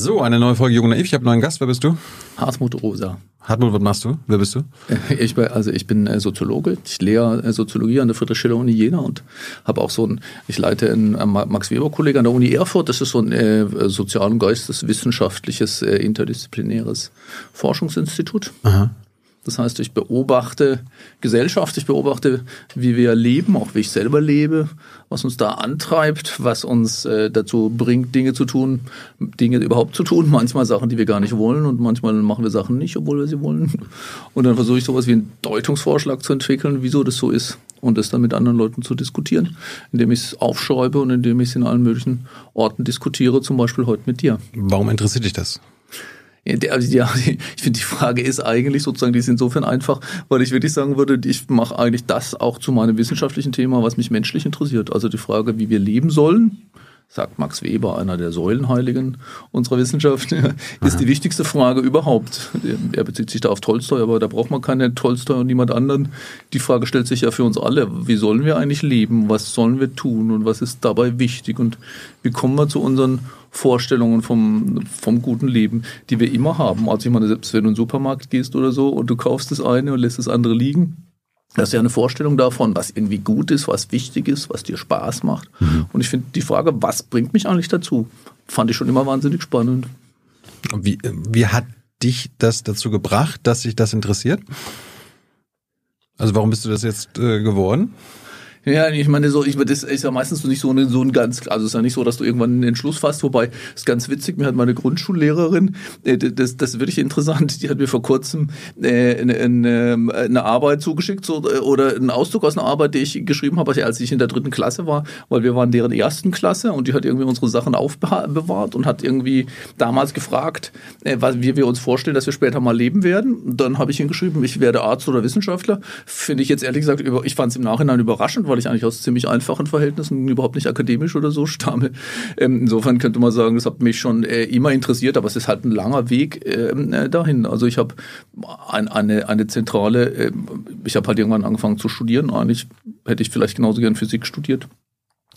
So, eine neue Folge Jung Naiv. Ich habe einen neuen Gast. Wer bist du? Hartmut Rosa. Hartmut, was machst du? Wer bist du? Ich, bin- also ich bin äh, Soziologe. Ich lehre äh, Soziologie an der Friedrich-Schiller-Uni Jena und habe auch so ein, ich leite ein äh, Max-Weber-Kolleg an der Uni Erfurt. Das ist so ein äh, sozial- und geisteswissenschaftliches, äh, interdisziplinäres Forschungsinstitut. Aha. Das heißt, ich beobachte Gesellschaft, ich beobachte, wie wir leben, auch wie ich selber lebe, was uns da antreibt, was uns äh, dazu bringt, Dinge zu tun, Dinge überhaupt zu tun, manchmal Sachen, die wir gar nicht wollen und manchmal machen wir Sachen nicht, obwohl wir sie wollen. Und dann versuche ich sowas wie einen Deutungsvorschlag zu entwickeln, wieso das so ist und das dann mit anderen Leuten zu diskutieren, indem ich es aufschreibe und indem ich es in allen möglichen Orten diskutiere, zum Beispiel heute mit dir. Warum interessiert dich das? Ja, also, ja, ich finde, die Frage ist eigentlich sozusagen, die ist insofern einfach, weil ich wirklich sagen würde, ich mache eigentlich das auch zu meinem wissenschaftlichen Thema, was mich menschlich interessiert. Also die Frage, wie wir leben sollen, sagt Max Weber, einer der Säulenheiligen unserer Wissenschaft, ist die wichtigste Frage überhaupt. Er bezieht sich da auf Tolstoi, aber da braucht man keine Tolstoi und niemand anderen. Die Frage stellt sich ja für uns alle, wie sollen wir eigentlich leben, was sollen wir tun und was ist dabei wichtig und wie kommen wir zu unseren Vorstellungen vom, vom guten Leben, die wir immer haben. Also ich meine, selbst wenn du in den Supermarkt gehst oder so und du kaufst das eine und lässt das andere liegen, das ist ja eine Vorstellung davon, was irgendwie gut ist, was wichtig ist, was dir Spaß macht. Und ich finde die Frage, was bringt mich eigentlich dazu, fand ich schon immer wahnsinnig spannend. Wie, wie hat dich das dazu gebracht, dass sich das interessiert? Also warum bist du das jetzt äh, geworden? Ja, ich meine, so, ich, das ist ja meistens nicht so, eine, so ein ganz, also es ist ja nicht so, dass du irgendwann einen Entschluss fasst, wobei, ist ganz witzig, mir hat meine Grundschullehrerin, äh, das, das ist wirklich interessant, die hat mir vor kurzem äh, eine, eine, eine Arbeit zugeschickt, so, äh, oder einen Auszug aus einer Arbeit, die ich geschrieben habe, als ich in der dritten Klasse war, weil wir waren deren ersten Klasse und die hat irgendwie unsere Sachen aufbewahrt und hat irgendwie damals gefragt, was, wie wir uns vorstellen, dass wir später mal leben werden. Dann habe ich hingeschrieben, ich werde Arzt oder Wissenschaftler. Finde ich jetzt ehrlich gesagt, ich fand es im Nachhinein überraschend, weil ich eigentlich aus ziemlich einfachen Verhältnissen, überhaupt nicht akademisch oder so stamme. Ähm, insofern könnte man sagen, das hat mich schon äh, immer interessiert, aber es ist halt ein langer Weg ähm, äh, dahin. Also ich habe ein, eine, eine zentrale, äh, ich habe halt irgendwann angefangen zu studieren. Eigentlich hätte ich vielleicht genauso gern Physik studiert.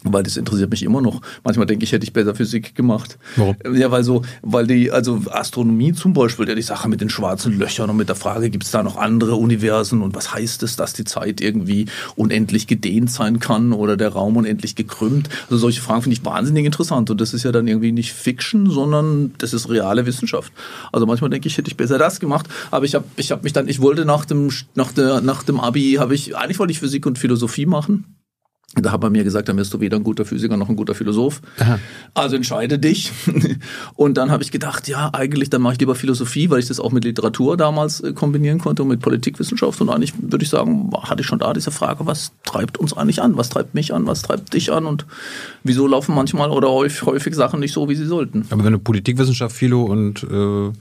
Weil das interessiert mich immer noch. Manchmal denke ich, hätte ich besser Physik gemacht. Warum? Ja, weil so, weil die, also Astronomie zum Beispiel, ja, die Sache mit den schwarzen Löchern und mit der Frage, gibt es da noch andere Universen und was heißt es, dass die Zeit irgendwie unendlich gedehnt sein kann oder der Raum unendlich gekrümmt? Also solche Fragen finde ich wahnsinnig interessant und das ist ja dann irgendwie nicht Fiction, sondern das ist reale Wissenschaft. Also manchmal denke ich, hätte ich besser das gemacht, aber ich habe ich hab mich dann, ich wollte nach dem, nach der, nach dem Abi, habe ich, eigentlich wollte ich Physik und Philosophie machen. Da hat man mir gesagt, dann wirst du weder ein guter Physiker noch ein guter Philosoph. Aha. Also entscheide dich. Und dann habe ich gedacht, ja, eigentlich dann mache ich lieber Philosophie, weil ich das auch mit Literatur damals äh, kombinieren konnte und mit Politikwissenschaft. Und eigentlich würde ich sagen, hatte ich schon da diese Frage, was treibt uns eigentlich an? Was treibt mich an? Was treibt dich an? Und wieso laufen manchmal oder häufig, häufig Sachen nicht so, wie sie sollten? Aber wenn du Politikwissenschaft, Philo und äh,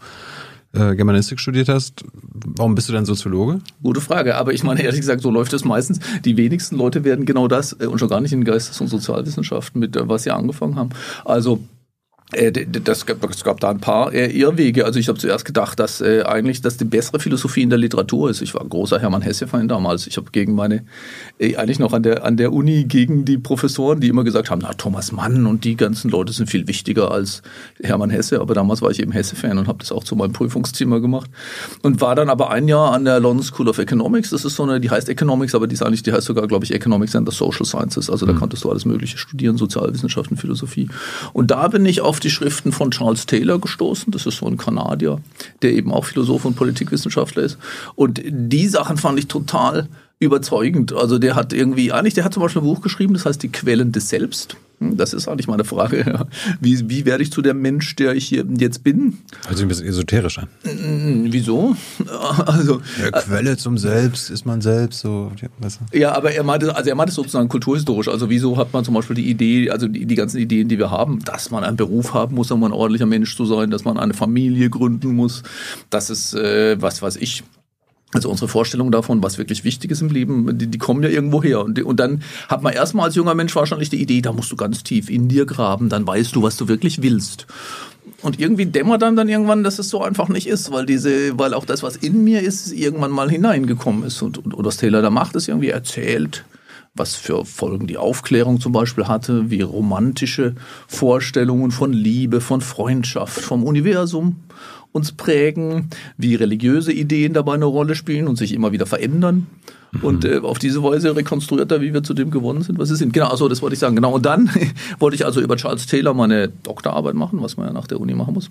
äh, Germanistik studiert hast, warum bist du dann Soziologe? Gute Frage, aber ich meine ehrlich gesagt, so läuft es meistens. Die wenigsten Leute werden genau das äh, und schon gar nicht in Geistes- und Sozialwissenschaften mit, äh, was sie angefangen haben. Also das gab, es gab da ein paar äh, Irrwege. Also ich habe zuerst gedacht, dass äh, eigentlich dass die bessere Philosophie in der Literatur ist. Ich war ein großer Hermann Hesse-Fan damals. Ich habe gegen meine, äh, eigentlich noch an der, an der Uni, gegen die Professoren, die immer gesagt haben, na Thomas Mann und die ganzen Leute sind viel wichtiger als Hermann Hesse. Aber damals war ich eben Hesse-Fan und habe das auch zu meinem Prüfungsthema gemacht. Und war dann aber ein Jahr an der London School of Economics. Das ist so eine, die heißt Economics, aber die ist eigentlich, die heißt sogar, glaube ich, Economics and the Social Sciences. Also da konntest du alles Mögliche studieren, Sozialwissenschaften, Philosophie. Und da bin ich auf die Schriften von Charles Taylor gestoßen. Das ist so ein Kanadier, der eben auch Philosoph und Politikwissenschaftler ist. Und die Sachen fand ich total überzeugend. Also der hat irgendwie, eigentlich, der hat zum Beispiel ein Buch geschrieben, das heißt Die Quellen des Selbst. Hm, Das ist eigentlich meine Frage. Ja. Wie, wie werde ich zu der Mensch, der ich hier jetzt bin? Hört sich ein bisschen esoterisch an. Hm, Wieso? Also, Ja, Quelle zum Selbst ist man selbst, so, ja, aber er meinte, also er meinte es sozusagen kulturhistorisch. Also wieso hat man zum Beispiel die Idee, also die, die ganzen Ideen, die wir haben, dass man einen Beruf haben muss, um ein ordentlicher Mensch zu sein, dass man eine Familie gründen muss, dass es, äh, was weiß ich, also unsere Vorstellung davon, was wirklich wichtig ist im Leben, die, die kommen ja irgendwo her. Und, und dann hat man erstmal als junger Mensch wahrscheinlich die Idee, da musst du ganz tief in dir graben, dann weißt du, was du wirklich willst. Und irgendwie dämmert dann dann irgendwann, dass es so einfach nicht ist, weil diese, weil auch das, was in mir ist, irgendwann mal hineingekommen ist. Und, und, und was Taylor da macht, ist irgendwie erzählt, was für Folgen die Aufklärung zum Beispiel hatte, wie romantische Vorstellungen von Liebe, von Freundschaft, vom Universum uns prägen, wie religiöse Ideen dabei eine Rolle spielen und sich immer wieder verändern. Mhm. Und äh, auf diese Weise rekonstruiert er, wie wir zu dem geworden sind, was wir sind. Genau, also das wollte ich sagen. Genau. Und dann wollte ich also über Charles Taylor meine Doktorarbeit machen, was man ja nach der Uni machen muss.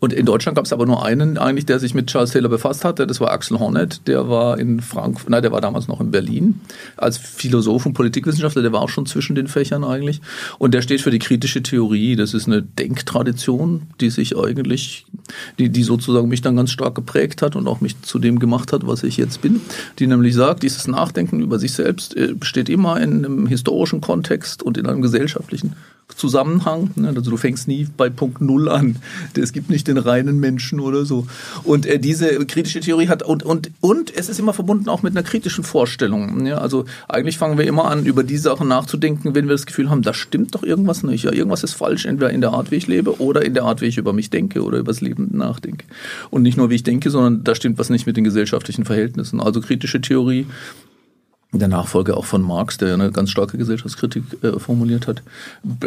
Und in Deutschland gab es aber nur einen eigentlich, der sich mit Charles Taylor befasst hatte. Das war Axel Hornet. Der war in Frankfurt, nein, der war damals noch in Berlin als Philosoph und Politikwissenschaftler. Der war auch schon zwischen den Fächern eigentlich. Und der steht für die kritische Theorie. Das ist eine Denktradition, die sich eigentlich, die, die sozusagen mich dann ganz stark geprägt hat und auch mich zu dem gemacht hat, was ich jetzt bin. Die nämlich sagt, dieses Nachdenken über sich selbst äh, besteht immer in einem historischen Kontext und in einem gesellschaftlichen Zusammenhang. Ne? Also du fängst nie bei Punkt Null an. Es gibt nicht den reinen Menschen oder so. Und äh, diese kritische Theorie hat und und und es ist immer verbunden auch mit einer kritischen Vorstellung. Ja? Also eigentlich fangen wir immer an, über die Sachen nachzudenken, wenn wir das Gefühl haben, da stimmt doch irgendwas nicht. Ja, irgendwas ist falsch, entweder in der Art, wie ich lebe, oder in der Art, wie ich über mich denke oder über das Leben nachdenke. Und nicht nur, wie ich denke, sondern da stimmt was nicht mit den gesellschaftlichen Verhältnissen. Also kritische Theorie der Nachfolger auch von Marx, der eine ganz starke Gesellschaftskritik äh, formuliert hat,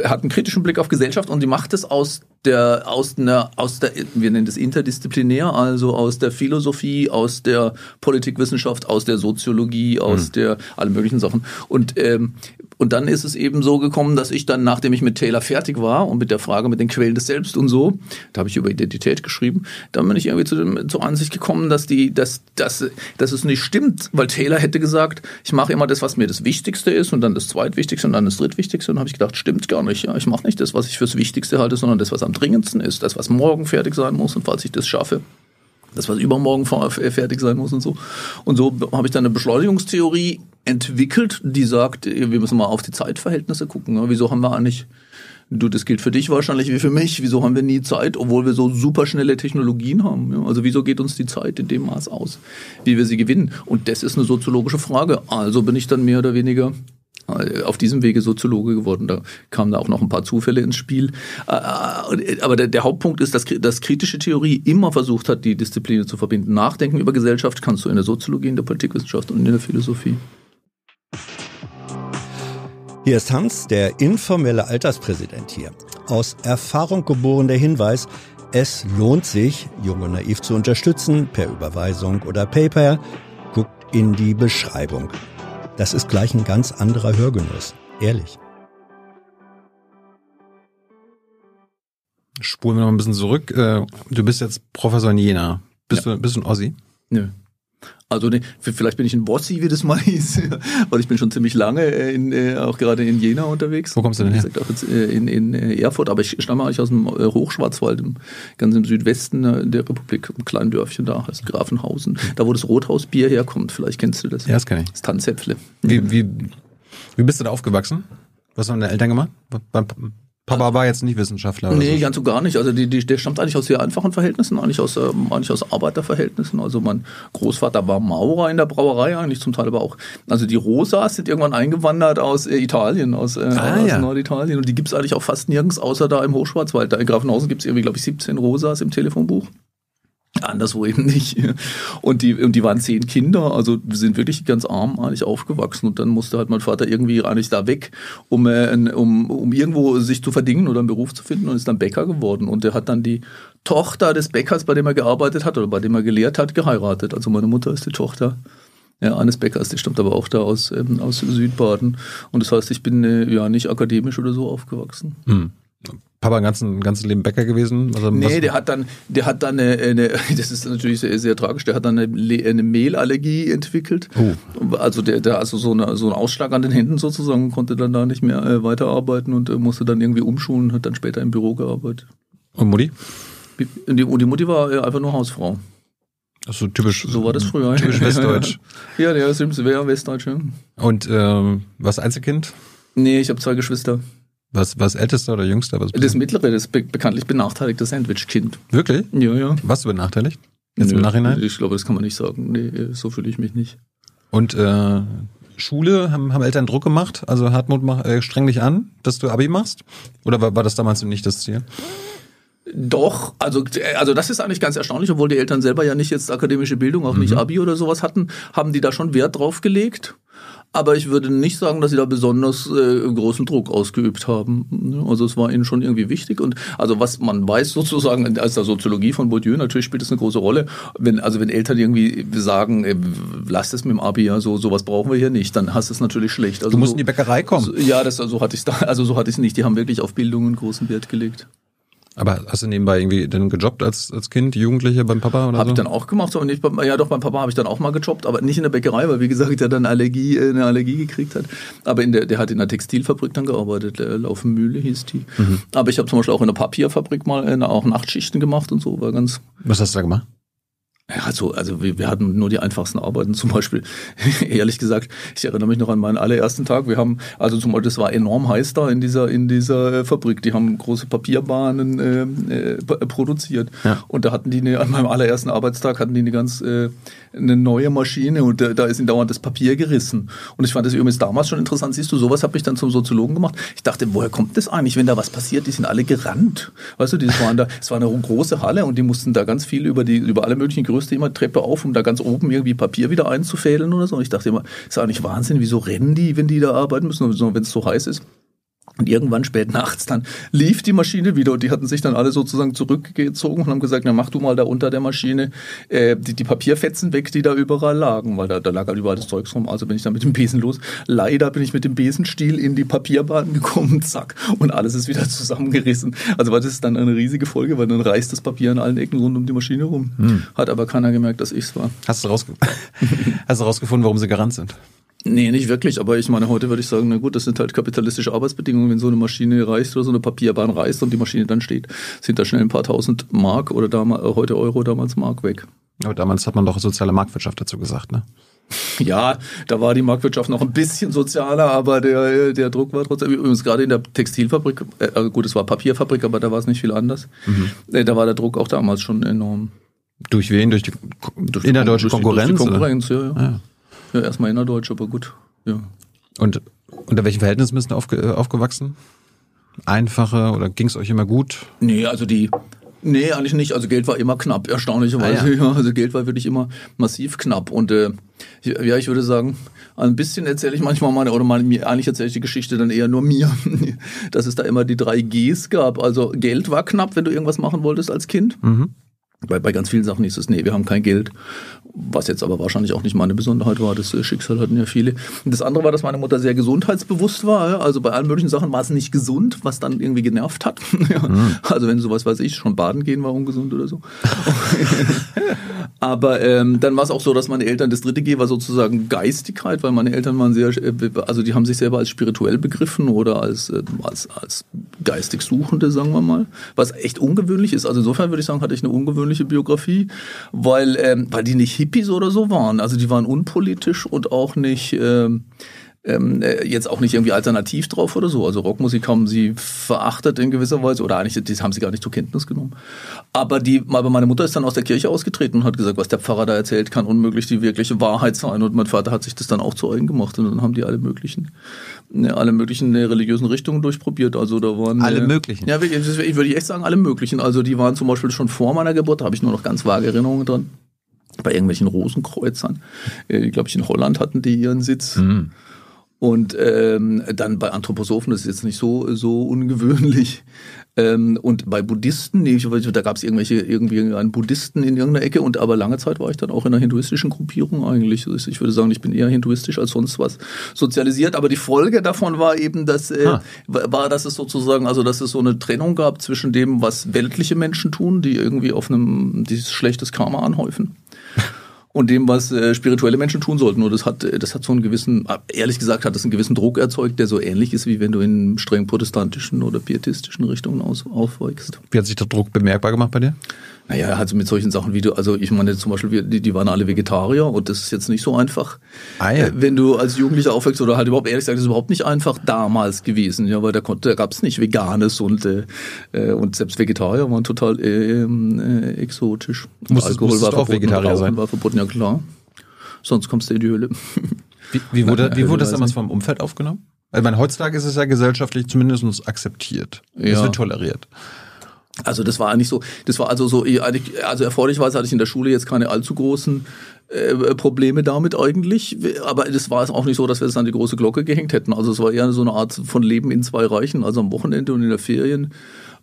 hat einen kritischen Blick auf Gesellschaft und die macht es aus der, aus einer, aus der, wir nennen das interdisziplinär, also aus der Philosophie, aus der Politikwissenschaft, aus der Soziologie, aus mhm. der, alle möglichen Sachen. Und ähm, und dann ist es eben so gekommen, dass ich dann, nachdem ich mit Taylor fertig war und mit der Frage mit den Quellen des Selbst und so, da habe ich über Identität geschrieben, dann bin ich irgendwie zu dem, zur Ansicht gekommen, dass die, dass, dass, dass es nicht stimmt, weil Taylor hätte gesagt, ich mache immer das, was mir das Wichtigste ist und dann das Zweitwichtigste und dann das Drittwichtigste. Und habe ich gedacht, stimmt gar nicht. Ja, ich mache nicht das, was ich fürs Wichtigste halte, sondern das, was am dringendsten ist, das, was morgen fertig sein muss und falls ich das schaffe, das, was übermorgen fertig sein muss und so. Und so habe ich dann eine Beschleunigungstheorie entwickelt, die sagt, wir müssen mal auf die Zeitverhältnisse gucken. Wieso haben wir eigentlich, du, das gilt für dich wahrscheinlich wie für mich, wieso haben wir nie Zeit, obwohl wir so super schnelle Technologien haben? Also wieso geht uns die Zeit in dem Maß aus, wie wir sie gewinnen? Und das ist eine soziologische Frage. Also bin ich dann mehr oder weniger auf diesem Wege Soziologe geworden. Da kamen da auch noch ein paar Zufälle ins Spiel. Äh, äh, aber der, Hauptpunkt ist, dass, kritische Theorie immer versucht hat, die Disziplinen zu verbinden. Nachdenken über Gesellschaft kannst du in der Soziologie, in der Politikwissenschaft und in der Philosophie. Hier ist Hans, der informelle Alterspräsident hier. Aus Erfahrung geboren der Hinweis, es lohnt sich, Jung und Naiv zu unterstützen, per Überweisung oder PayPal. Guckt in die Beschreibung. Das ist gleich ein ganz anderer Hörgenuss. Ehrlich. Spulen wir noch ein bisschen zurück. Äh, du bist jetzt Professor in Jena. Bist, ja. du, bist du ein Ossi? Nö. Also ne, vielleicht bin ich ein Bossi, wie das mal hieß, weil ich bin schon ziemlich lange äh, in, äh, auch gerade in Jena unterwegs. Wo kommst du denn her? Auch jetzt, äh, in, in Erfurt, aber ich stamme eigentlich aus dem Hochschwarzwald, im, ganz im Südwesten der Republik, ein kleines Dörfchen da, heißt Grafenhausen. Da, wo das Rothausbier herkommt, vielleicht kennst du das. Ja, das kenne ich. Das Tanzäpfle. Wie, wie, wie bist du da aufgewachsen? Was haben deine Eltern gemacht? Papa war jetzt nicht Wissenschaftler. Oder nee, so. ganz so gar nicht. Also die, die, der stammt eigentlich aus sehr einfachen Verhältnissen, eigentlich aus, ähm, eigentlich aus Arbeiterverhältnissen. Also mein Großvater war Maurer in der Brauerei, eigentlich zum Teil aber auch. Also die Rosas sind irgendwann eingewandert aus äh, Italien, aus, äh, ah, aus ja. Norditalien. Und die gibt's eigentlich auch fast nirgends, außer da im Hochschwarzwald. Da in Grafenhausen gibt's irgendwie, glaube ich, 17 Rosas im Telefonbuch. Anderswo eben nicht. Und die, und die waren zehn Kinder, also sind wirklich ganz arm eigentlich aufgewachsen. Und dann musste halt mein Vater irgendwie eigentlich da weg, um, äh, um, um irgendwo sich zu verdingen oder einen Beruf zu finden und ist dann Bäcker geworden. Und er hat dann die Tochter des Bäckers, bei dem er gearbeitet hat oder bei dem er gelehrt hat, geheiratet. Also meine Mutter ist die Tochter ja, eines Bäckers, die stammt aber auch da aus, ähm, aus Südbaden. Und das heißt, ich bin äh, ja nicht akademisch oder so aufgewachsen. Hm. Papa ein ganzes, ganzes Leben Bäcker gewesen? Also, nee, der hat dann, der hat dann eine, eine das ist natürlich sehr, sehr tragisch, der hat dann eine, eine Mehlallergie entwickelt. Oh. Also der, der also so, eine, so einen Ausschlag an den Händen sozusagen, konnte dann da nicht mehr äh, weiterarbeiten und äh, musste dann irgendwie umschulen, hat dann später im Büro gearbeitet. Und Mutti? Und die, und die Mutti war äh, einfach nur Hausfrau. Also typisch. So war das früher. Typisch Westdeutsch. ja, der ist wäre Westdeutsch, ja. Und ähm, was Einzelkind? Nee, ich habe zwei Geschwister. Was, was ältester oder jüngster? Was das mittlere, das be bekanntlich benachteiligte Sandwich-Kind. Wirklich? Ja, ja. Warst du benachteiligt? Jetzt Nö, im Nachhinein? Ich glaube, das kann man nicht sagen. Nee, so fühle ich mich nicht. Und äh, Schule, haben, haben Eltern Druck gemacht? Also Hartmut, mach, äh, streng dich an, dass du Abi machst? Oder war, war das damals nicht das Ziel? Doch, also, also das ist eigentlich ganz erstaunlich, obwohl die Eltern selber ja nicht jetzt akademische Bildung, auch mhm. nicht Abi oder sowas hatten, haben die da schon Wert drauf gelegt. Aber ich würde nicht sagen, dass sie da besonders äh, großen Druck ausgeübt haben. Also es war ihnen schon irgendwie wichtig und also was man weiß sozusagen als der Soziologie von Bourdieu, natürlich spielt es eine große Rolle, wenn also wenn Eltern irgendwie sagen, äh, lass es mit dem Abi, ja, so sowas brauchen wir hier nicht, dann hast du es natürlich schlecht. Also du musst so, in die Bäckerei kommen. So, ja, das so hatte ich da, also so hatte ich es nicht. Die haben wirklich auf Bildung einen großen Wert gelegt. Aber hast du nebenbei irgendwie dann gejobbt als, als Kind, Jugendliche beim Papa oder Habe so? ich dann auch gemacht, nicht beim, ja doch beim Papa habe ich dann auch mal gejobbt, aber nicht in der Bäckerei, weil wie gesagt, der dann Allergie, äh, eine Allergie gekriegt hat. Aber in der, der hat in der Textilfabrik dann gearbeitet, äh, Laufenmühle hieß die. Mhm. Aber ich habe zum Beispiel auch in der Papierfabrik mal äh, auch Nachtschichten gemacht und so, war ganz Was hast du da gemacht? Ja, also, also wir, wir hatten nur die einfachsten Arbeiten. Zum Beispiel, ehrlich gesagt, ich erinnere mich noch an meinen allerersten Tag. Wir haben, also zum Beispiel, das war enorm heiß da in dieser, in dieser äh, Fabrik. Die haben große Papierbahnen äh, äh, produziert. Ja. Und da hatten die eine, an meinem allerersten Arbeitstag hatten die eine ganz äh, eine neue Maschine und da, ist ihnen dauernd das Papier gerissen. Und ich fand das übrigens damals schon interessant. Siehst du, sowas habe ich dann zum Soziologen gemacht. Ich dachte, woher kommt das eigentlich, wenn da was passiert? Die sind alle gerannt. Weißt du, die waren da, es war eine große Halle und die mussten da ganz viel über die, über alle möglichen Gerüste immer Treppe auf, um da ganz oben irgendwie Papier wieder einzufädeln oder so. Und ich dachte immer, ist eigentlich Wahnsinn, wieso rennen die, wenn die da arbeiten müssen, wenn es so heiß ist? Und irgendwann spät nachts dann lief die Maschine wieder und die hatten sich dann alle sozusagen zurückgezogen und haben gesagt, na mach du mal da unter der Maschine äh, die, die Papierfetzen weg, die da überall lagen, weil da, da lag halt überall das Zeugs rum. Also bin ich dann mit dem Besen los. Leider bin ich mit dem Besenstiel in die Papierbahn gekommen, zack, und alles ist wieder zusammengerissen. Also war das dann eine riesige Folge, weil dann reißt das Papier an allen Ecken rund um die Maschine rum. Hat aber keiner gemerkt, dass ich's war. Hast du, rausge hast du rausgefunden, warum sie gerannt sind? Nee, nicht wirklich, aber ich meine, heute würde ich sagen, na gut, das sind halt kapitalistische Arbeitsbedingungen. Wenn so eine Maschine reißt oder so eine Papierbahn reißt und die Maschine dann steht, sind da schnell ein paar tausend Mark oder damals, äh, heute Euro, damals Mark weg. Aber damals hat man doch soziale Marktwirtschaft dazu gesagt, ne? Ja, da war die Marktwirtschaft noch ein bisschen sozialer, aber der, der Druck war trotzdem, übrigens gerade in der Textilfabrik, äh, also gut, es war Papierfabrik, aber da war es nicht viel anders. Äh, da war der Druck auch damals schon enorm. Durch wen? Durch die Durch die innerdeutsche Kon- Konkurrenz? Durch die oder? Konkurrenz, ja, ja. Ja. erstmal innerdeutsch, aber gut. Ja. Und unter welchen Verhältnissen bist du aufge äh, aufgewachsen? Einfache oder ging es euch immer gut? Nee, also die. Nee, eigentlich nicht. Also Geld war immer knapp, erstaunlicherweise. Ah, ja. ja. Also Geld war wirklich immer massiv knapp. Und äh, ja, ich würde sagen, ein bisschen erzähle ich manchmal meine, oder meine, mir- eigentlich erzähle ich die Geschichte dann eher nur mir, dass es da immer die drei Gs gab. Also Geld war knapp, wenn du irgendwas machen wolltest als Kind. Bei, bei ganz vielen Sachen hieß es, nee, wir haben kein Geld. Was jetzt aber wahrscheinlich auch nicht meine Besonderheit war. Das äh, Schicksal hatten ja viele. Und das andere war, dass meine Mutter sehr gesundheitsbewusst war. Also bei allen möglichen Sachen war es nicht gesund, was dann irgendwie genervt hat. Ja. Also wenn sowas weiß ich, schon baden gehen war ungesund oder so. Aber ähm, dann war es auch so, dass meine Eltern, das dritte G war sozusagen Geistigkeit, weil meine Eltern waren sehr, äh, also die haben sich selber als spirituell begriffen oder als, äh, als, als geistig Suchende, sagen wir mal, was echt ungewöhnlich ist. Also insofern würde ich sagen, hatte ich eine ungewöhnliche Biografie, weil, ähm, weil die nicht Hippies oder so waren. Also die waren unpolitisch und auch nicht... Ähm, ähm, äh, jetzt auch nicht irgendwie alternativ drauf oder so. Also Rockmusik haben sie verachtet in gewisser Weise oder eigentlich, das haben sie gar nicht zur Kenntnis genommen. Aber die, aber meine Mutter ist dann aus der Kirche ausgetreten und hat gesagt, was der Pfarrer da erzählt, kann unmöglich die wirkliche Wahrheit sein. Und mein Vater hat sich das dann auch zu eigen gemacht und dann haben die alle möglichen, ne, alle möglichen äh, religiösen Richtungen durchprobiert. Also da waren Alle äh, möglichen? Ja, ich würde echt sagen alle möglichen. Also die waren zum Beispiel schon vor meiner Geburt, da habe ich nur noch ganz vage Erinnerungen dran. Bei irgendwelchen Rosenkreuzern, äh, glaube ich in Holland hatten die ihren Sitz. Hm. Und ähm, dann bei Anthroposophen, das ist jetzt nicht so, so ungewöhnlich. Ähm, und bei Buddhisten, nee, ich, weiß, da gab es irgendwelche, irgendwie einen Buddhisten in irgendeiner Ecke und aber lange Zeit war ich dann auch in einer hinduistischen Gruppierung eigentlich. Also Ich würde sagen, ich bin eher hinduistisch als sonst was sozialisiert. Aber die Folge davon war eben, dass äh, Ah. war, dass es sozusagen, also dass es so eine Trennung gab zwischen dem, was weltliche Menschen tun, die irgendwie auf einem dieses schlechtes Karma anhäufen und dem, was äh, spirituelle Menschen tun sollten. Und das hat, äh, das hat so einen gewissen, äh, ehrlich gesagt, hat das einen gewissen Druck erzeugt, der so ähnlich ist, wie wenn du in streng protestantischen oder pietistischen Richtungen aus, aufwächst. Wie hat sich der Druck bemerkbar gemacht bei dir? Naja, also mit solchen Sachen wie du, also ich meine zum Beispiel, die, die waren alle Vegetarier und das ist jetzt nicht so einfach. Ah, ja. Äh, Wenn du als Jugendlicher aufwächst oder halt überhaupt, ehrlich gesagt, das ist überhaupt nicht einfach damals gewesen, ja, weil da konnte, da gab's nicht Veganes und, äh, äh, und selbst Vegetarier waren total äh, ähm, äh, exotisch. Musstest- musstest du auch Vegetarier sein? war verboten, ja klar. Sonst kommst du in die Höhle. Wie, wie wurde, wie also wurde das damals nicht. vom Umfeld aufgenommen? Ich meine, heutzutage ist es ja gesellschaftlich zumindest akzeptiert. Es Ja. wird toleriert. Also das war eigentlich so, das war also so, also erfreulicherweise hatte ich in der Schule jetzt keine allzu großen äh, Probleme damit eigentlich. Aber das war es auch nicht so, dass wir es an die große Glocke gehängt hätten. Also es war eher so eine Art von Leben in zwei Reichen. Also am Wochenende und in der Ferien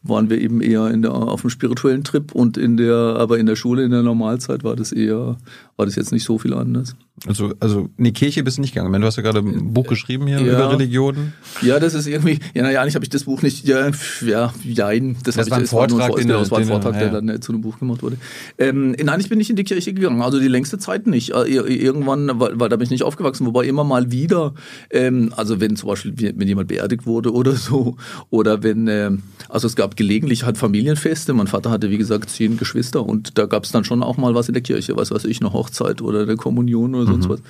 waren wir eben eher in der, auf dem spirituellen Trip und in der, aber in der Schule, in der Normalzeit war das eher, war das jetzt nicht so viel anders. Also, also in die Kirche bist du nicht gegangen. Du hast ja gerade ein Buch geschrieben hier Ja. über Religionen. Ja, das ist irgendwie, ja, naja, eigentlich habe ich das Buch nicht, ja, ja, jein. Das, Das war ein Vortrag, Vor- den du- das war ein den du- Vortrag, der dann äh, zu einem Buch gemacht wurde. Ähm, nein, ich bin nicht in die Kirche gegangen, also die längste Zeit nicht. Äh, ir- Irgendwann, weil, weil da bin ich nicht aufgewachsen, wobei immer mal wieder, ähm, also wenn zum Beispiel, wenn jemand beerdigt wurde oder so, oder wenn, ähm, also es gab gelegentlich halt Familienfeste, mein Vater hatte wie gesagt zehn Geschwister und da gab es dann schon auch mal was in der Kirche, was weiß ich, eine Hochzeit oder eine Kommunion oder Mhm. sonst was.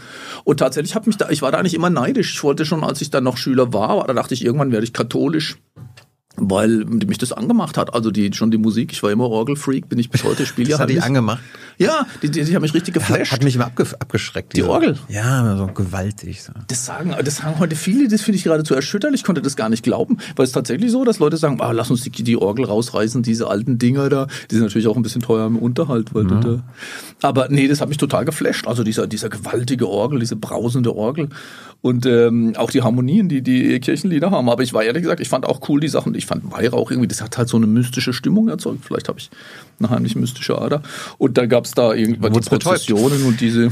Und tatsächlich hat mich da, ich war da nicht immer neidisch. Ich wollte schon, als ich dann noch Schüler war, da dachte ich, irgendwann werde ich katholisch. Weil mich das angemacht hat. Also die schon die Musik, ich war immer Orgelfreak, bin ich bis heute, spiele ja Das hat die Handys. angemacht. Ja, die, die, die haben mich richtig Hat, geflasht. hat mich immer abge abgeschreckt. Die diese- Orgel? Ja, so gewaltig. So. Das sagen, das sagen heute viele, das finde ich geradezu erschütterlich. Ich konnte das gar nicht glauben, weil es tatsächlich so, dass Leute sagen, ah, lass uns die, die Orgel rausreißen, diese alten Dinger da. Die sind natürlich auch ein bisschen teuer im Unterhalt. Weil du da, aber nee, das hat mich total geflasht. Also dieser, dieser gewaltige Orgel, diese brausende Orgel und ähm, auch die Harmonien, die die Kirchenlieder haben. Aber ich war ehrlich gesagt, ich fand auch cool die Sachen. Ich fand Weihrauch irgendwie, das hat halt so eine mystische Stimmung erzeugt. Vielleicht habe ich eine heimlich mystische Ader. Und dann gab es da irgendwann die? Prozessionen und diese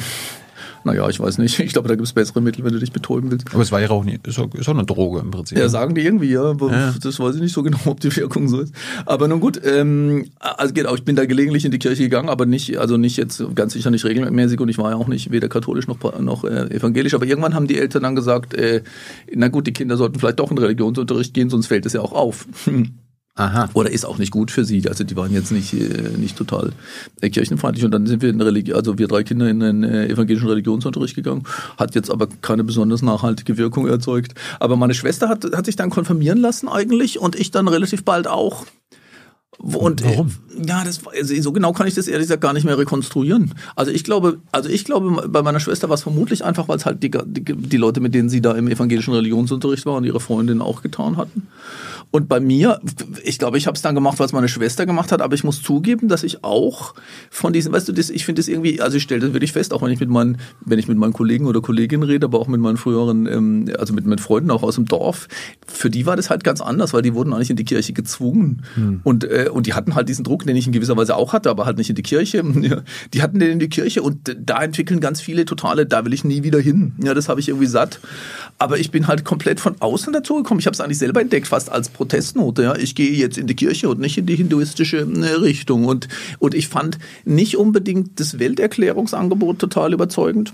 naja, ich weiß nicht. Ich glaube, da gibt es bessere Mittel, wenn du dich betäuben willst. Aber es war ja auch nicht, ist auch, ist auch eine Droge im Prinzip. Ja, sagen die irgendwie, ja, aber Ja. das weiß ich nicht so genau, ob die Wirkung so ist. Aber nun gut, ähm, also genau, ich bin da gelegentlich in die Kirche gegangen, aber nicht, also nicht jetzt ganz sicher nicht regelmäßig und ich war ja auch nicht weder katholisch noch, noch äh, evangelisch. Aber irgendwann haben die Eltern dann gesagt, äh, na gut, die Kinder sollten vielleicht doch in Religionsunterricht gehen, sonst fällt es ja auch auf. Aha. Oder ist auch nicht gut für sie. Also die waren jetzt nicht, äh, nicht total äh, kirchenfeindlich. Und dann sind wir in Religi also wir drei Kinder in den äh, evangelischen Religionsunterricht gegangen. Hat jetzt aber keine besonders nachhaltige Wirkung erzeugt. Aber meine Schwester hat, hat sich dann konfirmieren lassen eigentlich und ich dann relativ bald auch. Und, Warum? Äh, ja, das, also so genau kann ich das ehrlich gesagt gar nicht mehr rekonstruieren. Also ich glaube, also ich glaube, bei meiner Schwester war es vermutlich einfach, weil es halt die, die, die Leute, mit denen sie da im evangelischen Religionsunterricht war und ihre Freundinnen auch getan hatten. Und bei mir, ich glaube, ich habe es dann gemacht, weil es meine Schwester gemacht hat, aber ich muss zugeben, dass ich auch von diesen, weißt du, das, ich finde das irgendwie, also ich stelle das wirklich fest, auch wenn ich mit meinen, wenn ich mit meinen Kollegen oder Kolleginnen rede, aber auch mit meinen früheren, ähm, also mit, mit Freunden auch aus dem Dorf, für die war das halt ganz anders, weil die wurden eigentlich in die Kirche gezwungen. Und, äh, und die hatten halt diesen Druck, den ich in gewisser Weise auch hatte, aber halt nicht in die Kirche. Die hatten den in die Kirche und da entwickeln ganz viele totale, da will ich nie wieder hin. Ja, das habe ich irgendwie satt. Aber ich bin halt komplett von außen dazu gekommen. Ich habe es eigentlich selber entdeckt, fast als Protestnote. Ja, ich gehe jetzt in die Kirche und nicht in die hinduistische äh, Richtung. Und, und ich fand nicht unbedingt das Welterklärungsangebot total überzeugend.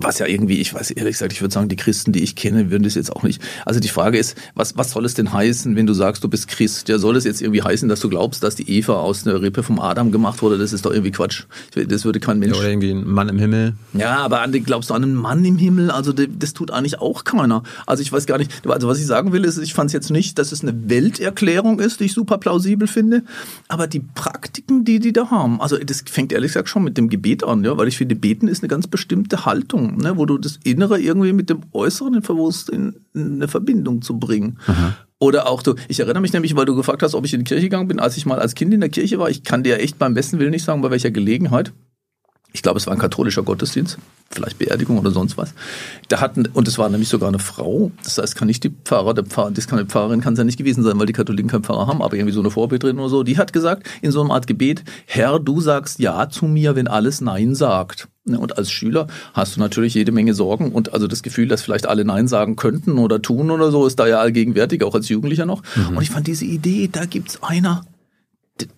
Was ja irgendwie, ich weiß ehrlich gesagt, ich würde sagen, die Christen, die ich kenne, würden das jetzt auch nicht. Also die Frage ist, was, was soll es denn heißen, wenn du sagst, du bist Christ? Ja, soll es jetzt irgendwie heißen, dass du glaubst, dass die Eva aus der Rippe vom Adam gemacht wurde? Das ist doch irgendwie Quatsch. Das würde kein Mensch. Ja, oder irgendwie ein Mann im Himmel. Ja, aber an glaubst du an einen Mann im Himmel? Also das tut eigentlich auch keiner. Also ich weiß gar nicht. Also was ich sagen will, ist, ich fand es jetzt nicht, dass es eine Welterklärung ist, die ich super plausibel finde, aber die Praktiken, die die da haben. Also das fängt ehrlich gesagt schon mit dem Gebet an, ja, weil ich finde, beten ist eine ganz bestimmte Haltung, ne, wo du das Innere irgendwie mit dem Äußeren versuchst in, in eine Verbindung zu bringen. Oder auch du, ich erinnere mich nämlich, weil du gefragt hast, ob ich in die Kirche gegangen bin, als ich mal als Kind in der Kirche war. Ich kann dir echt beim besten Willen nicht sagen, bei welcher Gelegenheit. Ich glaube, es war ein katholischer Gottesdienst, vielleicht Beerdigung oder sonst was. Da hatten, und es war nämlich sogar eine Frau, das heißt, kann nicht die Pfarrer, der Pfarrer, das kann die Pfarrerin kann es ja nicht gewesen sein, weil die Katholiken keinen Pfarrer haben, aber irgendwie so eine Vorbildrin oder so, die hat gesagt, in so einer Art Gebet, Herr, du sagst Ja zu mir, wenn alles Nein sagt. Ne, Und als Schüler hast du natürlich jede Menge Sorgen und also das Gefühl, dass vielleicht alle Nein sagen könnten oder tun oder so, ist da ja allgegenwärtig, auch als Jugendlicher noch. Und ich fand diese Idee, da gibt's einer,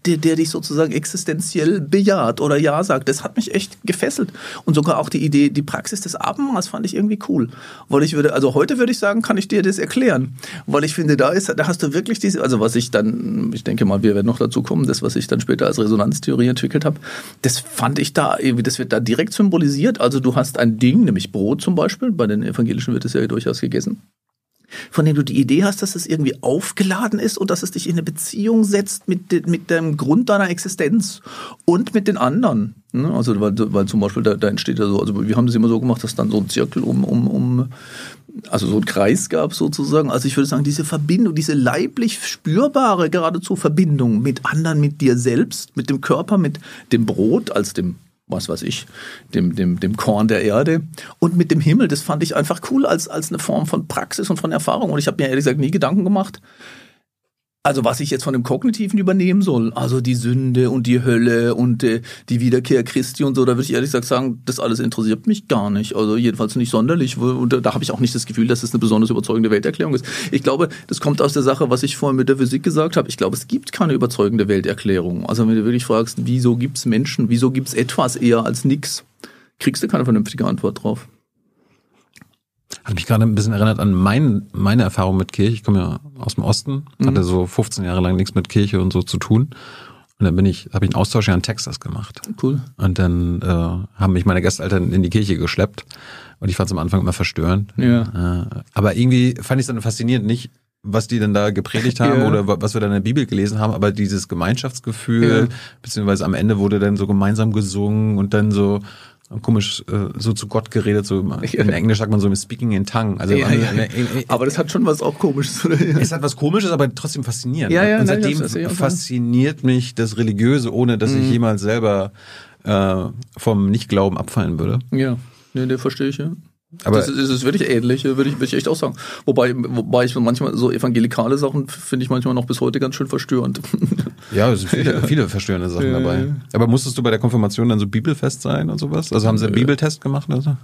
der, der dich sozusagen existenziell bejaht oder ja sagt, das hat mich echt gefesselt. Und sogar auch die Idee, die Praxis des Abendmahls fand ich irgendwie cool. Weil ich würde, also heute würde ich sagen, kann ich dir das erklären. Weil ich finde, da ist, da hast du wirklich diese, also was ich dann, ich denke mal, wir werden noch dazu kommen, das, was ich dann später als Resonanztheorie entwickelt habe, das fand ich da das wird da direkt symbolisiert. Also du hast ein Ding, nämlich Brot zum Beispiel, bei den Evangelischen wird es ja durchaus gegessen von dem du die Idee hast, dass es irgendwie aufgeladen ist und dass es dich in eine Beziehung setzt mit, mit dem Grund deiner Existenz und mit den anderen. Ne? Also weil, weil zum Beispiel da, da entsteht ja so, also wir haben das immer so gemacht, dass dann so ein Zirkel um, um, um also so ein Kreis gab sozusagen. Also ich würde sagen, diese Verbindung, diese leiblich spürbare geradezu Verbindung mit anderen, mit dir selbst, mit dem Körper, mit dem Brot als dem was weiß ich, dem, dem, dem Korn der Erde. Und mit dem Himmel, das fand ich einfach cool als, als eine Form von Praxis und von Erfahrung. Und ich habe mir ehrlich gesagt nie Gedanken gemacht, also was ich jetzt von dem Kognitiven übernehmen soll, also die Sünde und die Hölle und äh, die Wiederkehr Christi und so, da würde ich ehrlich gesagt sagen, das alles interessiert mich gar nicht. Also jedenfalls nicht sonderlich. Und da, da habe ich auch nicht das Gefühl, dass es das eine besonders überzeugende Welterklärung ist. Ich glaube, das kommt aus der Sache, was ich vorhin mit der Physik gesagt habe. Ich glaube, es gibt keine überzeugende Welterklärung. Also wenn du wirklich fragst, wieso gibt's Menschen, wieso gibt's etwas eher als nix, kriegst du keine vernünftige Antwort drauf. Hat mich gerade ein bisschen erinnert an mein, meine Erfahrung mit Kirche. Ich komme ja aus dem Osten, mhm. hatte so 15 Jahre lang nichts mit Kirche und so zu tun. Und dann bin ich, habe ich einen Austausch ja in Texas gemacht. Cool. Und dann äh, haben mich meine Gasteltern in die Kirche geschleppt. Und ich fand es am Anfang immer verstörend. Ja. Äh, aber irgendwie fand ich es dann faszinierend, nicht was die denn da gepredigt haben ja. oder was wir dann in der Bibel gelesen haben, aber dieses Gemeinschaftsgefühl, ja. beziehungsweise am Ende wurde dann so gemeinsam gesungen und dann so komisch äh, so zu Gott geredet, so in Englisch sagt man so Speaking in Tongue. Also ja, ja, ja. aber das hat schon was auch komisches. Es hat was komisches, aber trotzdem faszinierend. Ja, ja, und seitdem nein, fasziniert mich das Religiöse, ohne dass mhm. ich jemals selber äh, vom Nichtglauben abfallen würde. Ja, nee, der verstehe ich ja. Aber das ist, das ist wirklich ähnlich, würde ich, würde ich echt auch sagen. Wobei, wobei ich manchmal so evangelikale Sachen finde ich manchmal noch bis heute ganz schön verstörend. Ja, es sind viele, viele verstörende Sachen dabei. Aber musstest du bei der Konfirmation dann so bibelfest sein und sowas? Also haben sie einen Bibeltest gemacht oder so?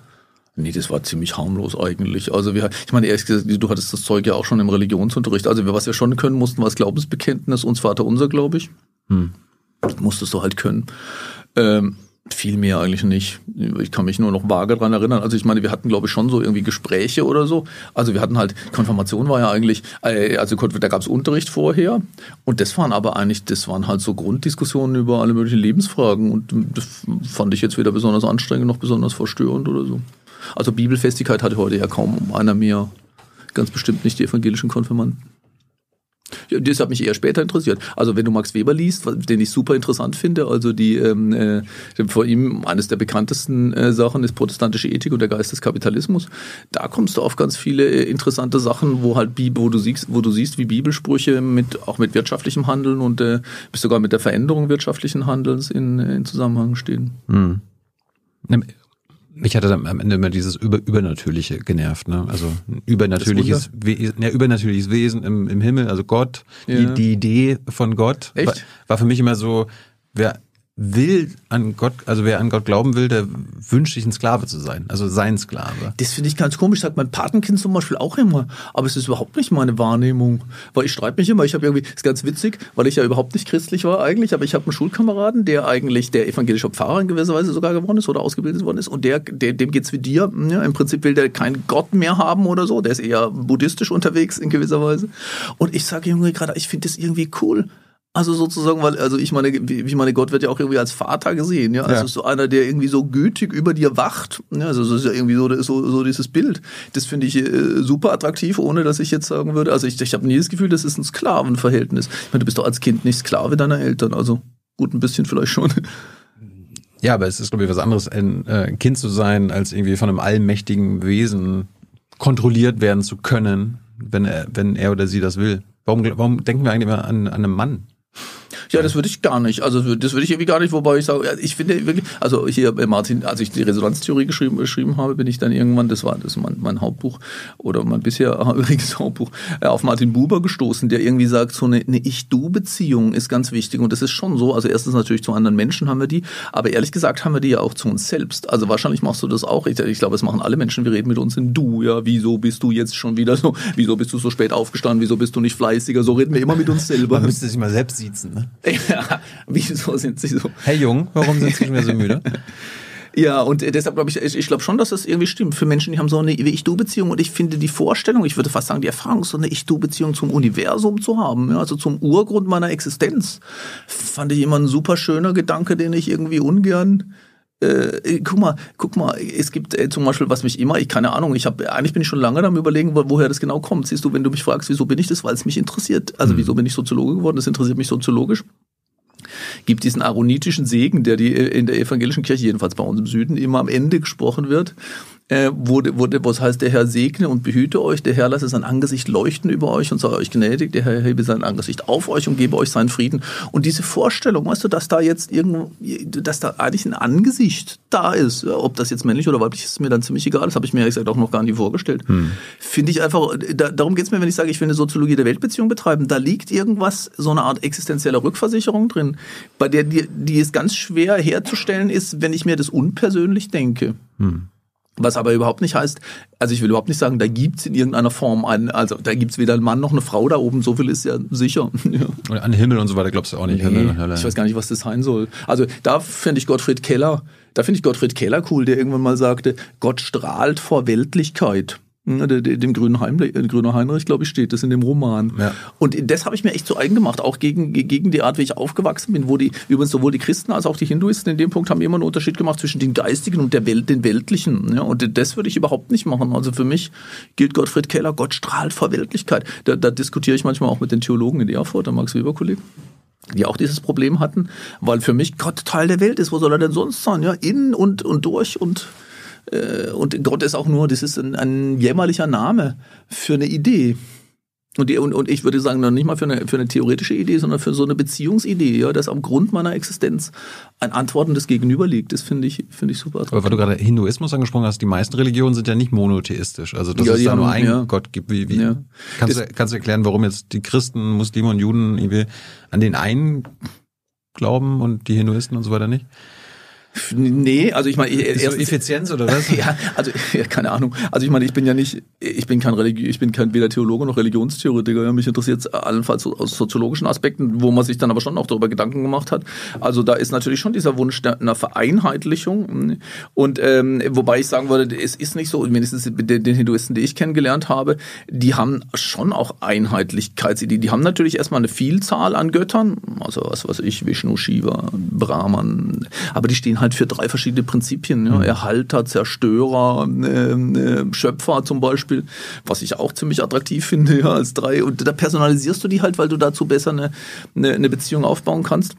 Nee, das war ziemlich harmlos eigentlich. Also wir, ich meine, ehrlich gesagt, du hattest das Zeug ja auch schon im Religionsunterricht. Also wir was wir schon können mussten, war das Glaubensbekenntnis, uns Vater unser, glaube ich. Hm. Das musstest du halt können. Ähm, viel mehr eigentlich nicht. Ich kann mich nur noch vage dran erinnern. Also ich meine, wir hatten, glaube ich, schon so irgendwie Gespräche oder so. Also wir hatten halt, Konfirmation war ja eigentlich, äh, also da gab es Unterricht vorher und das waren aber eigentlich, das waren halt so Grunddiskussionen über alle möglichen Lebensfragen und das fand ich jetzt weder besonders anstrengend noch besonders verstörend oder so. Also Bibelfestigkeit hatte heute ja kaum einer mehr. Ganz bestimmt nicht die evangelischen Konfirmanden. Ja, das hat mich eher später interessiert. Also wenn du Max Weber liest, den ich super interessant finde, also die ähm, äh, vor ihm eines der bekanntesten äh, Sachen ist protestantische Ethik und der Geist des Kapitalismus. Da kommst du auf ganz viele äh, interessante Sachen, wo halt wo du siehst, wo du siehst, wie Bibelsprüche mit auch mit wirtschaftlichem Handeln und äh, bis sogar mit der Veränderung wirtschaftlichen Handelns in, in Zusammenhang stehen. Hm. Mich hatte dann am Ende immer dieses Über Übernatürliche genervt, ne? Also ein übernatürliches, Wesen, ja, übernatürliches Wesen im, im Himmel, also Gott, ja. die, die Idee von Gott? War, war für mich immer so, wer will an Gott, also wer an Gott glauben will, der wünscht sich ein Sklave zu sein, also sein Sklave. Das finde ich ganz komisch, sagt mein Patenkind zum Beispiel auch immer, aber es ist überhaupt nicht meine Wahrnehmung, weil ich streite mich immer, ich habe irgendwie, ist ganz witzig, weil ich ja überhaupt nicht christlich war eigentlich, aber ich habe einen Schulkameraden, der eigentlich der evangelische Pfarrer in gewisser Weise sogar geworden ist oder ausgebildet worden ist. Und der, der dem geht's wie dir, ja, im Prinzip will der keinen Gott mehr haben oder so, der ist eher buddhistisch unterwegs in gewisser Weise. Und ich sage irgendwie gerade, ich finde das irgendwie cool, also sozusagen, weil, also ich meine, ich meine, Gott wird ja auch irgendwie als Vater gesehen, ja. Also ja. so einer, der irgendwie so gütig über dir wacht. Ja, also das ist ja irgendwie so, so, so dieses Bild. Das finde ich äh, super attraktiv, ohne dass ich jetzt sagen würde, also ich, ich habe nie das Gefühl, das ist ein Sklavenverhältnis. Ich meine, du bist doch als Kind nicht Sklave deiner Eltern, also gut, ein bisschen vielleicht schon. Ja, aber es ist, glaube ich, was anderes, ein äh, Kind zu sein, als irgendwie von einem allmächtigen Wesen kontrolliert werden zu können, wenn er, wenn er oder sie das will. Warum, warum denken wir eigentlich immer an, an einen Mann? Ja, das würde ich gar nicht. Also das würde ich irgendwie gar nicht, wobei ich sage, ich finde wirklich, also hier bei Martin, als ich die Resonanztheorie geschrieben, geschrieben habe, bin ich dann irgendwann, das war das mein, mein Hauptbuch oder mein bisher übrigens Hauptbuch, äh, auf Martin Buber gestoßen, der irgendwie sagt, so eine, eine Ich-Du-Beziehung ist ganz wichtig und das ist schon so. Also erstens natürlich zu anderen Menschen haben wir die, aber ehrlich gesagt haben wir die ja auch zu uns selbst. Also wahrscheinlich machst du das auch. Ich, ich glaube, das machen alle Menschen. Wir reden mit uns in Du. Ja, wieso bist du jetzt schon wieder so? Wieso bist du so spät aufgestanden? Wieso bist du nicht fleißiger? So reden wir immer mit uns selber. Man müsste sich mal selbst siezen, ne? Ja, wieso sind sie so? Hey Jung, warum sind sie schon wieder so müde? Ja, und deshalb glaube ich, ich glaube schon, dass das irgendwie stimmt. Für Menschen, die haben so eine Ich-Du-Beziehung und ich finde die Vorstellung, ich würde fast sagen, die Erfahrung, so eine Ich-Du-Beziehung zum Universum zu haben, ja, also zum Urgrund meiner Existenz, fand ich immer ein super schöner Gedanke, den ich irgendwie ungern äh, guck mal, guck mal, es gibt äh, zum Beispiel, was mich immer, ich keine Ahnung, ich habe, eigentlich bin ich schon lange am überlegen, wo, woher das genau kommt. Siehst du, wenn du mich fragst, wieso bin ich das, weil es mich interessiert. Also mhm. wieso bin ich Soziologe geworden? Das interessiert mich soziologisch gibt diesen aaronitischen Segen, der die in der evangelischen Kirche, jedenfalls bei uns im Süden, immer am Ende gesprochen wird. Äh, wo, wo es heißt, der Herr segne und behüte euch, der Herr lasse sein Angesicht leuchten über euch und sei euch gnädig, der Herr hebe sein Angesicht auf euch und gebe euch seinen Frieden. Und diese Vorstellung, weißt du, dass da jetzt irgendwo, dass da eigentlich ein Angesicht da ist, ja, ob das jetzt männlich oder weiblich ist, ist mir dann ziemlich egal, das habe ich mir ehrlich gesagt auch noch gar nicht vorgestellt. Hm. Finde ich einfach, da, darum geht es mir, wenn ich sage, ich will eine Soziologie der Weltbeziehung betreiben, da liegt irgendwas, so eine Art existenzieller Rückversicherung drin, bei der die, die es ganz schwer herzustellen ist, wenn ich mir das unpersönlich denke. Hm. Was aber überhaupt nicht heißt, also ich will überhaupt nicht sagen, da gibt's in irgendeiner Form einen, also da gibt's weder einen Mann noch eine Frau da oben, so viel ist ja sicher. ja. Und an Himmel und so weiter glaubst du auch nicht. Nee, Himmel, ich weiß gar nicht, was das sein soll. Also da finde ich Gottfried Keller, da finde ich Gottfried Keller cool, der irgendwann mal sagte, Gott strahlt vor Weltlichkeit. Dem grünen, Heinrich, äh, grüner Heinrich, glaube ich, steht das in dem Roman. Ja. Und das habe ich mir echt zu eigen gemacht, auch gegen, gegen die Art, wie ich aufgewachsen bin, wo die, übrigens sowohl die Christen als auch die Hinduisten in dem Punkt haben immer einen Unterschied gemacht zwischen den Geistigen und der Welt, den Weltlichen. Ja, und das würde ich überhaupt nicht machen. Also für mich gilt Gottfried Keller, Gott strahlt vor Weltlichkeit. Da, da diskutiere ich manchmal auch mit den Theologen in Erfurt, der Max Weber-Kollege die auch dieses Problem hatten, weil für mich Gott Teil der Welt ist. Wo soll er denn sonst sein? Ja, in und, und durch und äh, und Gott ist auch nur, das ist ein, ein jämmerlicher Name für eine Idee. Und, die, und, und ich würde sagen, noch nicht mal für eine, für eine theoretische Idee, sondern für so eine Beziehungsidee, ja, dass am Grund meiner Existenz ein antwortendes Gegenüber liegt. Das finde ich, finde ich super. Aber weil du gerade Hinduismus angesprochen hast, die meisten Religionen sind ja nicht monotheistisch. Also dass ja, es da haben, nur einen ja. Gott gibt. Wie, wie ja. kannst, du, kannst du erklären, warum jetzt die Christen, Muslime und Juden an den einen glauben und die Hinduisten und so weiter nicht? Nee, also ich meine, erst so Effizienz oder was? ja, also ja, keine Ahnung. Also ich meine, ich bin ja nicht, ich bin kein Religi ich bin kein weder Theologe noch Religionstheoretiker. Ja, mich interessiert es allenfalls aus soziologischen Aspekten, wo man sich dann aber schon auch darüber Gedanken gemacht hat. Also da ist natürlich schon dieser Wunsch einer Vereinheitlichung. Und ähm, wobei ich sagen würde, es ist nicht so, mindestens den, den Hinduisten, die ich kennengelernt habe, die haben schon auch Einheitlichkeitsideen. Die haben natürlich erstmal eine Vielzahl an Göttern, also was weiß ich, Vishnu, Shiva, Brahman, aber die stehen halt halt für drei verschiedene Prinzipien. Ja. Mhm. Erhalter, Zerstörer, äh, Schöpfer zum Beispiel, was ich auch ziemlich attraktiv finde, ja, als drei. Und da personalisierst du die halt, weil du dazu besser eine, eine, eine Beziehung aufbauen kannst.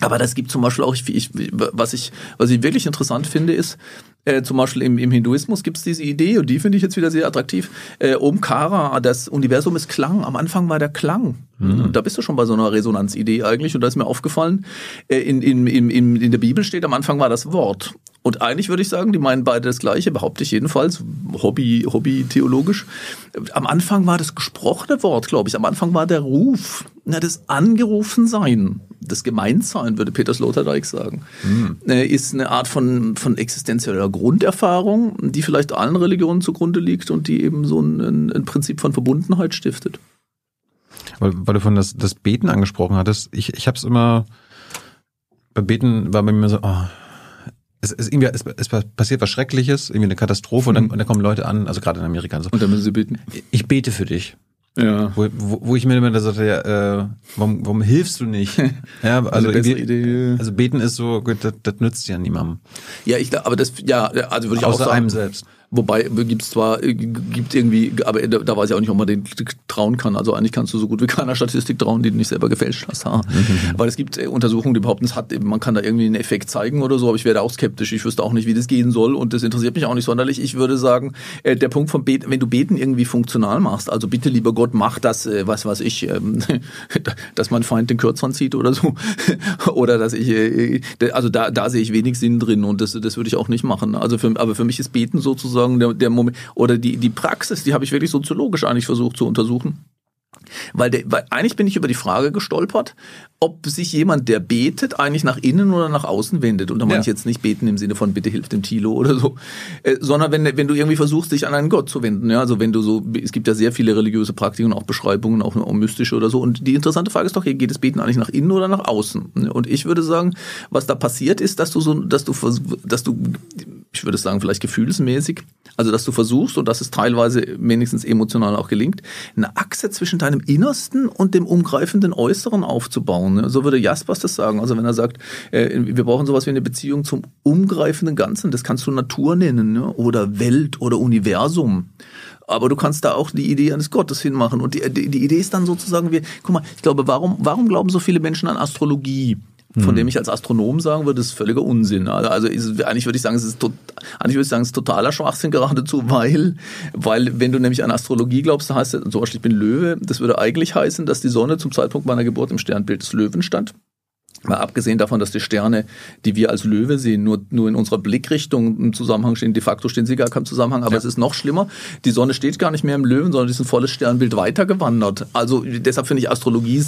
Aber das gibt zum Beispiel auch, ich, was ich, was ich wirklich interessant finde, ist, äh, zum Beispiel im, im Hinduismus gibt es diese Idee, und die finde ich jetzt wieder sehr attraktiv. Äh, Omkara, das Universum ist Klang. Am Anfang war der Klang. Mhm. Da bist du schon bei so einer Resonanzidee eigentlich. Und da ist mir aufgefallen, äh, in, in, in, in der Bibel steht, am Anfang war das Wort. Und eigentlich würde ich sagen, die meinen beide das Gleiche, behaupte ich jedenfalls, Hobby, Hobby theologisch. Am Anfang war das gesprochene Wort, glaube ich. Am Anfang war der Ruf, na, das Angerufensein, das Gemeinsein, würde Peter Sloterdijk sagen, mhm. ist eine Art von, von existenzieller Grunderfahrung, die vielleicht allen Religionen zugrunde liegt und die eben so ein, ein Prinzip von Verbundenheit stiftet. Weil, weil du von das, das Beten angesprochen hattest, ich, ich habe es immer, bei Beten war bei mir so, oh, es, es, irgendwie, es, es passiert was Schreckliches, irgendwie eine Katastrophe und, dann, mhm. und dann kommen Leute an, also gerade in Amerika. So, und dann müssen sie beten. Ich bete für dich. Ja. Wo, wo, wo ich mir immer sagte, ja, äh, warum, warum hilfst du nicht? Ja, also, also, beten ist so, gut, das, das nützt ja niemandem. Ja, ich aber das, ja, also würde ich Außer auch sagen. einem selbst. Wobei gibt es zwar, äh, gibt irgendwie, aber da, da weiß ich auch nicht, ob man den trauen kann. Also eigentlich kannst du so gut wie keiner Statistik trauen, die du nicht selber gefälscht hast. Mhm. Weil es gibt äh, Untersuchungen, die behaupten, es hat, man kann da irgendwie einen Effekt zeigen oder so, aber ich wäre auch skeptisch. Ich wüsste auch nicht, wie das gehen soll und das interessiert mich auch nicht sonderlich. Ich würde sagen, äh, der Punkt vom Beten, wenn du Beten irgendwie funktional machst, also bitte lieber Gott, mach das, was weiß ich, ähm, dass mein Feind den Kürzern zieht oder so. oder dass ich, also da, da sehe ich wenig Sinn drin und das, das würde ich auch nicht machen. Also für, aber für mich ist Beten sozusagen sozusagen der, der Moment oder die, die Praxis, die habe ich wirklich soziologisch eigentlich versucht zu untersuchen. Weil, der, weil eigentlich bin ich über die Frage gestolpert, ob sich jemand, der betet, eigentlich nach innen oder nach außen wendet. Und da meine ja. ich jetzt nicht beten im Sinne von bitte hilf dem Tilo oder so, äh, sondern wenn, wenn du irgendwie versuchst, dich an einen Gott zu wenden. Ja? Also wenn du so, es gibt ja sehr viele religiöse Praktiken, auch Beschreibungen, auch, auch mystische oder so. Und die interessante Frage ist doch, geht das Beten eigentlich nach innen oder nach außen? Und ich würde sagen, was da passiert ist, dass du so, dass du, dass du ich würde sagen, vielleicht gefühlsmäßig. Also, dass du versuchst, und das ist teilweise wenigstens emotional auch gelingt, eine Achse zwischen deinem Innersten und dem umgreifenden Äußeren aufzubauen. So würde Jaspers das sagen. Also, wenn er sagt, äh, wir brauchen sowas wie eine Beziehung zum umgreifenden Ganzen, das kannst du Natur nennen, ne? oder Welt oder Universum. Aber du kannst da auch die Idee eines Gottes hinmachen. Und die, die, die Idee ist dann sozusagen, wir, guck mal, ich glaube, warum, warum glauben so viele Menschen an Astrologie? Von dem ich als Astronom sagen würde, das ist völliger Unsinn. Also, also ist, eigentlich würde ich sagen, es ist tot, eigentlich würde ich sagen, es ist totaler Schwachsinn geradezu, weil, weil wenn du nämlich an Astrologie glaubst, dann heißt es, zum Beispiel ich bin Löwe, das würde eigentlich heißen, dass die Sonne zum Zeitpunkt meiner Geburt im Sternbild des Löwen stand. Mal abgesehen davon, dass die Sterne, die wir als Löwe sehen, nur, nur in unserer Blickrichtung im Zusammenhang stehen, de facto stehen sie gar keinem Zusammenhang, aber ja. es ist noch schlimmer. Die Sonne steht gar nicht mehr im Löwen, sondern ist ein volles Sternbild weitergewandert. Also deshalb finde ich Astrologie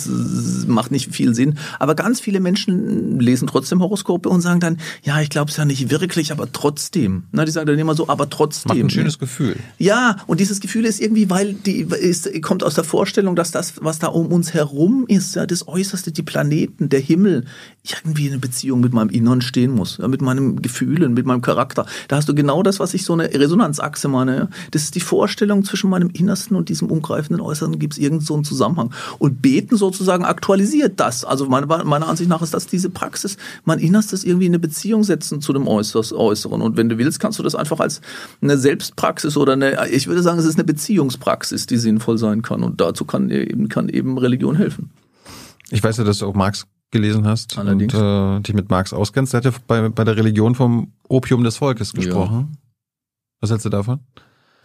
macht nicht viel Sinn. Aber ganz viele Menschen lesen trotzdem Horoskope und sagen dann, ja, ich glaube es ja nicht wirklich, aber trotzdem. Na, die sagen dann immer so, aber trotzdem. Macht ein schönes Gefühl. Ja, und dieses Gefühl ist irgendwie, weil die ist, kommt aus der Vorstellung, dass das, was da um uns herum ist, ja, das Äußerste, die Planeten, der Himmel, irgendwie eine Beziehung mit meinem Inneren stehen muss, mit meinem Gefühlen, mit meinem Charakter. Da hast du genau das, was ich so eine Resonanzachse meine. Das ist die Vorstellung zwischen meinem Innersten und diesem umgreifenden Äußeren, gibt es irgend so einen Zusammenhang. Und Beten sozusagen aktualisiert das. Also meine, meiner Ansicht nach ist das diese Praxis, mein Innerstes irgendwie in eine Beziehung setzen zu dem Äußeren. Und wenn du willst, kannst du das einfach als eine Selbstpraxis oder eine, ich würde sagen, es ist eine Beziehungspraxis, die sinnvoll sein kann. Und dazu kann eben, kann eben Religion helfen. Ich weiß ja, dass du auch Marx gelesen hast Allerdings. und äh, dich mit Marx auskennst. Der hat ja bei, bei der Religion vom Opium des Volkes gesprochen. Ja. Was hältst du davon?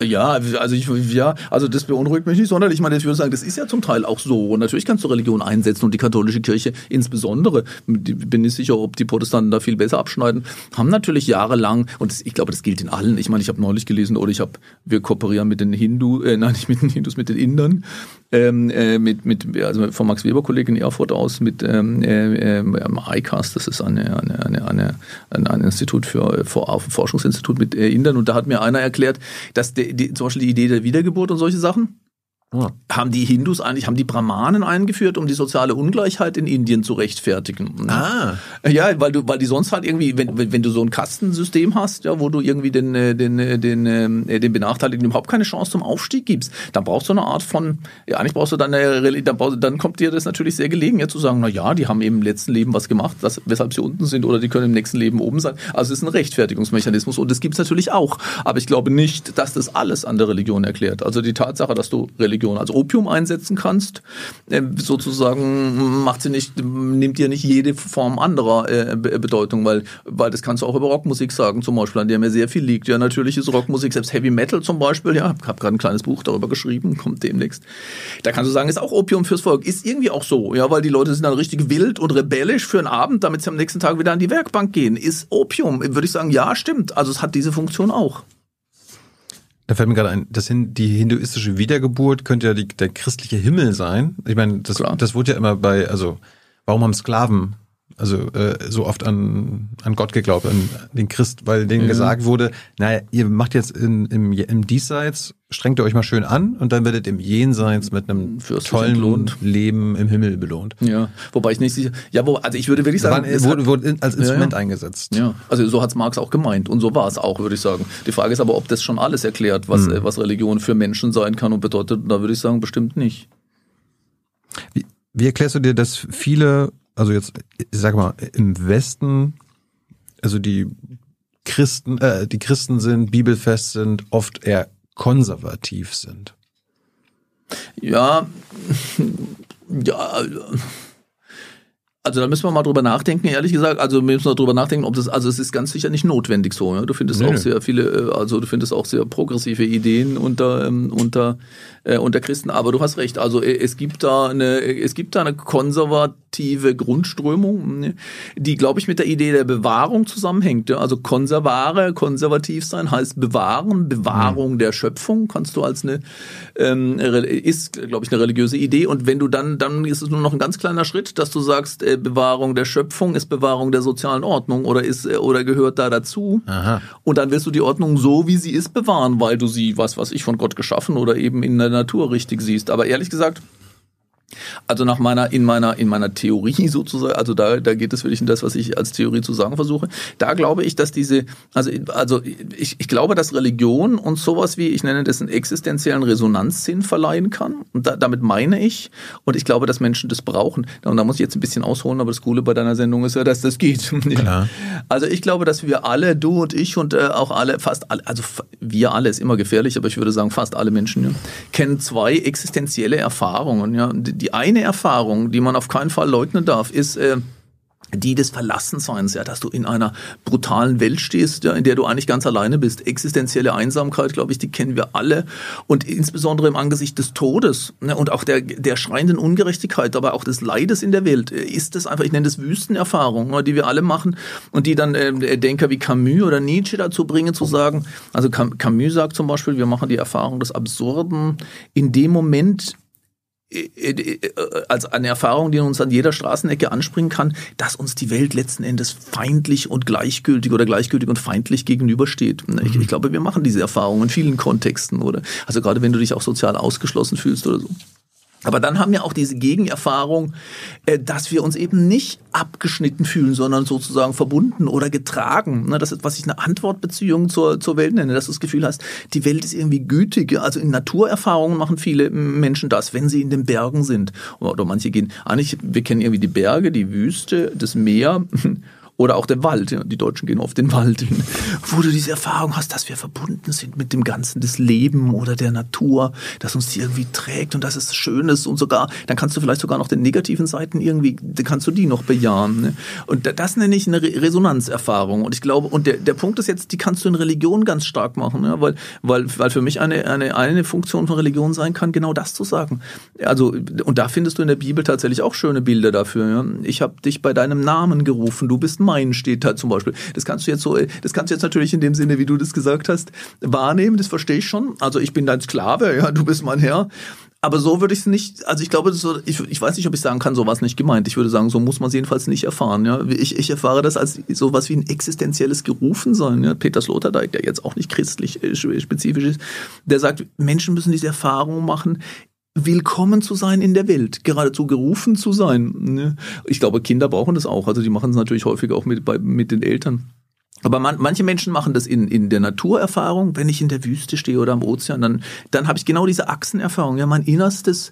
Ja, also ich, ja, also das beunruhigt mich nicht sonderlich. Ich meine, ich würde sagen, das ist ja zum Teil auch so. Und natürlich kannst du Religion einsetzen und die katholische Kirche insbesondere, bin nicht sicher, ob die Protestanten da viel besser abschneiden, haben natürlich jahrelang, und das, ich glaube, das gilt in allen, ich meine, ich habe neulich gelesen, oder ich habe, wir kooperieren mit den Hindu, äh, nein, nicht mit den Hindus, mit den Indern, ähm, äh, mit, mit, also vom Max Weber Kolleg in Erfurt aus, mit ähm, äh, ähm, ICAS, das ist eine, eine, eine, eine, ein, ein Institut für, für Forschungsinstitut mit äh, Indern, und da hat mir einer erklärt, dass der die, zum Beispiel die Idee der Wiedergeburt und solche Sachen. Ja. Haben die Hindus eigentlich, haben die Brahmanen eingeführt, um die soziale Ungleichheit in Indien zu rechtfertigen? Ah. Ja, weil du, weil die sonst halt irgendwie, wenn, wenn du so ein Kastensystem hast, ja, wo du irgendwie den, äh, den, äh, den, den, äh, den Benachteiligten überhaupt keine Chance zum Aufstieg gibst, dann brauchst du eine Art von, ja, eigentlich brauchst du dann eine, dann, dann kommt dir das natürlich sehr gelegen, ja, zu sagen, na ja, die haben eben im letzten Leben was gemacht, das, weshalb sie unten sind oder die können im nächsten Leben oben sein. Also es ist ein Rechtfertigungsmechanismus und das gibt es natürlich auch. Aber ich glaube nicht, dass das alles an der Religion erklärt. Also die Tatsache, dass du Religion Religion als Opium einsetzen kannst, äh, sozusagen macht sie nicht, nimmt dir nicht jede Form anderer äh, Bedeutung, weil, weil das kannst du auch über Rockmusik sagen, zum Beispiel, an der mir sehr viel liegt. Ja, natürlich ist Rockmusik, selbst Heavy Metal zum Beispiel, ja, ich habe gerade ein kleines Buch darüber geschrieben, kommt demnächst. Da kannst du sagen, ist auch Opium fürs Volk. Ist irgendwie auch so, ja, weil die Leute sind dann richtig wild und rebellisch für einen Abend, damit sie am nächsten Tag wieder an die Werkbank gehen. Ist Opium, würde ich sagen, ja, stimmt. Also es hat diese Funktion auch. Da fällt mir gerade ein, das hin, die hinduistische Wiedergeburt könnte ja die, der christliche Himmel sein. Ich meine, das, das wurde ja immer bei, also warum haben Sklaven also äh, so oft an, an Gott geglaubt, an den Christ, weil denen mhm. gesagt wurde, naja, ihr macht jetzt in, im, im Diesseits, strengt ihr euch mal schön an und dann werdet im Jenseits mit einem tollen entlohnt. Leben im Himmel belohnt. Ja, wobei ich nicht sicher, ja, wo, also ich würde wirklich sagen, es wurde, wurde als Instrument ja, ja. eingesetzt. Ja, also so hat's Marx auch gemeint und so war es auch, würde ich sagen. Die Frage ist aber, ob das schon alles erklärt, was, mhm. was Religion für Menschen sein kann und bedeutet, da würde ich sagen, bestimmt nicht. Wie, wie erklärst du dir, dass viele also jetzt, ich sag mal, im Westen, also die Christen, äh, die Christen sind, bibelfest sind, oft eher konservativ sind. Ja, ja, also da müssen wir mal drüber nachdenken, ehrlich gesagt. Also wir müssen wir drüber nachdenken, ob das, also es ist ganz sicher nicht notwendig so. Ja? Du findest nee. auch sehr viele, äh, also du findest auch sehr progressive Ideen unter, ähm, unter, äh, unter Christen. Aber du hast recht. Also äh, es gibt da eine, es gibt da eine konservative Grundströmung, ne? die, glaube ich, mit der Idee der Bewahrung zusammenhängt. Ja? Also konservare, konservativ sein heißt bewahren, Bewahrung mhm. der Schöpfung kannst du als eine, ähm, ist, glaube ich, eine religiöse Idee. Und wenn du dann, dann ist es nur noch ein ganz kleiner Schritt, dass du sagst, äh, Bewahrung der Schöpfung, ist Bewahrung der sozialen Ordnung oder ist äh, oder gehört da dazu. Aha. Und dann wirst du die Ordnung so, wie sie ist, bewahren, weil du sie, was was ich von Gott geschaffen oder eben in der Natur richtig siehst. Aber ehrlich gesagt, also nach meiner, in meiner, in meiner Theorie sozusagen, also da, da geht es wirklich in das, was ich als Theorie zu sagen versuche. Da glaube ich, dass diese, also, also ich, ich glaube, dass Religion uns sowas wie, ich nenne das einen existenziellen Resonanzsinn verleihen kann. Und da, damit meine ich, und ich glaube, dass Menschen das brauchen. Und da muss ich jetzt ein bisschen ausholen, aber das Coole bei deiner Sendung ist ja, dass das geht. Ja. Also ich glaube, dass wir alle, du und ich und äh, auch alle, fast alle, also wir alle ist immer gefährlich, aber ich würde sagen, fast alle Menschen ja, kennen zwei existenzielle Erfahrungen. Ja. Die, die eine Erfahrung, die man auf keinen Fall leugnen darf, ist, äh, die des Verlassenseins, ja, dass du in einer brutalen Welt stehst, ja, in der du eigentlich ganz alleine bist. Existenzielle Einsamkeit, glaube ich, die kennen wir alle. Und insbesondere im Angesicht des Todes ne, und auch der, der schreienden Ungerechtigkeit, aber auch des Leides in der Welt, äh, ist das einfach, ich nenne das Wüstenerfahrung, ne, die wir alle machen und die dann äh, Denker wie Camus oder Nietzsche dazu bringen, zu sagen, also Camus sagt zum Beispiel, wir machen die Erfahrung des Absurden in dem Moment, als eine Erfahrung, die uns an jeder Straßenecke anspringen kann, dass uns die Welt letzten Endes feindlich und gleichgültig oder gleichgültig und feindlich gegenübersteht. Ich, ich glaube, wir machen diese Erfahrung in vielen Kontexten, oder? Also gerade wenn du dich auch sozial ausgeschlossen fühlst oder so. Aber dann haben wir auch diese Gegenerfahrung, äh, dass wir uns eben nicht abgeschnitten fühlen, sondern sozusagen verbunden oder getragen. Ne, das ist, was ich eine Antwortbeziehung zur, zur Welt nenne, dass du das Gefühl hast, die Welt ist irgendwie gütig. Also in Naturerfahrungen machen viele Menschen das, wenn sie in den Bergen sind. Oder manche gehen, eigentlich, wir kennen irgendwie die Berge, die Wüste, das Meer oder auch der Wald. Ja, die Deutschen gehen auf den Wald, wo du diese Erfahrung hast, dass wir verbunden sind mit dem Ganzen des Lebens oder der Natur, dass uns die irgendwie trägt und dass es schön ist und sogar, dann kannst du vielleicht sogar noch den negativen Seiten irgendwie, dann kannst du die noch bejahen. Ne? Und das nenne ich eine Resonanzerfahrung. Und ich glaube, und der, der Punkt ist jetzt, die kannst du in Religion ganz stark machen, ja? weil, weil, weil für mich eine, eine, eine Funktion von Religion sein kann, genau das zu sagen. Also, und da findest du in der Bibel tatsächlich auch schöne Bilder dafür. Ja? Ich habe dich bei deinem Namen gerufen, du bist mein steht da zum Beispiel. Das kannst du jetzt so, das kannst du jetzt natürlich in dem Sinne, wie du das gesagt hast, wahrnehmen. Das verstehe ich schon. Also ich bin dein Sklave, ja, du bist mein Herr. Aber so würde ich es nicht, also ich glaube, so, ich, ich weiß nicht, ob ich sagen kann, so war nicht gemeint. Ich würde sagen, so muss man es jedenfalls nicht erfahren. Ja? Ich, ich erfahre das als so was wie ein existenzielles Gerufensein. Ja? Peter Sloterdijk, der jetzt auch nicht christlich äh, spezifisch ist, der sagt, Menschen müssen diese Erfahrung machen, willkommen zu sein in der Welt, geradezu gerufen zu sein. Ne? Ich glaube, Kinder brauchen das auch. Also die machen es natürlich häufig auch mit, bei, mit den Eltern. Aber man, manche Menschen machen das in, in der Naturerfahrung. Wenn ich in der Wüste stehe oder am Ozean, dann, dann habe ich genau diese Achsenerfahrung. Ja, mein Innerstes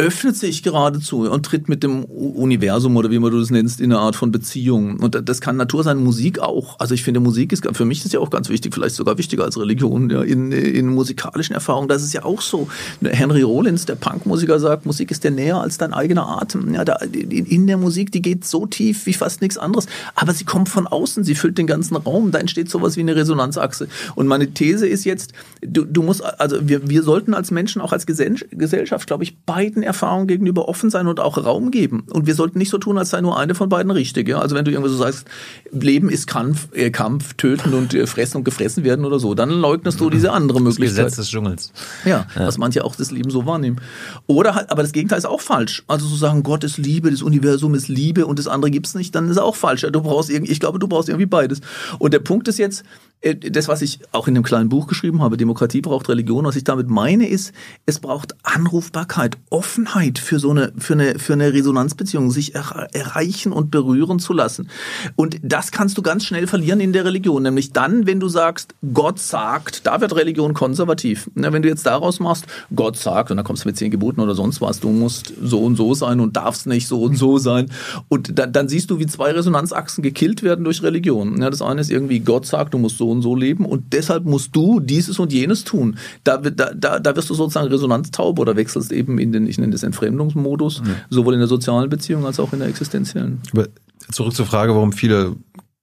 öffnet sich geradezu und tritt mit dem Universum oder wie man das nennst in eine Art von Beziehung. Und das kann Natur sein, Musik auch. Also ich finde, Musik ist für mich ist ja auch ganz wichtig, vielleicht sogar wichtiger als Religion. Ja, in, in musikalischen Erfahrungen, das ist ja auch so. Henry Rollins, der Punkmusiker, sagt, Musik ist dir näher als dein eigener Atem. Ja, da, in der Musik, die geht so tief wie fast nichts anderes. Aber sie kommt von außen, sie füllt den ganzen Raum. Da entsteht sowas wie eine Resonanzachse. Und meine These ist jetzt, du, du musst, also wir, wir sollten als Menschen, auch als Gesellschaft, glaube ich, beiden Erfahrung gegenüber offen sein und auch Raum geben. Und wir sollten nicht so tun, als sei nur eine von beiden richtig. Ja? Also wenn du irgendwie so sagst, Leben ist Kampf, äh, Kampf töten und äh, fressen und gefressen werden oder so, dann leugnest du diese andere Möglichkeit. Das Gesetz des Dschungels. Ja, ja, was manche auch das Leben so wahrnehmen. Oder halt, aber das Gegenteil ist auch falsch. Also zu sagen, Gott ist Liebe, das Universum ist Liebe und das andere gibt's nicht, dann ist auch falsch. Du brauchst irgendwie, ich glaube, du brauchst irgendwie beides. Und der Punkt ist jetzt, das, was ich auch in dem kleinen Buch geschrieben habe, Demokratie braucht Religion, was ich damit meine, ist, es braucht Anrufbarkeit, Offenheit für so eine, für eine, für eine Resonanzbeziehung, sich erreichen und berühren zu lassen. Und das kannst du ganz schnell verlieren in der Religion, nämlich dann, wenn du sagst, Gott sagt, da wird Religion konservativ. Wenn du jetzt daraus machst, Gott sagt, und dann kommst du mit zehn Geboten oder sonst was, du musst so und so sein und darfst nicht so und so sein. Und dann, dann siehst du, wie zwei Resonanzachsen gekillt werden durch Religion. das eine ist irgendwie, Gott sagt, du musst so und so leben und deshalb musst du dieses und jenes tun. Da, da, da, da wirst du sozusagen resonanztaub oder wechselst eben in den, ich nenne das Entfremdungsmodus, mhm. sowohl in der sozialen Beziehung als auch in der existenziellen. Aber zurück zur Frage, warum viele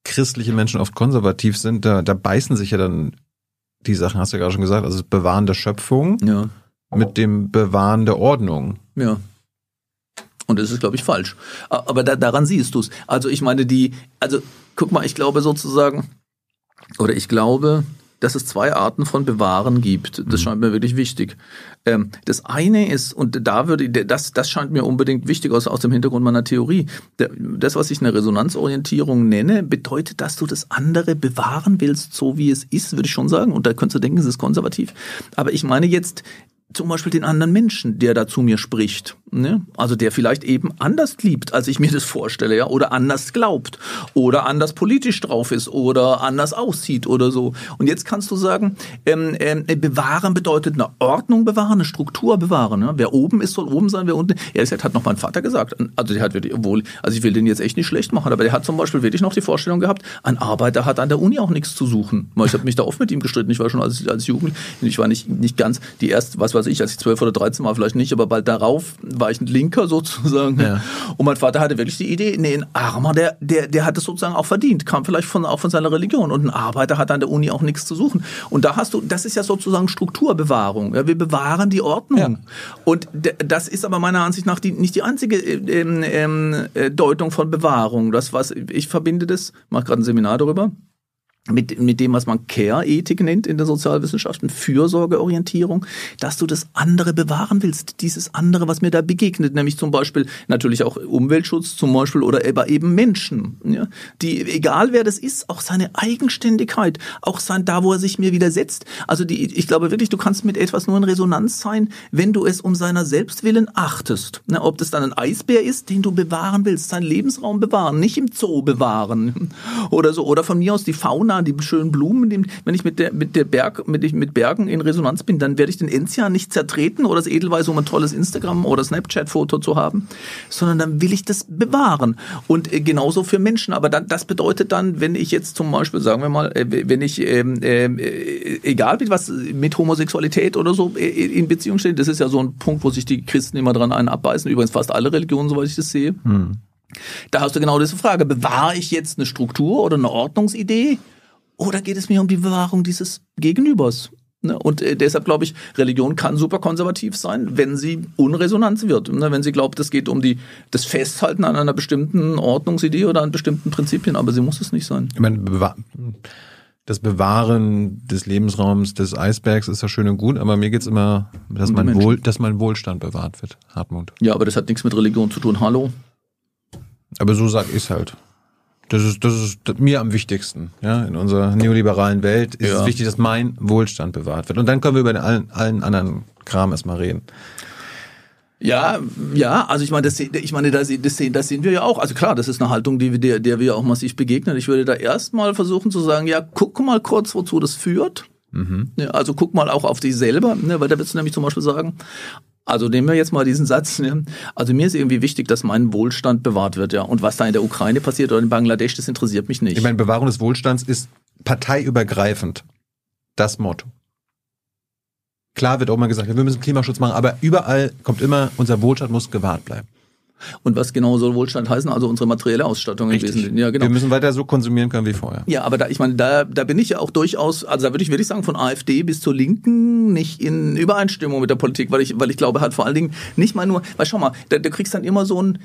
christliche Menschen oft konservativ sind, da, da beißen sich ja dann die Sachen, hast du ja gerade schon gesagt, also das Bewahren der Schöpfung ja. mit dem Bewahren der Ordnung. Ja. Und das ist, glaube ich, falsch. Aber da, daran siehst du es. Also ich meine, die, also guck mal, ich glaube sozusagen, oder ich glaube, dass es zwei Arten von Bewahren gibt. Das mhm. scheint mir wirklich wichtig. Ähm, das eine ist, und da würde, das, das scheint mir unbedingt wichtig aus, aus dem Hintergrund meiner Theorie. Das, was ich eine Resonanzorientierung nenne, bedeutet, dass du das andere bewahren willst, so wie es ist, würde ich schon sagen. Und da könntest du denken, es ist konservativ. Aber ich meine jetzt zum Beispiel den anderen Menschen, der da zu mir spricht. Ne? Also der vielleicht eben anders liebt, als ich mir das vorstelle, ja, oder anders glaubt, oder anders politisch drauf ist, oder anders aussieht oder so. Und jetzt kannst du sagen, ähm, ähm, bewahren bedeutet eine Ordnung bewahren, eine Struktur bewahren. Ne? Wer oben ist, soll oben sein, wer unten. Ja, das hat noch mein Vater gesagt. Also der hat wirklich, obwohl, also ich will den jetzt echt nicht schlecht machen, aber der hat zum Beispiel wirklich noch die Vorstellung gehabt, ein Arbeiter hat an der Uni auch nichts zu suchen. Ich habe mich da oft mit ihm gestritten. Ich war schon als, als Jugendlich, ich war nicht, nicht ganz die erste, was weiß ich, als ich zwölf oder dreizehn war, vielleicht nicht, aber bald darauf war ich ein Linker sozusagen. Ja. Und mein Vater hatte wirklich die Idee, nee, ein Armer, der, der, der hat es sozusagen auch verdient, kam vielleicht von, auch von seiner Religion. Und ein Arbeiter hat an der Uni auch nichts zu suchen. Und da hast du, das ist ja sozusagen Strukturbewahrung. Ja, wir bewahren die Ordnung. Ja. Und das ist aber meiner Ansicht nach die, nicht die einzige äh, ähm, ähm, äh, Deutung von Bewahrung. Das, was ich verbinde das, mache gerade ein Seminar darüber mit, mit dem, was man Care-Ethik nennt in der Sozialwissenschaften, Fürsorgeorientierung, dass du das andere bewahren willst, dieses andere, was mir da begegnet, nämlich zum Beispiel natürlich auch Umweltschutz zum Beispiel oder eben Menschen, ja, die, egal wer das ist, auch seine Eigenständigkeit, auch sein, da wo er sich mir widersetzt, also die, ich glaube wirklich, du kannst mit etwas nur in Resonanz sein, wenn du es um seiner Selbstwillen achtest, ne, ob das dann ein Eisbär ist, den du bewahren willst, seinen Lebensraum bewahren, nicht im Zoo bewahren oder so, oder von mir aus die Fauna Enzian, die schönen Blumen, die, wenn ich mit der, mit der Berg, mit, mit Bergen in Resonanz bin, dann werde ich den Enzian nicht zertreten oder das Edelweiß, um ein tolles Instagram- oder Snapchat-Foto zu haben, sondern dann will ich das bewahren. Und äh, genauso für Menschen. Aber dann, das bedeutet dann, wenn ich jetzt zum Beispiel, sagen wir mal, äh, wenn ich, ähm, ähm, äh, egal mit was, mit Homosexualität oder so äh, in Beziehung stehe, das ist ja so ein Punkt, wo sich die Christen immer dran einen abbeißen, übrigens fast alle Religionen, soweit ich das sehe. Hm. Da hast du genau diese Frage, bewahre ich jetzt eine Struktur oder eine Ordnungsidee oder geht es mir um die Bewahrung dieses Gegenübers? Ne? Und äh, deshalb glaube ich, Religion kann super konservativ sein, wenn sie unresonant wird. Ne? Wenn sie glaubt, es geht um die, das Festhalten an einer bestimmten Ordnungsidee oder an bestimmten Prinzipien, aber sie muss es nicht sein. Ich meine, das Bewahren des Lebensraums des Eisbergs ist ja schön und gut, aber mir geht's immer, dass mein, Wohl, dass mein Wohlstand bewahrt wird, Hartmut. Ja, aber das hat nichts mit Religion zu tun. Hallo? Aber so sag ich's halt. Das ist, das ist mir am wichtigsten. Ja? In unserer neoliberalen Welt ist ja. es wichtig, dass mein Wohlstand bewahrt wird. Und dann können wir über den allen, allen anderen Kram erstmal reden. Ja, ja, also ich meine, das, ich meine, das, das, das sehen wir ja auch. Also klar, das ist eine Haltung, die, der, der wir auch massiv begegnen. Ich würde da erstmal versuchen zu sagen, ja, guck mal kurz, wozu das führt. Mhm. Ja, also guck mal auch auf dich selber, ne, weil da willst du nämlich zum Beispiel sagen, also nehmen wir jetzt mal diesen Satz. Ne? Also mir ist irgendwie wichtig, dass mein Wohlstand bewahrt wird, ja. Und was da in der Ukraine passiert oder in Bangladesch, das interessiert mich nicht. Ich meine, Bewahrung des Wohlstands ist parteiübergreifend das Motto. Klar wird auch mal gesagt, wir müssen Klimaschutz machen, aber überall kommt immer, unser Wohlstand muss gewahrt bleiben. Und was genau soll Wohlstand heißen? Also unsere materielle Ausstattung Richtig. im Wesentlichen. Ja, genau. Wir müssen weiter so konsumieren können wie vorher. Ja, aber da, ich meine, da, da bin ich ja auch durchaus, also da würde ich wirklich sagen, von AfD bis zur Linken nicht in Übereinstimmung mit der Politik, weil ich, weil ich glaube halt vor allen Dingen nicht mal nur, weil schau mal, da, da kriegst dann immer so ein,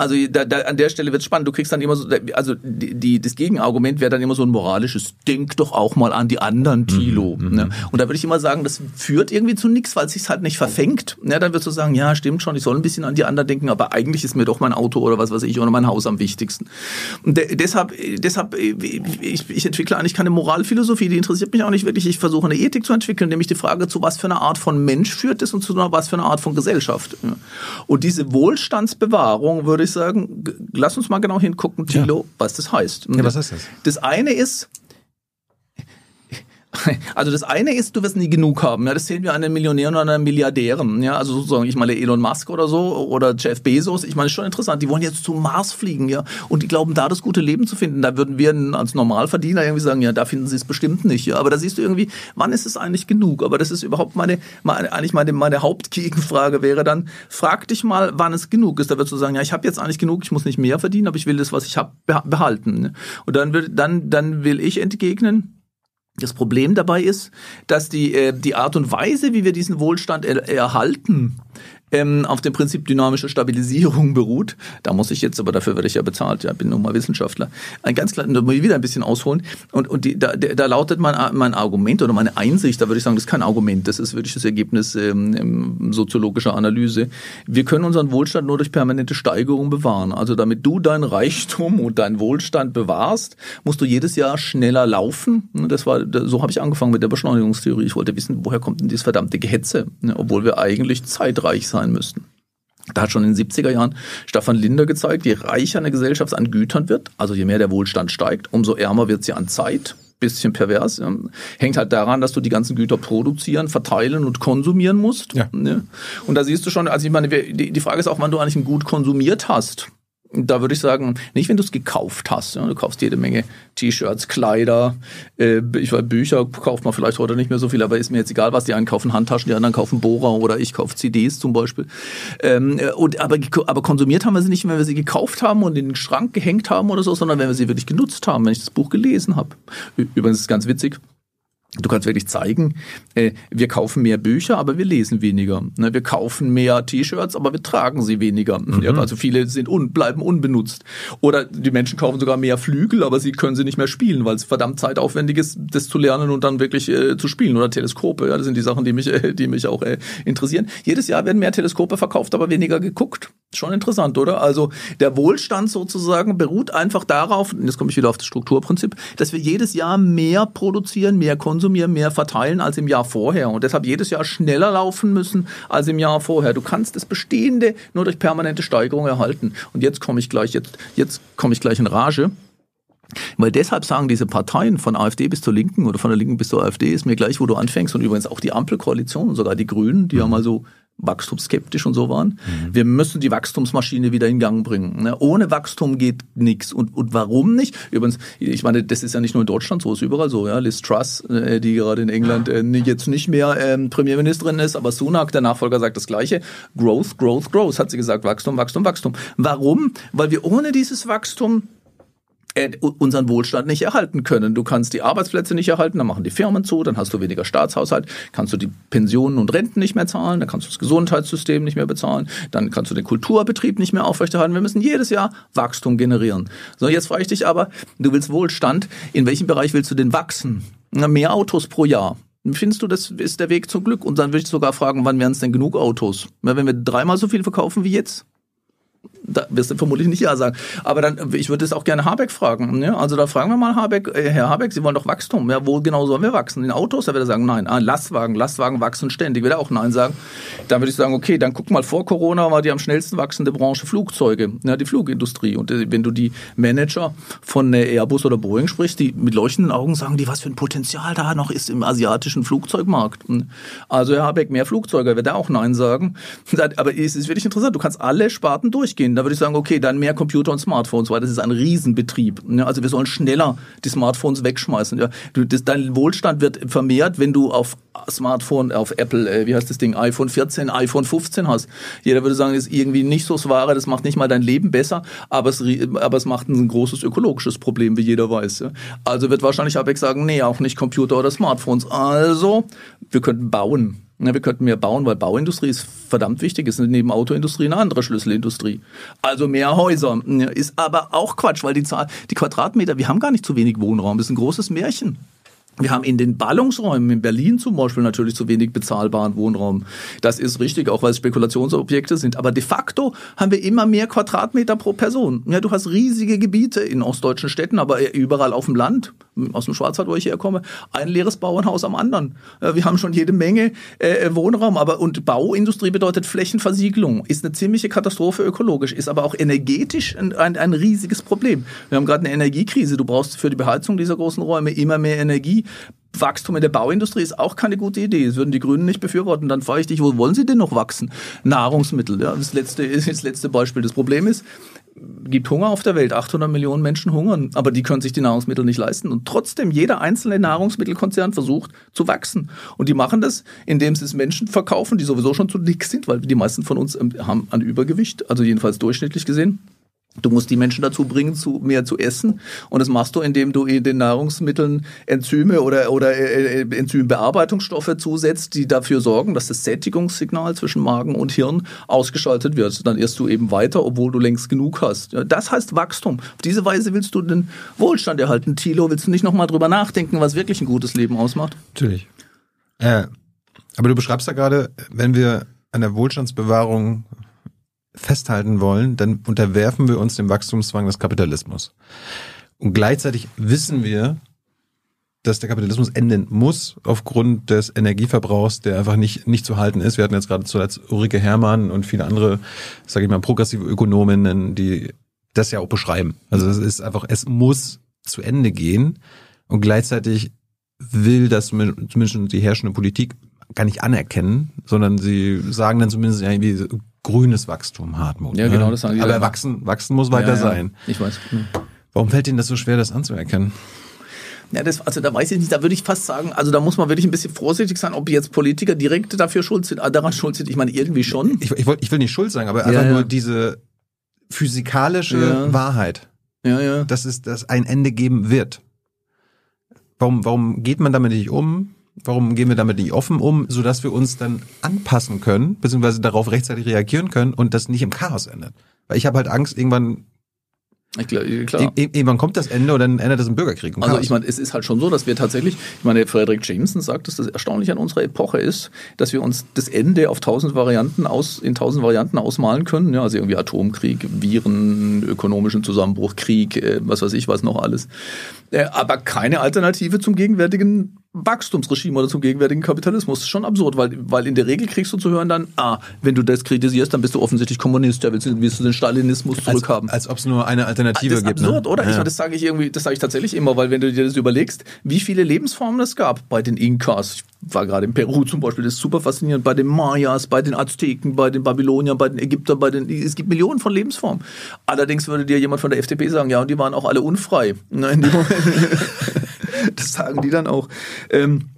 also da, da, an der Stelle wird spannend. Du kriegst dann immer so, also die, die das Gegenargument wäre dann immer so ein moralisches, denk doch auch mal an die anderen, Tilo. Mhm, ne? Und da würde ich immer sagen, das führt irgendwie zu nichts, weil es sich halt nicht verfängt. Ne? Dann würdest du sagen, ja, stimmt schon, ich soll ein bisschen an die anderen denken, aber eigentlich ist mir doch mein Auto oder was weiß ich oder mein Haus am wichtigsten. Und de deshalb, deshalb ich, ich entwickle eigentlich keine Moralphilosophie, die interessiert mich auch nicht wirklich. Ich versuche eine Ethik zu entwickeln, nämlich die Frage, zu was für eine Art von Mensch führt es und zu was für eine Art von Gesellschaft. Und diese Wohlstandsbewahrung würde ich ich sagen, lass uns mal genau hingucken, Thilo, ja. was das heißt. Ja, was heißt das? Das eine ist, Also das eine ist, du wirst nie genug haben. Ja, das sehen wir an den Millionären und an den Milliardären. Ja, also sozusagen, ich meine Elon Musk oder so oder Jeff Bezos. Ich meine, ist schon interessant. Die wollen jetzt zum Mars fliegen, ja, und die glauben, da das gute Leben zu finden. Da würden wir als Normalverdiener irgendwie sagen, ja, da finden sie es bestimmt nicht. Ja, aber da siehst du irgendwie, wann ist es eigentlich genug? Aber das ist überhaupt meine, meine eigentlich meine meine Hauptgegenfrage wäre dann, frag dich mal, wann es genug ist. Da würdest du sagen, ja, ich habe jetzt eigentlich genug, ich muss nicht mehr verdienen, aber ich will das, was ich habe, behalten. Und dann will dann dann will ich entgegnen das Problem dabei ist, dass die, äh, die Art und Weise, wie wir diesen Wohlstand er erhalten, ähm, auf dem Prinzip dynamische Stabilisierung beruht. Da muss ich jetzt, aber dafür werde ich ja bezahlt, ja, bin nun mal Wissenschaftler. Ein ganz kleines, da muss ich wieder ein bisschen ausholen. Und, und die, da, da lautet mein, mein Argument oder meine Einsicht, da würde ich sagen, das ist kein Argument, das ist wirklich das Ergebnis ähm, soziologischer Analyse. Wir können unseren Wohlstand nur durch permanente Steigerung bewahren. Also damit du dein Reichtum und dein Wohlstand bewahrst, musst du jedes Jahr schneller laufen. Das war, so habe ich angefangen mit der Beschleunigungstheorie. Ich wollte wissen, woher kommt denn dieses verdammte Gehetze, ne, obwohl wir eigentlich zeitreich sein sein müssten. Da hat schon in den 70er Jahren Stefan Linder gezeigt, je reicher eine Gesellschaft an Gütern wird, also je mehr der Wohlstand steigt, umso ärmer wird sie an Zeit. Bisschen pervers. Ja. Hängt halt daran, dass du die ganzen Güter produzieren, verteilen und konsumieren musst. Ja. Ne? Und da siehst du schon, also ich meine, die Frage ist auch, wann du eigentlich ein Gut konsumiert hast. Da würde ich sagen, nicht wenn du es gekauft hast. Ja, du kaufst jede Menge T-Shirts, Kleider, äh, ich weiß, Bücher kauft man vielleicht heute nicht mehr so viel, aber ist mir jetzt egal, was die einen kaufen, Handtaschen, die anderen kaufen Bohrer oder ich kaufe CDs zum Beispiel. Ähm, äh, und, aber, aber konsumiert haben wir sie nicht, wenn wir sie gekauft haben und in den Schrank gehängt haben oder so, sondern wenn wir sie wirklich genutzt haben, wenn ich das Buch gelesen habe. Übrigens ist es ganz witzig. Du kannst wirklich zeigen, äh, wir kaufen mehr Bücher, aber wir lesen weniger. Ne? Wir kaufen mehr T-Shirts, aber wir tragen sie weniger. Mhm. Ja, also viele sind un, bleiben unbenutzt. Oder die Menschen kaufen sogar mehr Flügel, aber sie können sie nicht mehr spielen, weil es verdammt zeitaufwendig ist, das zu lernen und dann wirklich äh, zu spielen. Oder Teleskope, ja, das sind die Sachen, die mich, äh, die mich auch interessieren. Jedes Jahr werden mehr Teleskope verkauft, aber weniger geguckt. Schon interessant, oder? Also der Wohlstand sozusagen beruht einfach darauf, und jetzt komme ich wieder auf das Strukturprinzip, dass wir jedes Jahr mehr produzieren, mehr konsumieren, mehr verteilen als im Jahr vorher und deshalb jedes Jahr schneller laufen müssen als im Jahr vorher. Du kannst das Bestehende nur durch permanente Steigerung erhalten. Und jetzt komme ich gleich, jetzt, jetzt komme ich gleich in Rage. Weil deshalb sagen diese Parteien von AfD bis zur Linken oder von der Linken bis zur AfD ist mir gleich, wo du anfängst und übrigens auch die Ampelkoalition und sogar die Grünen, die mhm. ja mal so wachstumsskeptisch und so waren. Mhm. Wir müssen die Wachstumsmaschine wieder in Gang bringen. Ne? Ohne Wachstum geht nichts. Und, und warum nicht? Übrigens, ich meine, das ist ja nicht nur in Deutschland so, ist überall so. Ja? Liz Truss, äh, die gerade in England äh, jetzt nicht mehr ähm, Premierministerin ist, aber Sunak, der Nachfolger, sagt das Gleiche. Growth, Growth, Growth, hat sie gesagt. Wachstum, Wachstum, Wachstum. Warum? Weil wir ohne dieses Wachstum unseren Wohlstand nicht erhalten können. Du kannst die Arbeitsplätze nicht erhalten, dann machen die Firmen zu, dann hast du weniger Staatshaushalt, kannst du die Pensionen und Renten nicht mehr zahlen, dann kannst du das Gesundheitssystem nicht mehr bezahlen, dann kannst du den Kulturbetrieb nicht mehr aufrechterhalten. Wir müssen jedes Jahr Wachstum generieren. So, jetzt frage ich dich aber, du willst Wohlstand, in welchem Bereich willst du denn wachsen? Mehr Autos pro Jahr. Findest du, das ist der Weg zum Glück? Und dann würde ich sogar fragen, wann wären es denn genug Autos? Wenn wir dreimal so viel verkaufen wie jetzt? Da wirst du vermutlich nicht ja sagen. Aber dann, ich würde es auch gerne Habeck fragen. Ne? Also da fragen wir mal Habeck, äh, Herr Habeck, Sie wollen doch Wachstum. Ja, wo genau sollen wir wachsen? In Autos? Da wird er sagen, nein. Ah, Lastwagen, Lastwagen wachsen ständig. Wird er auch nein sagen. Dann würde ich sagen, okay, dann guck mal, vor Corona war die am schnellsten wachsende Branche Flugzeuge, ja, die Flugindustrie. Und äh, wenn du die Manager von äh, Airbus oder Boeing sprichst, die mit leuchtenden Augen sagen, die was für ein Potenzial da noch ist im asiatischen Flugzeugmarkt. Also Herr Habeck, mehr Flugzeuge, wird er auch nein sagen. Aber es ist wirklich interessant, du kannst alle Sparten durchgehen. Da würde ich sagen, okay, dann mehr Computer und Smartphones, weil das ist ein Riesenbetrieb. Also wir sollen schneller die Smartphones wegschmeißen. Dein Wohlstand wird vermehrt, wenn du auf Smartphone, auf Apple, äh, wie heißt das Ding, iPhone 14, iPhone 15 hast. Jeder würde sagen, das ist irgendwie nicht so das Wahre, das macht nicht mal dein Leben besser, aber es, aber es macht ein großes ökologisches Problem, wie jeder weiß. Also wird wahrscheinlich Abeck sagen, nee, auch nicht Computer oder Smartphones. Also, wir könnten bauen. Ja, wir könnten mehr bauen, weil Bauindustrie ist verdammt wichtig, ist neben Autoindustrie eine andere Schlüsselindustrie. Also mehr Häuser. Ist aber auch Quatsch, weil die Zahl, die Quadratmeter, wir haben gar nicht zu wenig Wohnraum, das ist ein großes Märchen. Wir haben in den Ballungsräumen in Berlin zum Beispiel natürlich zu wenig bezahlbaren Wohnraum. Das ist richtig, auch weil es Spekulationsobjekte sind. Aber de facto haben wir immer mehr Quadratmeter pro Person. Ja, du hast riesige Gebiete in ostdeutschen Städten, aber überall auf dem Land, aus dem Schwarzwald, wo ich herkomme, ein leeres Bauernhaus am anderen. Wir haben schon jede Menge äh, Wohnraum, aber und Bauindustrie bedeutet Flächenversiegelung, ist eine ziemliche Katastrophe ökologisch, ist aber auch energetisch ein, ein, ein riesiges Problem. Wir haben gerade eine Energiekrise. Du brauchst für die Beheizung dieser großen Räume immer mehr Energie. Wachstum in der Bauindustrie ist auch keine gute Idee. Das würden die Grünen nicht befürworten. Dann frage ich dich, wo wollen sie denn noch wachsen? Nahrungsmittel, ja, das letzte das letzte Beispiel. Das Problem ist, gibt Hunger auf der Welt. 800 Millionen Menschen hungern, aber die können sich die Nahrungsmittel nicht leisten. Und trotzdem, jeder einzelne Nahrungsmittelkonzern versucht zu wachsen. Und die machen das, indem sie es Menschen verkaufen, die sowieso schon zu dick sind, weil die meisten von uns ähm, haben an Übergewicht, also jedenfalls durchschnittlich gesehen. Du musst die Menschen dazu bringen, zu, mehr zu essen. Und das machst du, indem du den Nahrungsmitteln Enzyme oder, oder äh, äh, Enzymbearbeitungsstoffe zusetzt, die dafür sorgen, dass das Sättigungssignal zwischen Magen und Hirn ausgeschaltet wird. Dann irrst du eben weiter, obwohl du längst genug hast. Das heißt Wachstum. Auf diese Weise willst du den Wohlstand erhalten. Thilo, willst du nicht nochmal drüber nachdenken, was wirklich ein gutes Leben ausmacht? Natürlich. Äh, aber du beschreibst ja gerade, wenn wir an der Wohlstandsbewahrung festhalten wollen, dann unterwerfen wir uns dem Wachstumszwang des Kapitalismus. Und gleichzeitig wissen wir, dass der Kapitalismus enden muss aufgrund des Energieverbrauchs, der einfach nicht nicht zu halten ist. Wir hatten jetzt gerade zuletzt Ulrike Herrmann und viele andere, sage ich mal, progressive Ökonominnen, die das ja auch beschreiben. Also es ist einfach, es muss zu Ende gehen und gleichzeitig will das zumindest die herrschende Politik gar nicht anerkennen, sondern sie sagen dann zumindest irgendwie grünes Wachstum, Hartmut. Ja, genau, das sagen die Aber dann. wachsen, wachsen muss weiter Ja, ja. sein. Ich weiß. Warum fällt Ihnen das so schwer, das anzuerkennen? Ja, das, also da weiß ich nicht, da würde ich fast sagen, also da muss man wirklich ein bisschen vorsichtig sein, ob jetzt Politiker direkt dafür schuld sind, ah, daran schuld sind. Ich meine, irgendwie schon. Ich, ich, ich will nicht schuld sagen, aber einfach ja. nur diese physikalische Ja. Wahrheit, Ja, ja. dass es dass ein Ende geben wird. Warum, warum geht man damit nicht um? Warum gehen wir damit nicht offen um, sodass wir uns dann anpassen können, beziehungsweise darauf rechtzeitig reagieren können und das nicht im Chaos endet? Weil ich habe halt Angst, irgendwann, Ich glaub, klar. ir- irgendwann kommt das Ende und dann endet das im Bürgerkrieg. und Also Chaos. ich meine, es ist halt schon so, dass wir tatsächlich, ich meine, Frederick Jameson sagt, dass das Erstaunliche an unserer Epoche ist, dass wir uns das Ende auf tausend Varianten aus, in tausend Varianten ausmalen können. Ja, also irgendwie Atomkrieg, Viren, ökonomischen Zusammenbruch, Krieg, äh, was weiß ich, was noch alles. Äh, aber keine Alternative zum gegenwärtigen Wachstumsregime oder zum gegenwärtigen Kapitalismus. Das ist schon absurd, weil, weil in der Regel kriegst du zu hören dann, ah, wenn du das kritisierst, dann bist du offensichtlich Kommunist, ja, willst du, willst du den Stalinismus als, zurückhaben. als ob es nur eine Alternative Das ist gibt. absurd, ne? oder? Ja. Ich das sage ich irgendwie, das sage ich tatsächlich immer, weil wenn du dir das überlegst, wie viele Lebensformen es gab bei den Inkas. Ich war gerade in Peru zum Beispiel, das ist super faszinierend. Bei den Mayas, bei den Azteken, bei den Babyloniern, bei den Ägyptern, bei den, es gibt Millionen von Lebensformen. Allerdings würde dir jemand von der FDP sagen, ja, und die waren auch alle unfrei. Ne, in dem Moment. das sagen die dann auch. Ähm,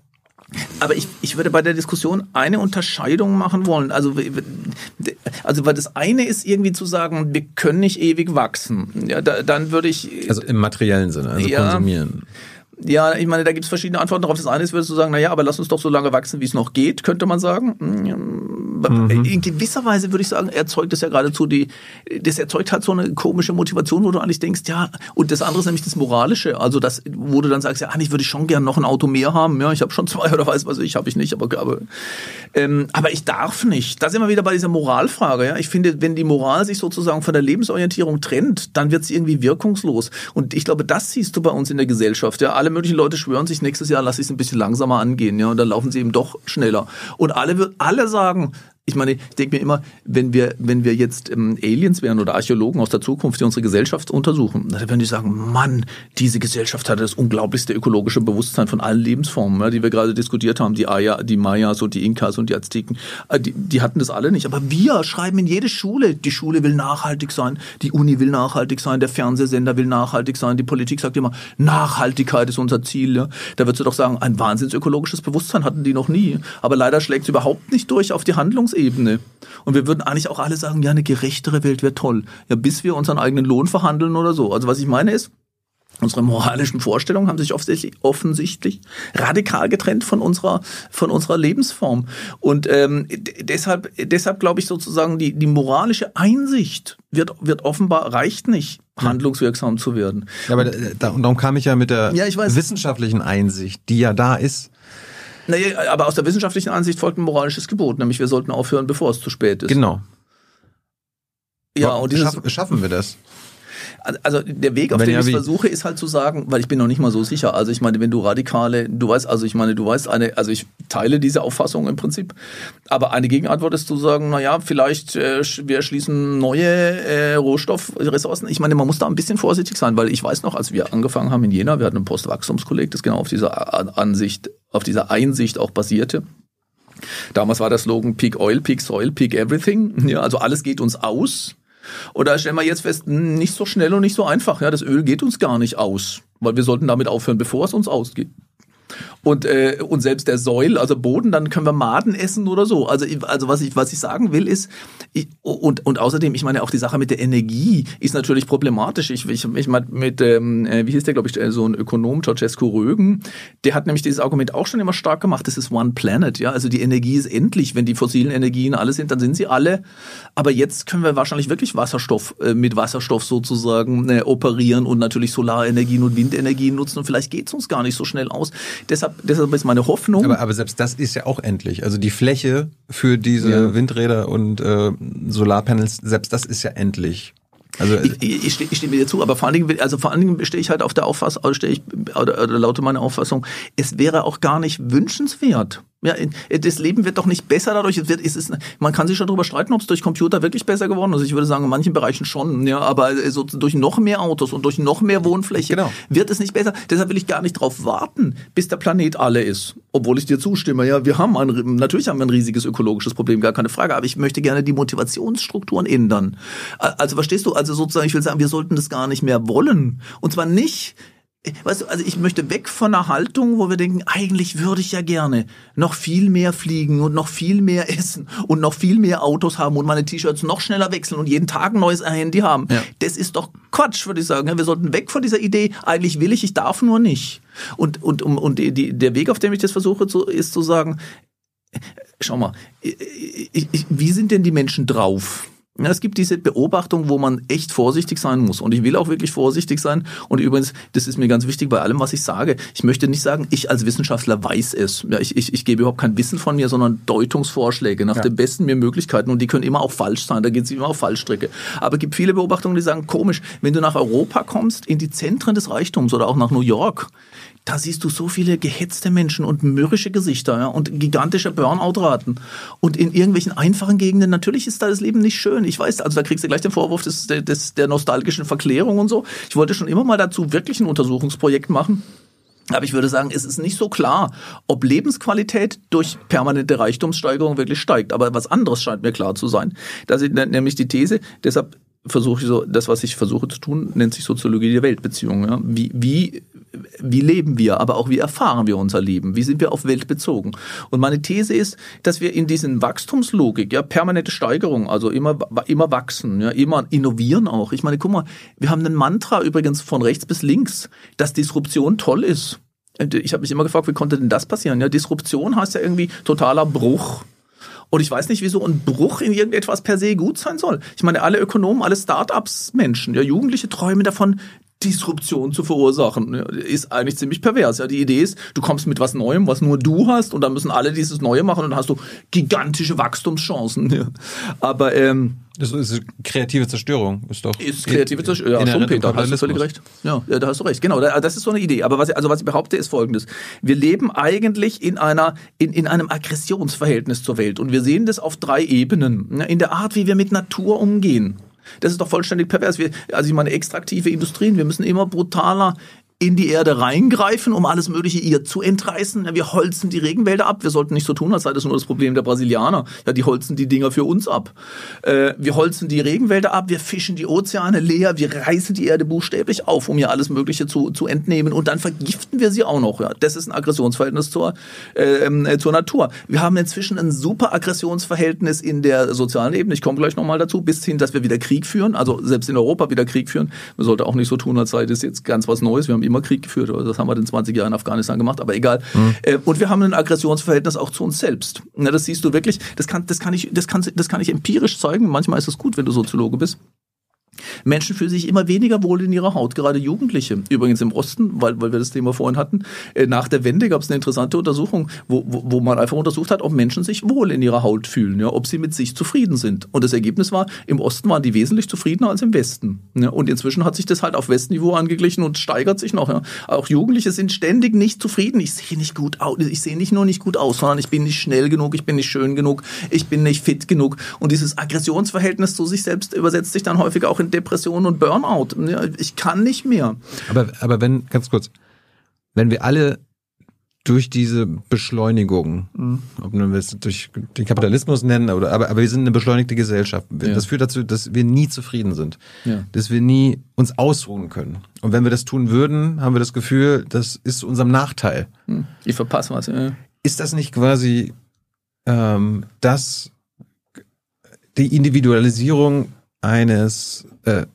aber ich, ich würde bei der Diskussion eine Unterscheidung machen wollen. Also, also weil das eine ist irgendwie zu sagen, wir können nicht ewig wachsen. Ja, da, dann würde ich. Also im materiellen Sinne, also Ja. konsumieren. Ja, ich meine, da gibt es verschiedene Antworten darauf. Das eine ist, würdest du sagen, naja, aber lass uns doch so lange wachsen, wie es noch geht, könnte man sagen. In gewisser Weise würde ich sagen, erzeugt das ja geradezu die, das erzeugt halt so eine komische Motivation, wo du eigentlich denkst, ja, und das andere ist nämlich das Moralische, also das, wo du dann sagst, ja, eigentlich würde ich schon gern noch ein Auto mehr haben, ja, ich habe schon zwei oder weiß was ich, habe ich nicht, aber, aber, ähm, aber ich darf nicht. Da sind wir wieder bei dieser Moralfrage, ja. Ich finde, wenn die Moral sich sozusagen von der Lebensorientierung trennt, dann wird sie irgendwie wirkungslos. Und ich glaube, das siehst du bei uns in der Gesellschaft, ja. Alle möglichen Leute schwören sich, nächstes Jahr lasse ich es ein bisschen langsamer angehen, ja, und dann laufen sie eben doch schneller. Und alle, alle sagen, ich meine, ich denke mir immer, wenn wir, wenn wir jetzt ähm, Aliens wären oder Archäologen aus der Zukunft, die unsere Gesellschaft untersuchen, dann würden die sagen, Mann, diese Gesellschaft hatte das unglaublichste ökologische Bewusstsein von allen Lebensformen, ja, die wir gerade diskutiert haben, die Aya, die Mayas und die Inkas und die Azteken, äh, die, die hatten das alle nicht. Aber wir schreiben in jede Schule, die Schule will nachhaltig sein, die Uni will nachhaltig sein, der Fernsehsender will nachhaltig sein, die Politik sagt immer, Nachhaltigkeit ist unser Ziel. Ja. Da würdest du doch sagen, ein wahnsinns ökologisches Bewusstsein hatten die noch nie. Aber leider schlägt es überhaupt nicht durch auf die Handlungsebene. Und wir würden eigentlich auch alle sagen, ja, eine gerechtere Welt wäre toll. Ja, bis wir unseren eigenen Lohn verhandeln oder so. Also was ich meine ist, Unsere moralischen Vorstellungen haben sich offensichtlich, radikal getrennt von unserer, von unserer Lebensform. Und ähm, deshalb, deshalb glaube ich sozusagen, die, die moralische Einsicht wird, wird offenbar, reicht nicht, handlungswirksam zu werden. Ja, aber da, da, und darum kam ich ja mit der Ja, ich weiß. wissenschaftlichen Einsicht, die ja da ist. Naja, aber aus der wissenschaftlichen Ansicht folgt ein moralisches Gebot, nämlich wir sollten aufhören, bevor es zu spät ist. Genau. Ja, und dieses, Schaff, schaffen wir das? Also der Weg, auf Wenn den ja, ich versuche, ist halt zu sagen, weil ich bin noch nicht mal so sicher. Also ich meine, wenn du radikale, du weißt, also ich meine, du weißt eine, also ich teile diese Auffassung im Prinzip, aber eine Gegenantwort ist zu sagen, na ja, vielleicht äh, wir schließen neue äh, Rohstoffressourcen. Ich meine, man muss da ein bisschen vorsichtig sein, weil ich weiß noch, als wir angefangen haben in Jena, wir hatten ein Postwachstumskolleg, das genau auf dieser Ansicht, auf dieser Einsicht auch basierte. Damals war der Slogan Peak Oil, Peak Soil, Peak Everything. Ja, also alles geht uns aus. Da stellen wir jetzt fest, hm, nicht so schnell und nicht so einfach. Ja, das Öl geht uns gar nicht aus, weil wir sollten damit aufhören, bevor es uns ausgeht. Und, äh, und selbst der Säul, also Boden, dann können wir Maden essen oder so. Also, also was, ich, was ich sagen will ist, ich, und, und außerdem, ich meine, auch die Sache mit der Energie ist natürlich problematisch. Ich, ich, ich meine, mit, ähm, äh, wie hieß der, glaube ich, äh, so ein Ökonom, Ceausescu Rögen, der hat nämlich dieses Argument auch schon immer stark gemacht, das ist One Planet, ja. Also die Energie ist endlich, wenn die fossilen Energien alle sind, dann sind sie alle. Aber jetzt können wir wahrscheinlich wirklich Wasserstoff, äh, mit Wasserstoff sozusagen äh, operieren und natürlich Solarenergien und Windenergien nutzen und vielleicht geht's uns gar nicht so schnell aus. Deshalb, deshalb ist meine Hoffnung. Aber, aber selbst das ist ja auch endlich. Also die Fläche für diese Ja. Windräder und äh, Solarpanels, selbst das ist ja endlich. Also ich, ich, ich mir dir zu, aber vor allen Dingen, also vor allen Dingen stehe ich halt auf der Auffassung, stehe ich, oder, oder laute meine Auffassung, es wäre auch gar nicht wünschenswert, Ja, das Leben wird doch nicht besser dadurch. Es wird, es ist, man kann sich schon darüber streiten, ob es durch Computer wirklich besser geworden ist. Ich würde sagen, in manchen Bereichen schon. Ja, aber so durch noch mehr Autos und durch noch mehr Wohnfläche genau. wird es nicht besser. Deshalb will ich gar nicht darauf warten, bis der Planet alle ist. Obwohl ich dir zustimme. Ja, wir haben ein, natürlich haben wir ein riesiges ökologisches Problem, gar keine Frage. Aber ich möchte gerne die Motivationsstrukturen ändern. Also verstehst du? Also sozusagen, ich will sagen, wir sollten das gar nicht mehr wollen. Und zwar nicht weißt du, also ich möchte weg von einer Haltung, wo wir denken, eigentlich würde ich ja gerne noch viel mehr fliegen und noch viel mehr essen und noch viel mehr Autos haben und meine T-Shirts noch schneller wechseln und jeden Tag ein neues Handy haben. Ja. Das ist doch Quatsch, würde ich sagen. Wir sollten weg von dieser Idee, eigentlich will ich, ich darf nur nicht. Und, und, und, und die, der Weg, auf dem ich das versuche, ist zu sagen, schau mal, wie sind denn die Menschen drauf? Ja, es gibt diese Beobachtung, wo man echt vorsichtig sein muss. Und ich will auch wirklich vorsichtig sein. Und übrigens, das ist mir ganz wichtig bei allem, was ich sage. Ich möchte nicht sagen, ich als Wissenschaftler weiß es. Ja, ich, ich, ich gebe überhaupt kein Wissen von mir, sondern Deutungsvorschläge nach ja. den besten mir Möglichkeiten. Und die können immer auch falsch sein. Da geht es immer auf Fallstrecke. Aber es gibt viele Beobachtungen, die sagen, komisch, wenn du nach Europa kommst, in die Zentren des Reichtums oder auch nach New York, da siehst du so viele gehetzte Menschen und mürrische Gesichter ja, und gigantische Burnout-Raten. Und in irgendwelchen einfachen Gegenden, natürlich ist da das Leben nicht schön. Ich weiß, also da kriegst du gleich den Vorwurf des, des, der nostalgischen Verklärung und so. Ich wollte schon immer mal dazu wirklich ein Untersuchungsprojekt machen. Aber ich würde sagen, es ist nicht so klar, ob Lebensqualität durch permanente Reichtumssteigerung wirklich steigt. Aber was anderes scheint mir klar zu sein. Das ist nämlich die These, deshalb versuche ich so, das, was ich versuche zu tun, nennt sich Soziologie der Weltbeziehungen. Ja? Wie, wie, wie leben wir, aber auch wie erfahren wir unser Leben? Wie sind wir auf Welt bezogen? Und meine These ist, dass wir in diesen Wachstumslogik, ja, permanente Steigerung, also immer, immer wachsen, ja, immer innovieren auch. Ich meine, guck mal, wir haben ein Mantra übrigens von rechts bis links, dass Disruption toll ist. Ich habe mich immer gefragt, wie konnte denn das passieren? Ja, Disruption heißt ja irgendwie totaler Bruch. Und ich weiß nicht, wieso ein Bruch in irgendetwas per se gut sein soll. Ich meine, alle Ökonomen, alle Start-ups Menschen, ja, Jugendliche träumen davon, Disruption zu verursachen, ist eigentlich ziemlich pervers. Ja, die Idee ist, du kommst mit was Neuem, was nur du hast, und dann müssen alle dieses Neue machen, und dann hast du gigantische Wachstumschancen. Ja. Aber ähm, das ist kreative Zerstörung, ist doch. Ist kreative Zerstörung. Ja, schon, Peter, hast du völlig recht. Ja, da hast du recht. Genau, das ist so eine Idee. Aber was ich, also was ich behaupte, ist folgendes. Wir leben eigentlich in einer, in, in einem Aggressionsverhältnis zur Welt. Und wir sehen das auf drei Ebenen. In der Art, wie wir mit Natur umgehen. Das ist doch vollständig pervers. Wir, also ich meine, extraktive Industrien, wir müssen immer brutaler in die Erde reingreifen, um alles Mögliche ihr zu entreißen. Wir holzen die Regenwälder ab. Wir sollten nicht so tun, als sei das nur das Problem der Brasilianer. Ja, die holzen die Dinger für uns ab. Äh, wir holzen die Regenwälder ab, wir fischen die Ozeane leer, wir reißen die Erde buchstäblich auf, um ihr alles Mögliche zu, zu entnehmen und dann vergiften wir sie auch noch. Ja, das ist ein Aggressionsverhältnis zur, ähm, äh, zur Natur. Wir haben inzwischen ein super Aggressionsverhältnis in der sozialen Ebene. Ich komme gleich nochmal dazu, bis hin, dass wir wieder Krieg führen, also selbst in Europa wieder Krieg führen. Man sollte auch nicht so tun, als sei das jetzt ganz was Neues. Wir haben immer Krieg geführt. Das haben wir in 20 Jahren in Afghanistan gemacht, aber egal. Mhm. Und wir haben ein Aggressionsverhältnis auch zu uns selbst. das siehst du wirklich, das kann, das kann ich, das kann, das kann ich empirisch zeigen. Manchmal ist es gut, wenn du Soziologe bist. Menschen fühlen sich immer weniger wohl in ihrer Haut, gerade Jugendliche. Übrigens im Osten, weil, weil wir das Thema vorhin hatten, äh, nach der Wende gab es eine interessante Untersuchung, wo, wo, wo man einfach untersucht hat, ob Menschen sich wohl in ihrer Haut fühlen, ja, ob sie mit sich zufrieden sind. Und das Ergebnis war, im Osten waren die wesentlich zufriedener als im Westen. Ja. Und inzwischen hat sich das halt auf Westniveau angeglichen und steigert sich noch. Ja. Auch Jugendliche sind ständig nicht zufrieden. Ich sehe nicht gut aus, ich sehe nicht nur nicht gut aus, sondern ich bin nicht schnell genug, ich bin nicht schön genug, ich bin nicht fit genug. Und dieses Aggressionsverhältnis zu sich selbst übersetzt sich dann häufig auch in Depression und Burnout. Ich kann nicht mehr. Aber, aber wenn, ganz kurz, wenn wir alle durch diese Beschleunigung, mhm. ob wir es durch den Kapitalismus nennen, oder, aber, aber wir sind eine beschleunigte Gesellschaft. Ja. Das führt dazu, dass wir nie zufrieden sind. Ja. Dass wir nie uns ausruhen können. Und wenn wir das tun würden, haben wir das Gefühl, das ist zu unserem Nachteil. Mhm. Ich verpasse was. Ja. Ist das nicht quasi ähm, das, die Individualisierung eines äh,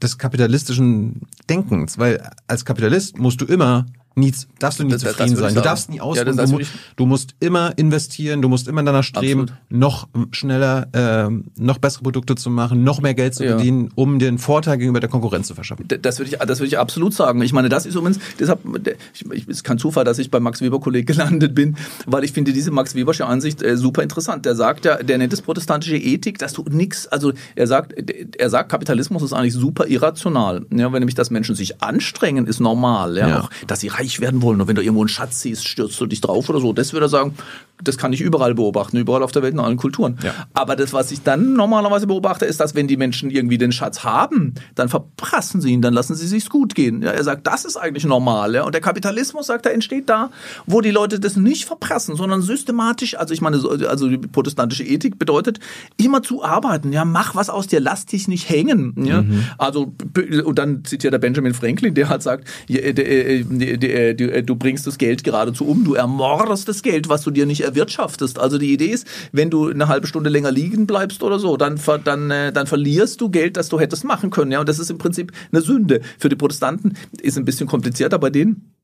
des kapitalistischen Denkens, weil als Kapitalist musst du immer nie, darfst du nie das, zufrieden das sein. Du darfst nie ausruhen. Ja, du, du, musst immer investieren, du musst immer danach streben, Absolut. noch schneller, äh, noch bessere Produkte zu machen, noch mehr Geld zu ja. verdienen, um den Vorteil gegenüber der Konkurrenz zu verschaffen. Das würde ich, das würde ich absolut sagen. Ich meine, das ist übrigens, deshalb, ich, ich, ist kein Zufall, dass ich bei Max Weber Kolleg gelandet bin, weil ich finde diese Max Webersche Ansicht äh, super interessant. Der sagt ja, der nennt es protestantische Ethik, dass du nix, also er sagt, er sagt, Kapitalismus ist eigentlich super irrational. Ja, wenn nämlich, dass Menschen sich anstrengen, ist normal. Ja, ja. Auch, dass sie reich werden wollen. Und wenn du irgendwo einen Schatz siehst, stürzt du dich drauf oder so. Das würde er sagen, das kann ich überall beobachten, überall auf der Welt in allen Kulturen. Ja. Aber das, was ich dann normalerweise beobachte, ist, dass wenn die Menschen irgendwie den Schatz haben, dann verprassen sie ihn, dann lassen sie sich's gut gehen. Ja, er sagt, das ist eigentlich normal. Ja? Und der Kapitalismus sagt, er entsteht da, wo die Leute das nicht verprassen, sondern systematisch, also ich meine, also die protestantische Ethik bedeutet, immer zu arbeiten. Ja, mach was aus dir, lass dich nicht hängen. Ja? Mhm. Also und dann zitiert der Benjamin Franklin, der halt sagt, du bringst das Geld geradezu um, du ermordest das Geld, was du dir nicht erwirtschaftest. Also die Idee ist, wenn du eine halbe Stunde länger liegen bleibst oder so, dann, dann, äh, dann verlierst du Geld, das du hättest machen können. Ja, und das ist im Prinzip eine Sünde. Für die Protestanten ist ein bisschen komplizierter bei denen.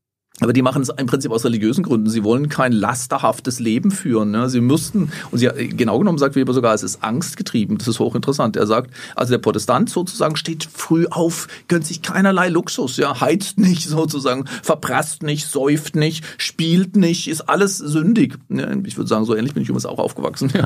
Aber die machen es im Prinzip aus religiösen Gründen. Sie wollen kein lasterhaftes Leben führen. Ne? Sie müssten, und sie, genau genommen sagt Weber sogar, es ist angstgetrieben. Das ist hochinteressant. Er sagt, also der Protestant sozusagen steht früh auf, gönnt sich keinerlei Luxus, ja, heizt nicht sozusagen, verprasst nicht, säuft nicht, spielt nicht, ist alles sündig. Ich würde sagen, so ähnlich bin ich übrigens auch aufgewachsen.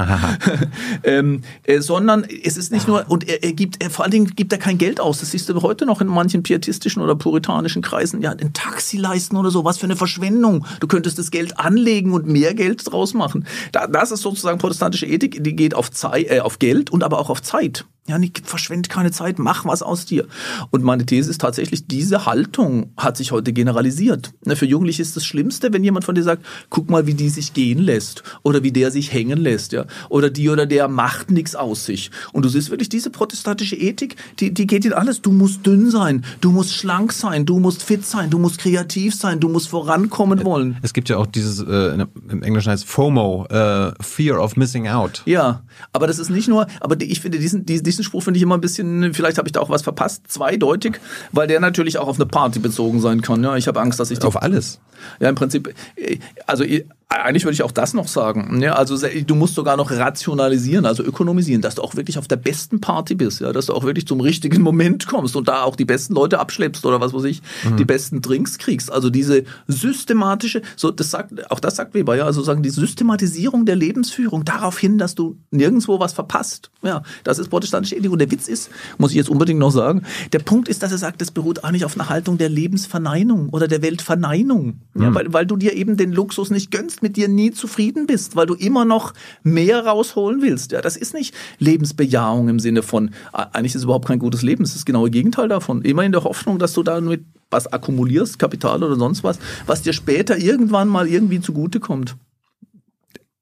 Ähm, äh, sondern es ist nicht nur, und er, er gibt, er, vor allen Dingen gibt er kein Geld aus. Das siehst du heute noch in manchen pietistischen oder puritanischen Kreisen, ja, ein Taxi leisten oder so was für eine Verschwendung. Du könntest das Geld anlegen und mehr Geld draus machen. das ist sozusagen protestantische Ethik, die geht auf, Zeit, äh, auf Geld und aber auch auf Zeit. Ja, nicht, verschwend keine Zeit, mach was aus dir. Und meine These ist tatsächlich, diese Haltung hat sich heute generalisiert. Ne, für Jugendliche ist das Schlimmste, wenn jemand von dir sagt, guck mal, wie die sich gehen lässt oder wie der sich hängen lässt, ja. Oder die oder der macht nichts aus sich. Und du siehst wirklich diese protestantische Ethik, die, die geht in alles. Du musst dünn sein, du musst schlank sein, du musst fit sein, du musst kreativ sein, du musst vorankommen wollen. Es gibt ja auch dieses, äh, im Englischen heißt FOMO, äh, Fear of Missing Out. Ja, aber das ist nicht nur, aber ich finde diesen, diesen diesen Spruch finde ich immer ein bisschen, vielleicht habe ich da auch was verpasst, zweideutig, weil der natürlich auch auf eine Party bezogen sein kann. Ja, ich habe Angst, dass ich auf alles. Ja, im Prinzip, äh, also eigentlich würde ich auch das noch sagen. Ja, also du musst sogar noch rationalisieren, also ökonomisieren, dass du auch wirklich auf der besten Party bist, ja, dass du auch wirklich zum richtigen Moment kommst und da auch die besten Leute abschleppst oder was weiß ich, mhm. die besten Drinks kriegst. Also diese systematische, so das sagt, auch das sagt Weber, ja, also sagen die Systematisierung der Lebensführung darauf hin, dass du nirgendwo was verpasst. Ja, das ist protestantische Ethik. Und der Witz ist, muss ich jetzt unbedingt noch sagen, der Punkt ist, dass er sagt, das beruht eigentlich auf einer Haltung der Lebensverneinung oder der Weltverneinung. Mhm. Ja, weil, weil du dir eben den Luxus nicht gönnst, mit dir nie zufrieden bist, weil du immer noch mehr rausholen willst. Ja, das ist nicht Lebensbejahung im Sinne von, eigentlich ist es überhaupt kein gutes Leben. Es ist das genaue Gegenteil davon. Immer in der Hoffnung, dass du damit was akkumulierst, Kapital oder sonst was, was dir später irgendwann mal irgendwie zugutekommt.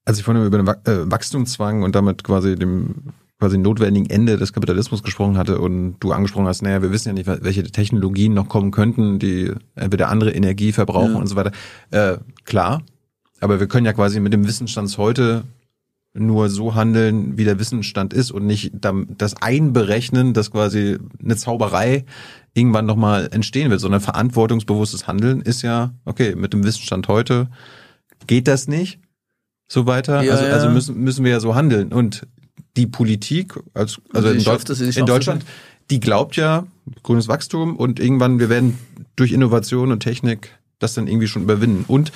Als ich vorhin über den äh, Wachstumszwang und damit quasi dem quasi notwendigen Ende des Kapitalismus gesprochen hatte und du angesprochen hast, naja, wir wissen ja nicht, welche Technologien noch kommen könnten, die entweder andere Energie verbrauchen ja. und so weiter. Äh, klar, aber wir können ja quasi mit dem Wissensstand heute nur so handeln, wie der Wissensstand ist und nicht das einberechnen, dass quasi eine Zauberei irgendwann nochmal entstehen wird, sondern verantwortungsbewusstes Handeln ist ja, okay, mit dem Wissensstand heute geht das nicht so weiter. Ja, also, also müssen, müssen wir ja so handeln. Und die Politik, also, also in, Deut in Deutschland, die glaubt ja, grünes Wachstum und irgendwann, wir werden durch Innovation und Technik das dann irgendwie schon überwinden. Und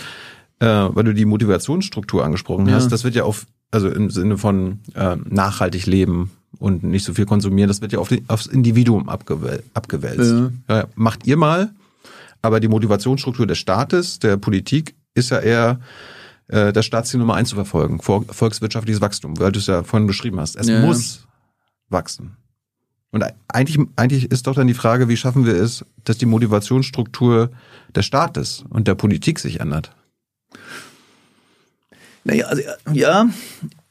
äh, weil du die Motivationsstruktur angesprochen ja. hast, das wird ja auf, also im Sinne von äh, nachhaltig leben und nicht so viel konsumieren, das wird ja auf die, aufs Individuum abgewäl abgewälzt. Ja. Ja, macht ihr mal, aber die Motivationsstruktur des Staates, der Politik, ist ja eher äh, das Staatsziel Nummer eins zu verfolgen, volkswirtschaftliches Wachstum, weil du es ja vorhin beschrieben hast. Es muss wachsen. Und eigentlich, eigentlich ist doch dann die Frage, wie schaffen wir es, dass die Motivationsstruktur des Staates und der Politik sich ändert? Naja, also, ja,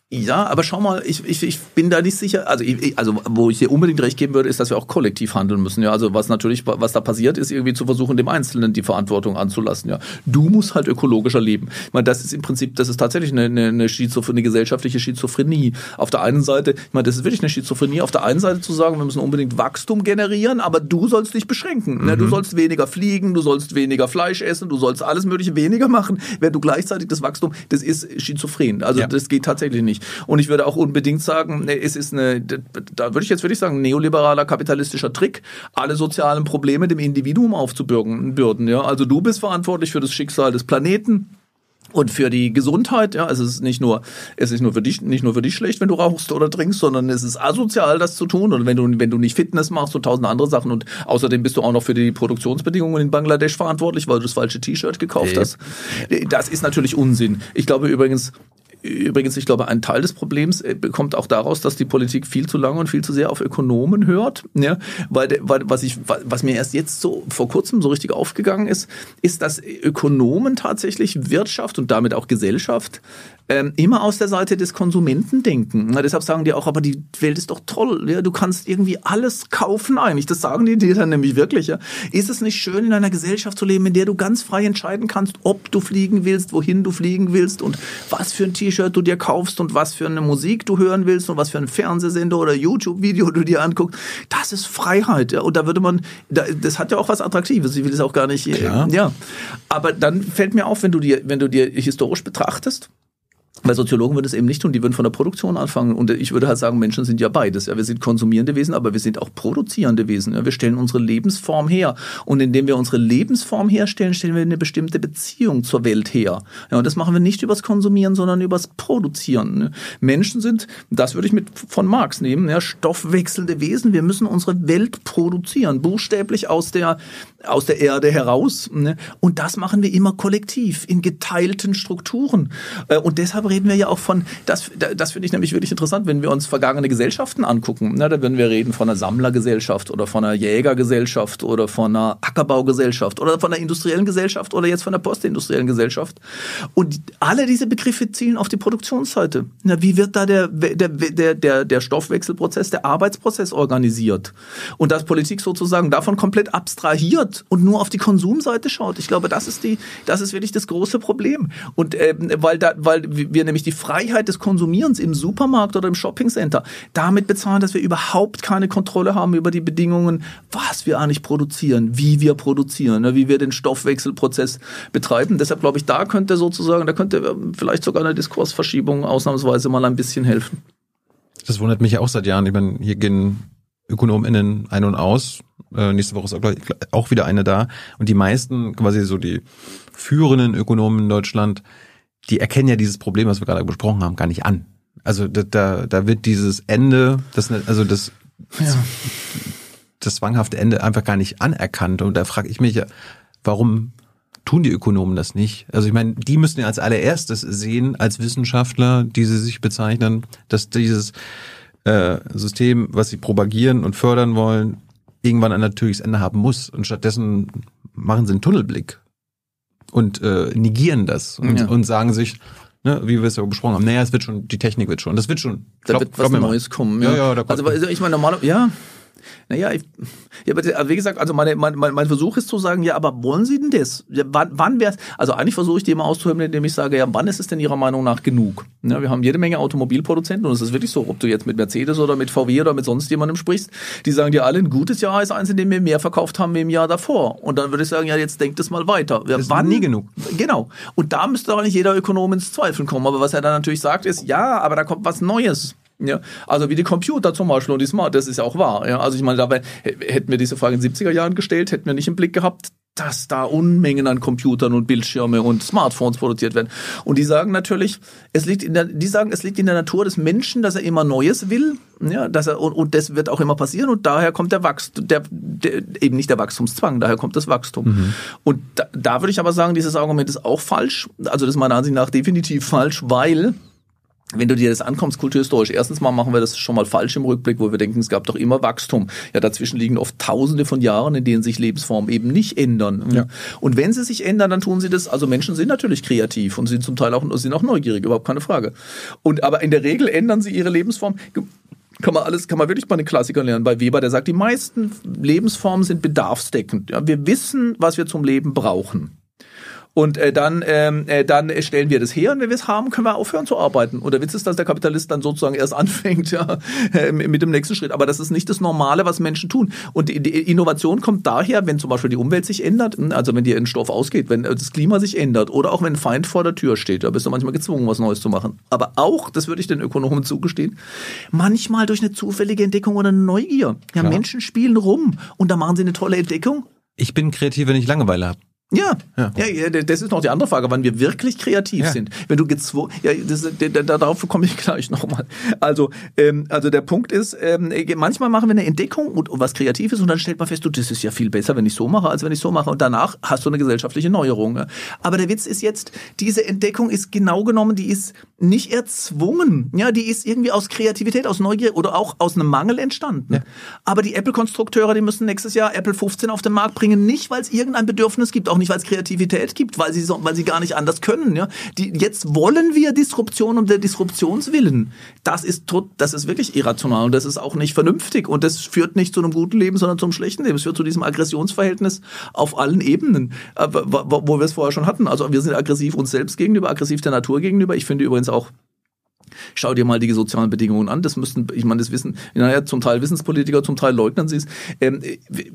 ja, aber schau mal, ich, ich, ich bin da nicht sicher. Also, ich, also wo ich dir unbedingt recht geben würde, ist, dass wir auch kollektiv handeln müssen. Ja, also was natürlich, was da passiert, ist irgendwie zu versuchen, dem Einzelnen die Verantwortung anzulassen. Ja, du musst halt ökologischer leben. Ich meine, das ist im Prinzip, das ist tatsächlich eine, eine, eine, Schizophrenie, eine gesellschaftliche Schizophrenie. Auf der einen Seite, ich meine, das ist wirklich eine Schizophrenie. Auf der einen Seite zu sagen, wir müssen unbedingt Wachstum generieren, aber du sollst dich beschränken. Mhm. Ja, du sollst weniger fliegen, du sollst weniger Fleisch essen, du sollst alles Mögliche weniger machen, während du gleichzeitig das Wachstum, das ist schizophren. Also ja. das geht tatsächlich nicht. Und ich würde auch unbedingt sagen, es ist eine, da würde ich jetzt wirklich sagen, neoliberaler kapitalistischer Trick, alle sozialen Probleme dem Individuum aufzubürden. Ja? Also du bist verantwortlich für das Schicksal des Planeten und für die Gesundheit, ja, es ist nicht nur, es ist nur für dich, nicht nur für dich schlecht, wenn du rauchst oder trinkst, sondern es ist asozial, das zu tun. Und wenn du, wenn du nicht Fitness machst und tausend andere Sachen und außerdem bist du auch noch für die Produktionsbedingungen in Bangladesch verantwortlich, weil du das falsche T-Shirt gekauft hast. Das ist natürlich Unsinn. Ich glaube übrigens, übrigens, ich glaube, ein Teil des Problems äh, kommt auch daraus, dass die Politik viel zu lange und viel zu sehr auf Ökonomen hört. Ja? Weil, weil was, ich, was mir erst jetzt so vor kurzem so richtig aufgegangen ist, ist, dass Ökonomen tatsächlich Wirtschaft und damit auch Gesellschaft ähm, immer aus der Seite des Konsumenten denken. Na, deshalb sagen die auch, aber die Welt ist doch toll. Ja? Du kannst irgendwie alles kaufen eigentlich. Das sagen die dir dann nämlich wirklich. Ja? Ist es nicht schön, in einer Gesellschaft zu leben, in der du ganz frei entscheiden kannst, ob du fliegen willst, wohin du fliegen willst und was für ein T-Shirt du dir kaufst und was für eine Musik du hören willst und was für ein Fernsehsender oder YouTube-Video du dir anguckst. Das ist Freiheit. Ja? Und da würde man, das hat ja auch was Attraktives. Ich will das auch gar nicht. Klar. Ja. Aber dann fällt mir auf, wenn du dir, wenn du dir historisch betrachtest, weil Soziologen würden es eben nicht tun, die würden von der Produktion anfangen. Und ich würde halt sagen, Menschen sind ja beides. Ja, wir sind konsumierende Wesen, aber wir sind auch produzierende Wesen. Ja, wir stellen unsere Lebensform her. Und indem wir unsere Lebensform herstellen, stellen wir eine bestimmte Beziehung zur Welt her. Ja, und das machen wir nicht übers Konsumieren, sondern übers Produzieren. Ne? Menschen sind, das würde ich mit von Marx nehmen, ja, stoffwechselnde Wesen. Wir müssen unsere Welt produzieren, buchstäblich aus der, aus der Erde heraus. Ne? Und das machen wir immer kollektiv, in geteilten Strukturen. Äh, und deshalb reden wir ja auch von, das, das finde ich nämlich wirklich interessant, wenn wir uns vergangene Gesellschaften angucken. Na, da würden wir reden von einer Sammlergesellschaft oder von einer Jägergesellschaft oder von einer Ackerbaugesellschaft oder von einer industriellen Gesellschaft oder jetzt von einer postindustriellen Gesellschaft. Und alle diese Begriffe zielen auf die Produktionsseite. Na, wie wird da der, der, der, der, der Stoffwechselprozess, der Arbeitsprozess organisiert? Und dass Politik sozusagen davon komplett abstrahiert und nur auf die Konsumseite schaut. Ich glaube, das ist die, das ist wirklich das große Problem. Und äh, weil da, weil wir nämlich die Freiheit des Konsumierens im Supermarkt oder im Shoppingcenter damit bezahlen, dass wir überhaupt keine Kontrolle haben über die Bedingungen, was wir eigentlich produzieren, wie wir produzieren, ne, wie wir den Stoffwechselprozess betreiben. Deshalb glaube ich, da könnte sozusagen, da könnte vielleicht sogar eine Diskursverschiebung ausnahmsweise mal ein bisschen helfen. Das wundert mich auch seit Jahren. Ich meine, hier gehen ÖkonomInnen ein und aus. Äh, nächste Woche ist auch wieder eine da. Und die meisten, quasi so die führenden Ökonomen in Deutschland, die erkennen ja dieses Problem, was wir gerade besprochen haben, gar nicht an. Also da, da, da wird dieses Ende, das, also das, ja. das zwanghafte Ende einfach gar nicht anerkannt. Und da frage ich mich ja, warum tun die Ökonomen das nicht? Also ich meine, die müssen ja als allererstes sehen, als Wissenschaftler, die sie sich bezeichnen, dass dieses äh, System, was sie propagieren und fördern wollen, irgendwann ein natürliches Ende haben muss. Und stattdessen machen sie einen Tunnelblick und äh, negieren das und, ja. und sagen sich, ne, wie wir es ja besprochen haben, naja, es wird schon, die Technik wird schon, das wird schon. Da glaub, wird was Neues kommen. Ja, ja, ja da kommt also ich meine, normalerweise, ja, naja, ich, ja, aber wie gesagt, also meine, mein, mein, Versuch ist zu sagen, ja, aber wollen Sie denn das? Ja, wann wann wäre Also eigentlich versuche ich die immer auszuhören, indem ich sage, ja, wann ist es denn Ihrer Meinung nach genug? Ja, wir haben jede Menge Automobilproduzenten und es ist wirklich so, ob du jetzt mit Mercedes oder mit VW oder mit sonst jemandem sprichst, die sagen dir alle, ein gutes Jahr ist eins, in dem wir mehr verkauft haben wie im Jahr davor. Und dann würde ich sagen, ja, jetzt denkt es mal weiter. Ja, das wann? nie genug. Genau. Und da müsste doch nicht jeder Ökonom ins Zweifeln kommen. Aber was er dann natürlich sagt, ist, ja, aber da kommt was Neues. Ja, also wie die Computer zum Beispiel und die Smart, das ist ja auch wahr. Ja, also ich meine, dabei hätten wir diese Frage in den 70er Jahren gestellt, hätten wir nicht im Blick gehabt, dass da Unmengen an Computern und Bildschirme und Smartphones produziert werden. Und die sagen natürlich, es liegt in der, die sagen, es liegt in der Natur des Menschen, dass er immer Neues will, ja, dass er und, und das wird auch immer passieren und daher kommt der Wachstum, der, der eben nicht der Wachstumszwang, daher kommt das Wachstum. Mhm. Und da, da würde ich aber sagen, dieses Argument ist auch falsch. Also das ist meiner Ansicht nach definitiv falsch, weil wenn du dir das ankommst, kulturhistorisch, erstens mal machen wir das schon mal falsch im Rückblick, wo wir denken, es gab doch immer Wachstum. Ja, dazwischen liegen oft tausende von Jahren, in denen sich Lebensformen eben nicht ändern. Ja. Und wenn sie sich ändern, dann tun sie das, also Menschen sind natürlich kreativ und sind zum Teil auch, sind auch neugierig, überhaupt keine Frage. Und aber in der Regel ändern sie ihre Lebensform kann man alles, kann man wirklich bei den Klassikern lernen. Bei Weber, der sagt, die meisten Lebensformen sind bedarfsdeckend. Ja, wir wissen, was wir zum Leben brauchen. Und äh, dann, ähm, äh, dann stellen wir das her und wenn wir es haben, können wir aufhören zu arbeiten. Und der Witz ist, dass der Kapitalist dann sozusagen erst anfängt ja, äh, mit dem nächsten Schritt. Aber das ist nicht das Normale, was Menschen tun. Und die, die Innovation kommt daher, wenn zum Beispiel die Umwelt sich ändert, hm, also wenn dir ein Stoff ausgeht, wenn das Klima sich ändert oder auch wenn ein Feind vor der Tür steht, da bist du manchmal gezwungen, was Neues zu machen. Aber auch, das würde ich den Ökonomen zugestehen, manchmal durch eine zufällige Entdeckung oder eine Neugier. Ja, Klar. Menschen spielen rum und da machen sie eine tolle Entdeckung ich bin kreativ, wenn ich Langeweile habe. Ja, ja, ja, das ist noch die andere Frage, wann wir wirklich kreativ ja. sind. Wenn du gezwungen, ja, das, da, darauf komme ich gleich nochmal. Also, ähm, also der Punkt ist, ähm, manchmal machen wir eine Entdeckung und, und was kreativ ist und dann stellt man fest, du, das ist ja viel besser, wenn ich so mache, als wenn ich so mache und danach hast du eine gesellschaftliche Neuerung. Ja. Aber der Witz ist jetzt, diese Entdeckung ist genau genommen, die ist nicht erzwungen, ja, die ist irgendwie aus Kreativität, aus Neugier oder auch aus einem Mangel entstanden. Ja. Aber die Apple-Konstrukteure, die müssen nächstes Jahr Apple 15 auf den Markt bringen, nicht weil es irgendein Bedürfnis gibt, auch nicht, weil es Kreativität gibt, weil sie, so, weil sie gar nicht anders können. Ja? Die, jetzt wollen wir Disruption um der Disruptionswillen. Das ist, tot, das ist wirklich irrational und das ist auch nicht vernünftig und das führt nicht zu einem guten Leben, sondern zum schlechten Leben. Es führt zu diesem Aggressionsverhältnis auf allen Ebenen, äh, wo wir es vorher schon hatten. Also wir sind aggressiv uns selbst gegenüber, aggressiv der Natur gegenüber. Ich finde übrigens auch Schau dir mal die sozialen Bedingungen an. Das müssten, ich meine, das wissen, naja, zum Teil Wissenspolitiker, zum Teil leugnen sie es. Ähm,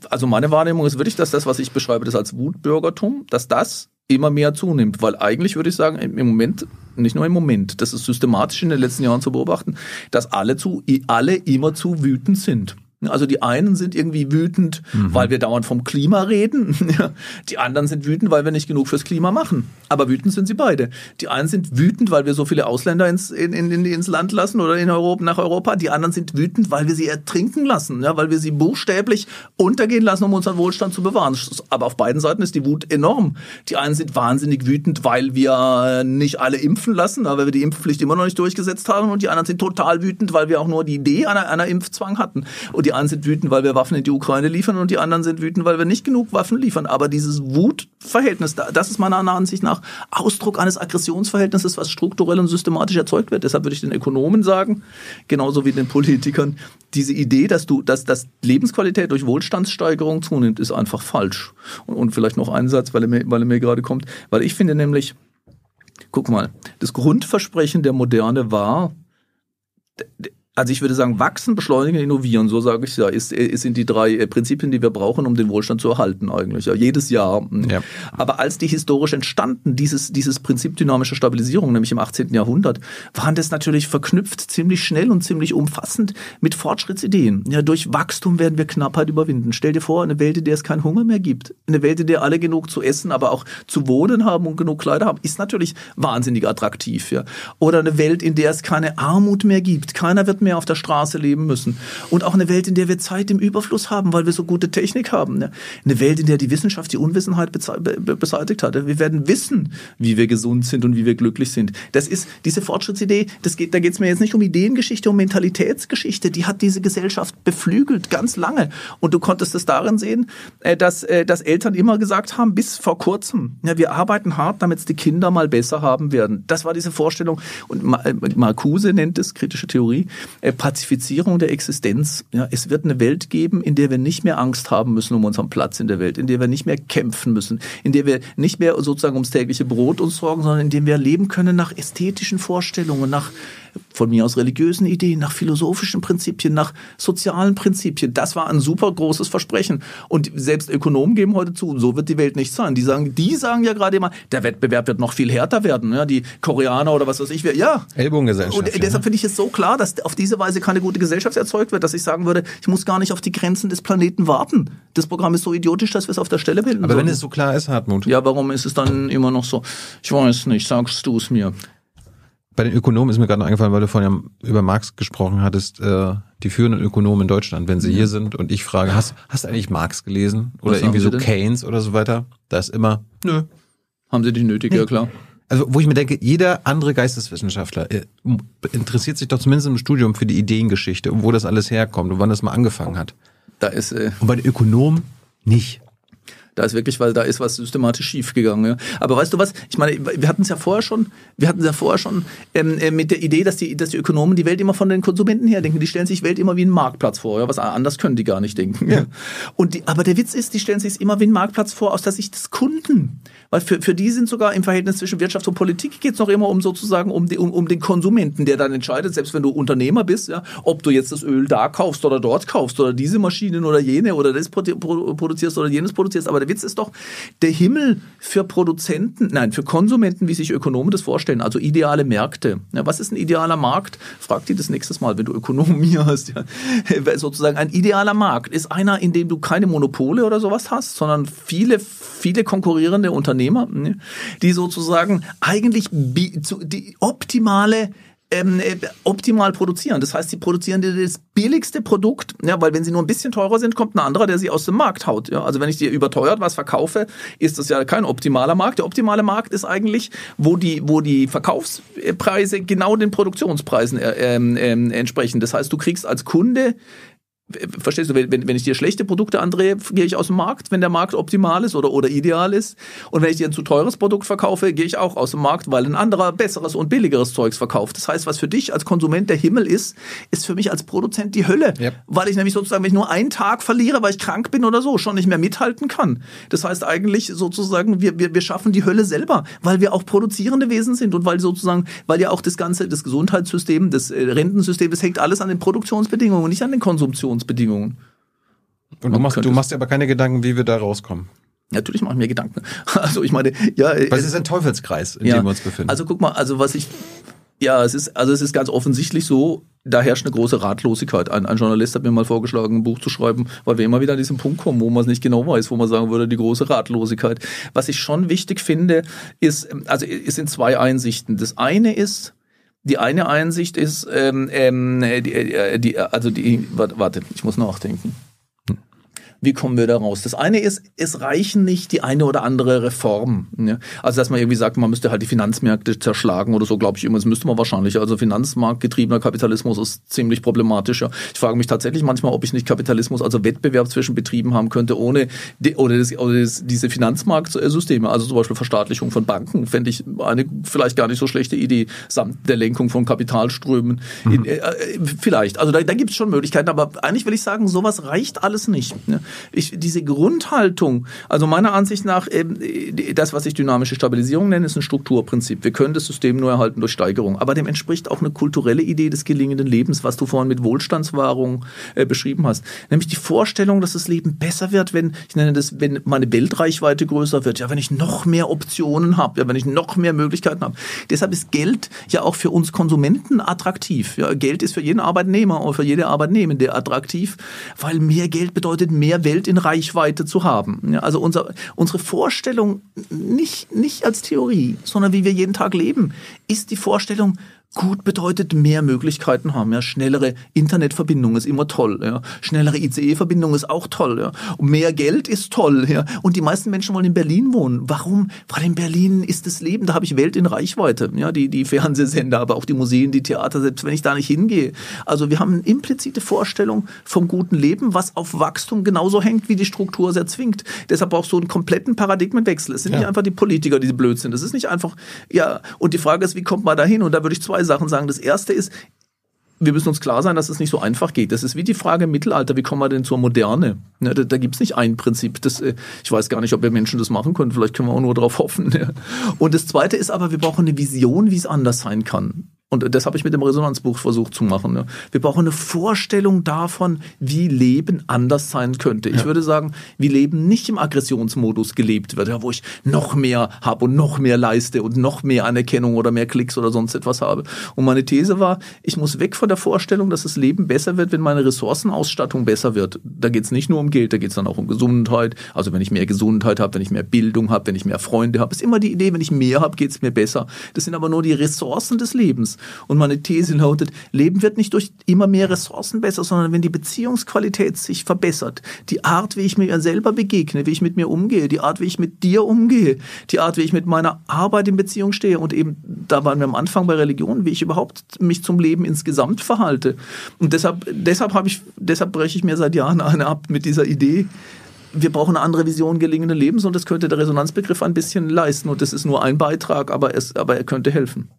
also meine Wahrnehmung ist wirklich, dass das, was ich beschreibe, das als Wutbürgertum, dass das immer mehr zunimmt. Weil eigentlich würde ich sagen, im Moment, nicht nur im Moment, das ist systematisch in den letzten Jahren zu beobachten, dass alle zu, alle immer zu wütend sind. Also die einen sind irgendwie wütend, mhm. weil wir dauernd vom Klima reden. die anderen sind wütend, weil wir nicht genug fürs Klima machen. Aber wütend sind sie beide. Die einen sind wütend, weil wir so viele Ausländer ins, in, in, ins Land lassen oder in Europa, nach Europa. Die anderen sind wütend, weil wir sie ertrinken lassen, ja, weil wir sie buchstäblich untergehen lassen, um unseren Wohlstand zu bewahren. Aber auf beiden Seiten ist die Wut enorm. Die einen sind wahnsinnig wütend, weil wir nicht alle impfen lassen, weil wir die Impfpflicht immer noch nicht durchgesetzt haben. Und die anderen sind total wütend, weil wir auch nur die Idee einer, einer Impfzwang hatten. Und die die einen sind wütend, weil wir Waffen in die Ukraine liefern und die anderen sind wütend, weil wir nicht genug Waffen liefern. Aber dieses Wutverhältnis, das ist meiner Ansicht nach Ausdruck eines Aggressionsverhältnisses, was strukturell und systematisch erzeugt wird. Deshalb würde ich den Ökonomen sagen, genauso wie den Politikern, diese Idee, dass du, dass, dass Lebensqualität durch Wohlstandssteigerung zunimmt, ist einfach falsch. Und, und vielleicht noch ein Satz, weil er, mir, weil er mir gerade kommt, weil ich finde nämlich, guck mal, das Grundversprechen der Moderne war, also ich würde sagen, wachsen, beschleunigen, innovieren, so sage ich ja, ist, ist sind die drei äh, Prinzipien, die wir brauchen, um den Wohlstand zu erhalten eigentlich. Ja, jedes Jahr. Ja. Aber als die historisch entstanden, dieses, dieses Prinzip dynamischer Stabilisierung, nämlich im 18. Jahrhundert, waren das natürlich verknüpft ziemlich schnell und ziemlich umfassend mit Fortschrittsideen. Ja, durch Wachstum werden wir Knappheit überwinden. Stell dir vor, eine Welt, in der es keinen Hunger mehr gibt, eine Welt, in der alle genug zu essen, aber auch zu wohnen haben und genug Kleider haben, ist natürlich wahnsinnig attraktiv. Ja. Oder eine Welt, in der es keine Armut mehr gibt, keiner wird mehr auf der Straße leben müssen. Und auch eine Welt, in der wir Zeit im Überfluss haben, weil wir so gute Technik haben. Ne? Eine Welt, in der die Wissenschaft die Unwissenheit beseitigt hat. Wir werden wissen, wie wir gesund sind und wie wir glücklich sind. Das ist diese Fortschrittsidee, das geht, da geht es mir jetzt nicht um Ideengeschichte, um Mentalitätsgeschichte. Die hat diese Gesellschaft beflügelt, ganz lange. Und du konntest es darin sehen, äh, dass, äh, dass Eltern immer gesagt haben, bis vor kurzem, ja, wir arbeiten hart, damit es die Kinder mal besser haben werden. Das war diese Vorstellung. Und äh, Marcuse nennt es, kritische Theorie, Pazifizierung der Existenz. Ja, es wird eine Welt geben, in der wir nicht mehr Angst haben müssen um unseren Platz in der Welt, in der wir nicht mehr kämpfen müssen, in der wir nicht mehr sozusagen ums tägliche Brot uns sorgen, sondern in der wir leben können nach ästhetischen Vorstellungen, nach von mir aus religiösen Ideen, nach philosophischen Prinzipien, nach sozialen Prinzipien. Das war ein super großes Versprechen. Und selbst Ökonomen geben heute zu, so wird die Welt nicht sein. Die sagen, die sagen ja gerade immer, der Wettbewerb wird noch viel härter werden. Ja, die Koreaner oder was weiß ich, ja. Ellbogengesellschaft. Und deshalb ja. finde ich es so klar, dass auf diese Weise keine gute Gesellschaft erzeugt wird, dass ich sagen würde, ich muss gar nicht auf die Grenzen des Planeten warten. Das Programm ist so idiotisch, dass wir es auf der Stelle bilden. Aber sollen. wenn es so klar ist, Hartmut. Ja, warum ist es dann immer noch so? Ich weiß nicht, sagst du es mir. Bei den Ökonomen ist mir gerade noch eingefallen, weil du vorhin über Marx gesprochen hattest, äh, die führenden Ökonomen in Deutschland, wenn sie hier sind und ich frage, hast, hast du eigentlich Marx gelesen? Oder Was irgendwie so Keynes oder so weiter? Da ist immer, nö. Haben sie nicht nötig, nee. ja klar. Also, wo ich mir denke, jeder andere Geisteswissenschaftler äh, interessiert sich doch zumindest im Studium für die Ideengeschichte und wo das alles herkommt und wann das mal angefangen hat. Da ist, äh und bei den Ökonomen nicht. Da ist wirklich, weil da ist was systematisch schiefgegangen. Ja. Aber weißt du was? Ich meine, wir hatten es ja vorher schon, wir hatten es ja vorher schon ähm, äh, mit der Idee, dass die, dass die Ökonomen die Welt immer von den Konsumenten her denken. Die stellen sich Welt immer wie einen Marktplatz vor. Ja. Was anders können die gar nicht denken. Ja. Und die, aber der Witz ist, die stellen sich immer wie einen Marktplatz vor aus der Sicht des Kunden. Weil für, für die sind sogar im Verhältnis zwischen Wirtschaft und Politik geht es noch immer um sozusagen um, die, um, um den Konsumenten, der dann entscheidet, selbst wenn du Unternehmer bist, ja, ob du jetzt das Öl da kaufst oder dort kaufst oder diese Maschinen oder jene oder das produzierst oder jenes produzierst. Aber der Witz ist doch, der Himmel für Produzenten, nein, für Konsumenten, wie sich Ökonomen das vorstellen, also ideale Märkte. Ja, was ist ein idealer Markt? Frag die das nächstes Mal, wenn du Ökonomie hast. Ja. Sozusagen ein idealer Markt ist einer, in dem du keine Monopole oder sowas hast, sondern viele viele konkurrierende Unternehmer, ne, die sozusagen eigentlich die optimale ähm, äh, optimal produzieren. Das heißt, sie produzieren das billigste Produkt, ja, weil wenn sie nur ein bisschen teurer sind, kommt ein anderer, der sie aus dem Markt haut. Ja. Also wenn ich dir überteuert was verkaufe, ist das ja kein optimaler Markt. Der optimale Markt ist eigentlich, wo die, wo die Verkaufspreise genau den Produktionspreisen äh, ähm, ähm, entsprechen. Das heißt, du kriegst als Kunde Verstehst du, wenn, wenn ich dir schlechte Produkte andrehe, gehe ich aus dem Markt, wenn der Markt optimal ist oder, oder ideal ist. Und wenn ich dir ein zu teures Produkt verkaufe, gehe ich auch aus dem Markt, weil ein anderer besseres und billigeres Zeugs verkauft. Das heißt, was für dich als Konsument der Himmel ist, ist für mich als Produzent die Hölle. Yep. Weil ich nämlich sozusagen, wenn ich nur einen Tag verliere, weil ich krank bin oder so, schon nicht mehr mithalten kann. Das heißt eigentlich sozusagen, wir, wir, wir schaffen die Hölle selber, weil wir auch produzierende Wesen sind und weil sozusagen, weil ja auch das ganze, das Gesundheitssystem, das äh, Rentensystem, das hängt alles an den Produktionsbedingungen, nicht an den Konsumtions Lebensbedingungen. Und du machst, du machst dir aber keine Gedanken, wie wir da rauskommen. Natürlich mache ich mir Gedanken. Also ich meine, ja. Was ist ein Teufelskreis, in ja, dem wir uns befinden? Also guck mal, also was ich, ja, es ist, also es ist ganz offensichtlich so, da herrscht eine große Ratlosigkeit. Ein, ein Journalist hat mir mal vorgeschlagen, ein Buch zu schreiben, weil wir immer wieder an diesen Punkt kommen, wo man es nicht genau weiß, wo man sagen würde, die große Ratlosigkeit. Was ich schon wichtig finde, ist, also es sind zwei Einsichten. Das eine ist, die eine Einsicht ist, ähm, ähm, die, äh, die, also die, warte, ich muss nachdenken. Wie kommen wir da raus? Das eine ist, es reichen nicht die eine oder andere Reform. Ja? Also dass man irgendwie sagt, man müsste halt die Finanzmärkte zerschlagen oder so, glaube ich immer. Das müsste man wahrscheinlich. Also Finanzmarktgetriebener Kapitalismus ist ziemlich problematischer. Ich frage mich tatsächlich manchmal, ob ich nicht Kapitalismus, also Wettbewerb zwischen Betrieben haben könnte, ohne die, oder, das, oder das, diese Finanzmarktsysteme. Also zum Beispiel Verstaatlichung von Banken fände ich eine vielleicht gar nicht so schlechte Idee, samt der Lenkung von Kapitalströmen. Mhm. In, äh, äh vielleicht. Also da, da gibt es schon Möglichkeiten, aber eigentlich will ich sagen, sowas reicht alles nicht. Ja? Ich, diese Grundhaltung, also meiner Ansicht nach, ähm, das, was ich dynamische Stabilisierung nenne, ist ein Strukturprinzip. Wir können das System nur erhalten durch Steigerung. Aber dem entspricht auch eine kulturelle Idee des gelingenden Lebens, was du vorhin mit Wohlstandswahrung äh, beschrieben hast. Nämlich die Vorstellung, dass das Leben besser wird, wenn, ich nenne das, wenn meine Weltreichweite größer wird, ja, wenn ich noch mehr Optionen habe, ja, wenn ich noch mehr Möglichkeiten habe. Deshalb ist Geld ja auch für uns Konsumenten attraktiv. Ja, Geld ist für jeden Arbeitnehmer und für jede Arbeitnehmende attraktiv, weil mehr Geld bedeutet mehr Welt in Reichweite zu haben. also unser, unsere Vorstellung, nicht, nicht als Theorie, sondern wie wir jeden Tag leben, ist die Vorstellung, Gut bedeutet mehr Möglichkeiten haben, ja. Schnellere Internetverbindung ist immer toll, ja. Schnellere ICE-Verbindung ist auch toll, ja. Und mehr Geld ist toll, ja. Und die meisten Menschen wollen in Berlin wohnen. Warum? Weil in Berlin ist das Leben, da habe ich Welt in Reichweite, ja. Die, die Fernsehsender, aber auch die Museen, die Theater, selbst wenn ich da nicht hingehe. Also wir haben eine implizite Vorstellung vom guten Leben, was auf Wachstum genauso hängt, wie die Struktur sehr zwingt. Deshalb brauchst du einen kompletten Paradigmenwechsel. Es sind ja. nicht einfach die Politiker, die blöd sind. Es ist nicht einfach, ja. Und die Frage ist, wie kommt man da hin? Und da würde ich zwei zwei Sachen sagen. Das erste ist, wir müssen uns klar sein, dass es nicht so einfach geht. Das ist wie die Frage im Mittelalter, wie kommen wir denn zur Moderne? Ne, da da gibt es nicht ein Prinzip. Das, äh, ich weiß gar nicht, ob wir Menschen das machen können. Vielleicht können wir auch nur darauf hoffen. Und das Zweite ist aber, wir brauchen eine Vision, wie es anders sein kann. Und das habe ich mit dem Resonanzbuch versucht zu machen. Ne? Wir brauchen eine Vorstellung davon, wie Leben anders sein könnte. Ich ja. würde sagen, wie Leben nicht im Aggressionsmodus gelebt wird, ja, wo ich noch mehr habe und noch mehr leiste und noch mehr Anerkennung oder mehr Klicks oder sonst etwas habe. Und meine These war, ich muss weg von der Vorstellung, dass das Leben besser wird, wenn meine Ressourcenausstattung besser wird. Da geht es nicht nur um Geld, da geht es dann auch um Gesundheit. Also wenn ich mehr Gesundheit habe, wenn ich mehr Bildung habe, wenn ich mehr Freunde habe, ist immer die Idee, wenn ich mehr habe, geht es mir besser. Das sind aber nur die Ressourcen des Lebens. Und meine These lautet, Leben wird nicht durch immer mehr Ressourcen besser, sondern wenn die Beziehungsqualität sich verbessert. Die Art, wie ich mir selber begegne, wie ich mit mir umgehe, die Art, wie ich mit dir umgehe, die Art, wie ich mit meiner Arbeit in Beziehung stehe und eben, da waren wir am Anfang bei Religion, wie ich überhaupt mich zum Leben insgesamt verhalte. Und deshalb, deshalb habe ich, deshalb breche ich mir seit Jahren eine ab mit dieser Idee, wir brauchen eine andere Vision gelingenden Lebens und das könnte der Resonanzbegriff ein bisschen leisten. Und das ist nur ein Beitrag, aber, es, aber er könnte helfen.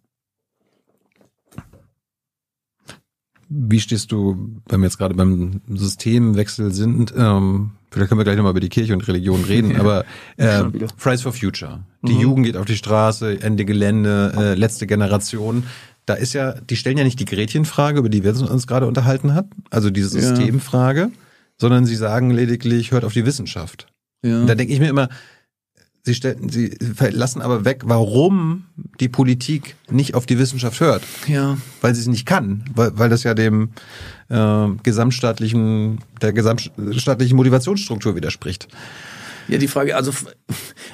Wie stehst du, wenn wir jetzt gerade beim Systemwechsel sind, ähm, vielleicht können wir gleich nochmal über die Kirche und Religion reden, aber äh, Fridays for Future. Die mhm. Jugend geht auf die Straße, Ende Gelände, äh, letzte Generation. Da ist ja, die stellen ja nicht die Gretchenfrage, über die wir uns gerade unterhalten hat, also diese Systemfrage, ja. sondern sie sagen lediglich, hört auf die Wissenschaft. Ja. da denke ich mir immer, Sie, stellen, sie lassen aber weg, warum die Politik nicht auf die Wissenschaft hört. Ja. Weil sie es nicht kann, weil, weil das ja dem äh, gesamtstaatlichen, der gesamtstaatlichen Motivationsstruktur widerspricht. Ja, die Frage, also,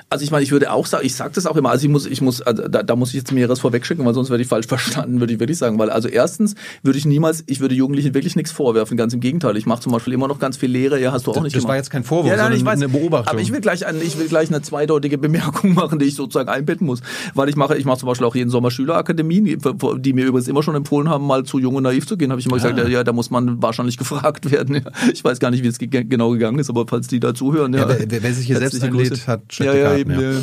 also ich meine, ich würde auch sagen, ich sage das auch immer, also ich muss, ich muss, also da, da muss ich jetzt mehreres vorwegschicken, weil sonst werde ich falsch verstanden, würde ich wirklich sagen. Weil also erstens würde ich niemals, ich würde Jugendlichen wirklich nichts vorwerfen, ganz im Gegenteil. Ich mache zum Beispiel immer noch ganz viel Lehre, ja, hast du auch das, nicht Das gemacht. war jetzt kein Vorwurf, ja, nein, sondern ich weiß, eine Beobachtung. Aber ich will gleich, eine, ich will gleich eine zweideutige Bemerkung machen, die ich sozusagen einbetten muss. Weil ich mache, ich mache zum Beispiel auch jeden Sommer Schülerakademien, die, mir übrigens immer schon empfohlen haben, mal zu jung und naiv zu gehen, habe ich immer gesagt, ja, ja, da muss man wahrscheinlich gefragt werden. Ja. Ich weiß gar nicht, wie es ge genau gegangen ist, aber falls die da zuhören, ja. Ja, wer, wer Herzliche einlädt, Grüße. hat ja, schlechte ja, Karten. eben, ja.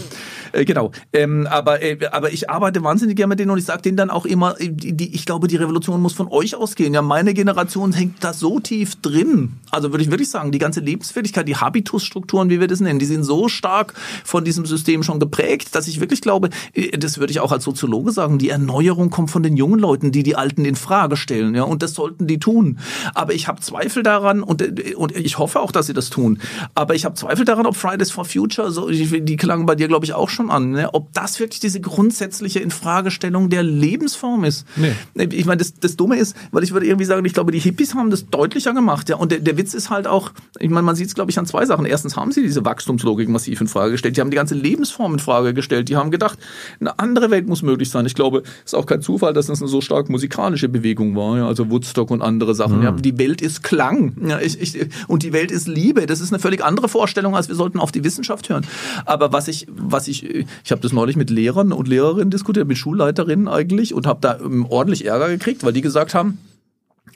Äh, genau. Ähm, aber, äh, aber ich arbeite wahnsinnig gerne mit denen und ich sage denen dann auch immer, äh, die, ich glaube, die Revolution muss von euch ausgehen. Ja, meine Generation hängt da so tief drin. Also würde ich wirklich sagen, die ganze Lebenswirklichkeit, die Habitusstrukturen, wie wir das nennen, die sind so stark von diesem System schon geprägt, dass ich wirklich glaube, äh, das würde ich auch als Soziologe sagen, die Erneuerung kommt von den jungen Leuten, die die Alten in Frage stellen. Ja, und das sollten die tun. Aber ich habe Zweifel daran und, und ich hoffe auch, dass sie das tun. Aber ich habe Zweifel daran, ob Fridays for Future, so, die klangen bei dir, glaube ich, auch schon an, ne? ob das wirklich diese grundsätzliche Infragestellung der Lebensform ist. Nee. Ich meine, das, das Dumme ist, weil ich würde irgendwie sagen, ich glaube, die Hippies haben das deutlicher gemacht. Ja? Und der, der Witz ist halt auch, ich meine, man sieht es, glaube ich, an zwei Sachen. Erstens haben sie diese Wachstumslogik massiv in Frage gestellt. Die haben die ganze Lebensform in Frage gestellt. Die haben gedacht, eine andere Welt muss möglich sein. Ich glaube, es ist auch kein Zufall, dass das eine so stark musikalische Bewegung war. Ja? Also Woodstock und andere Sachen. Ja? Die Welt ist Klang. Ja, ich, ich, und die Welt ist Liebe. Das ist eine völlig andere Vorstellung, als wir sollten auf die Wissenschaft hören. Aber was ich, was ich, ich habe das neulich mit Lehrern und Lehrerinnen diskutiert, mit Schulleiterinnen eigentlich und habe da ähm, ordentlich Ärger gekriegt, weil die gesagt haben,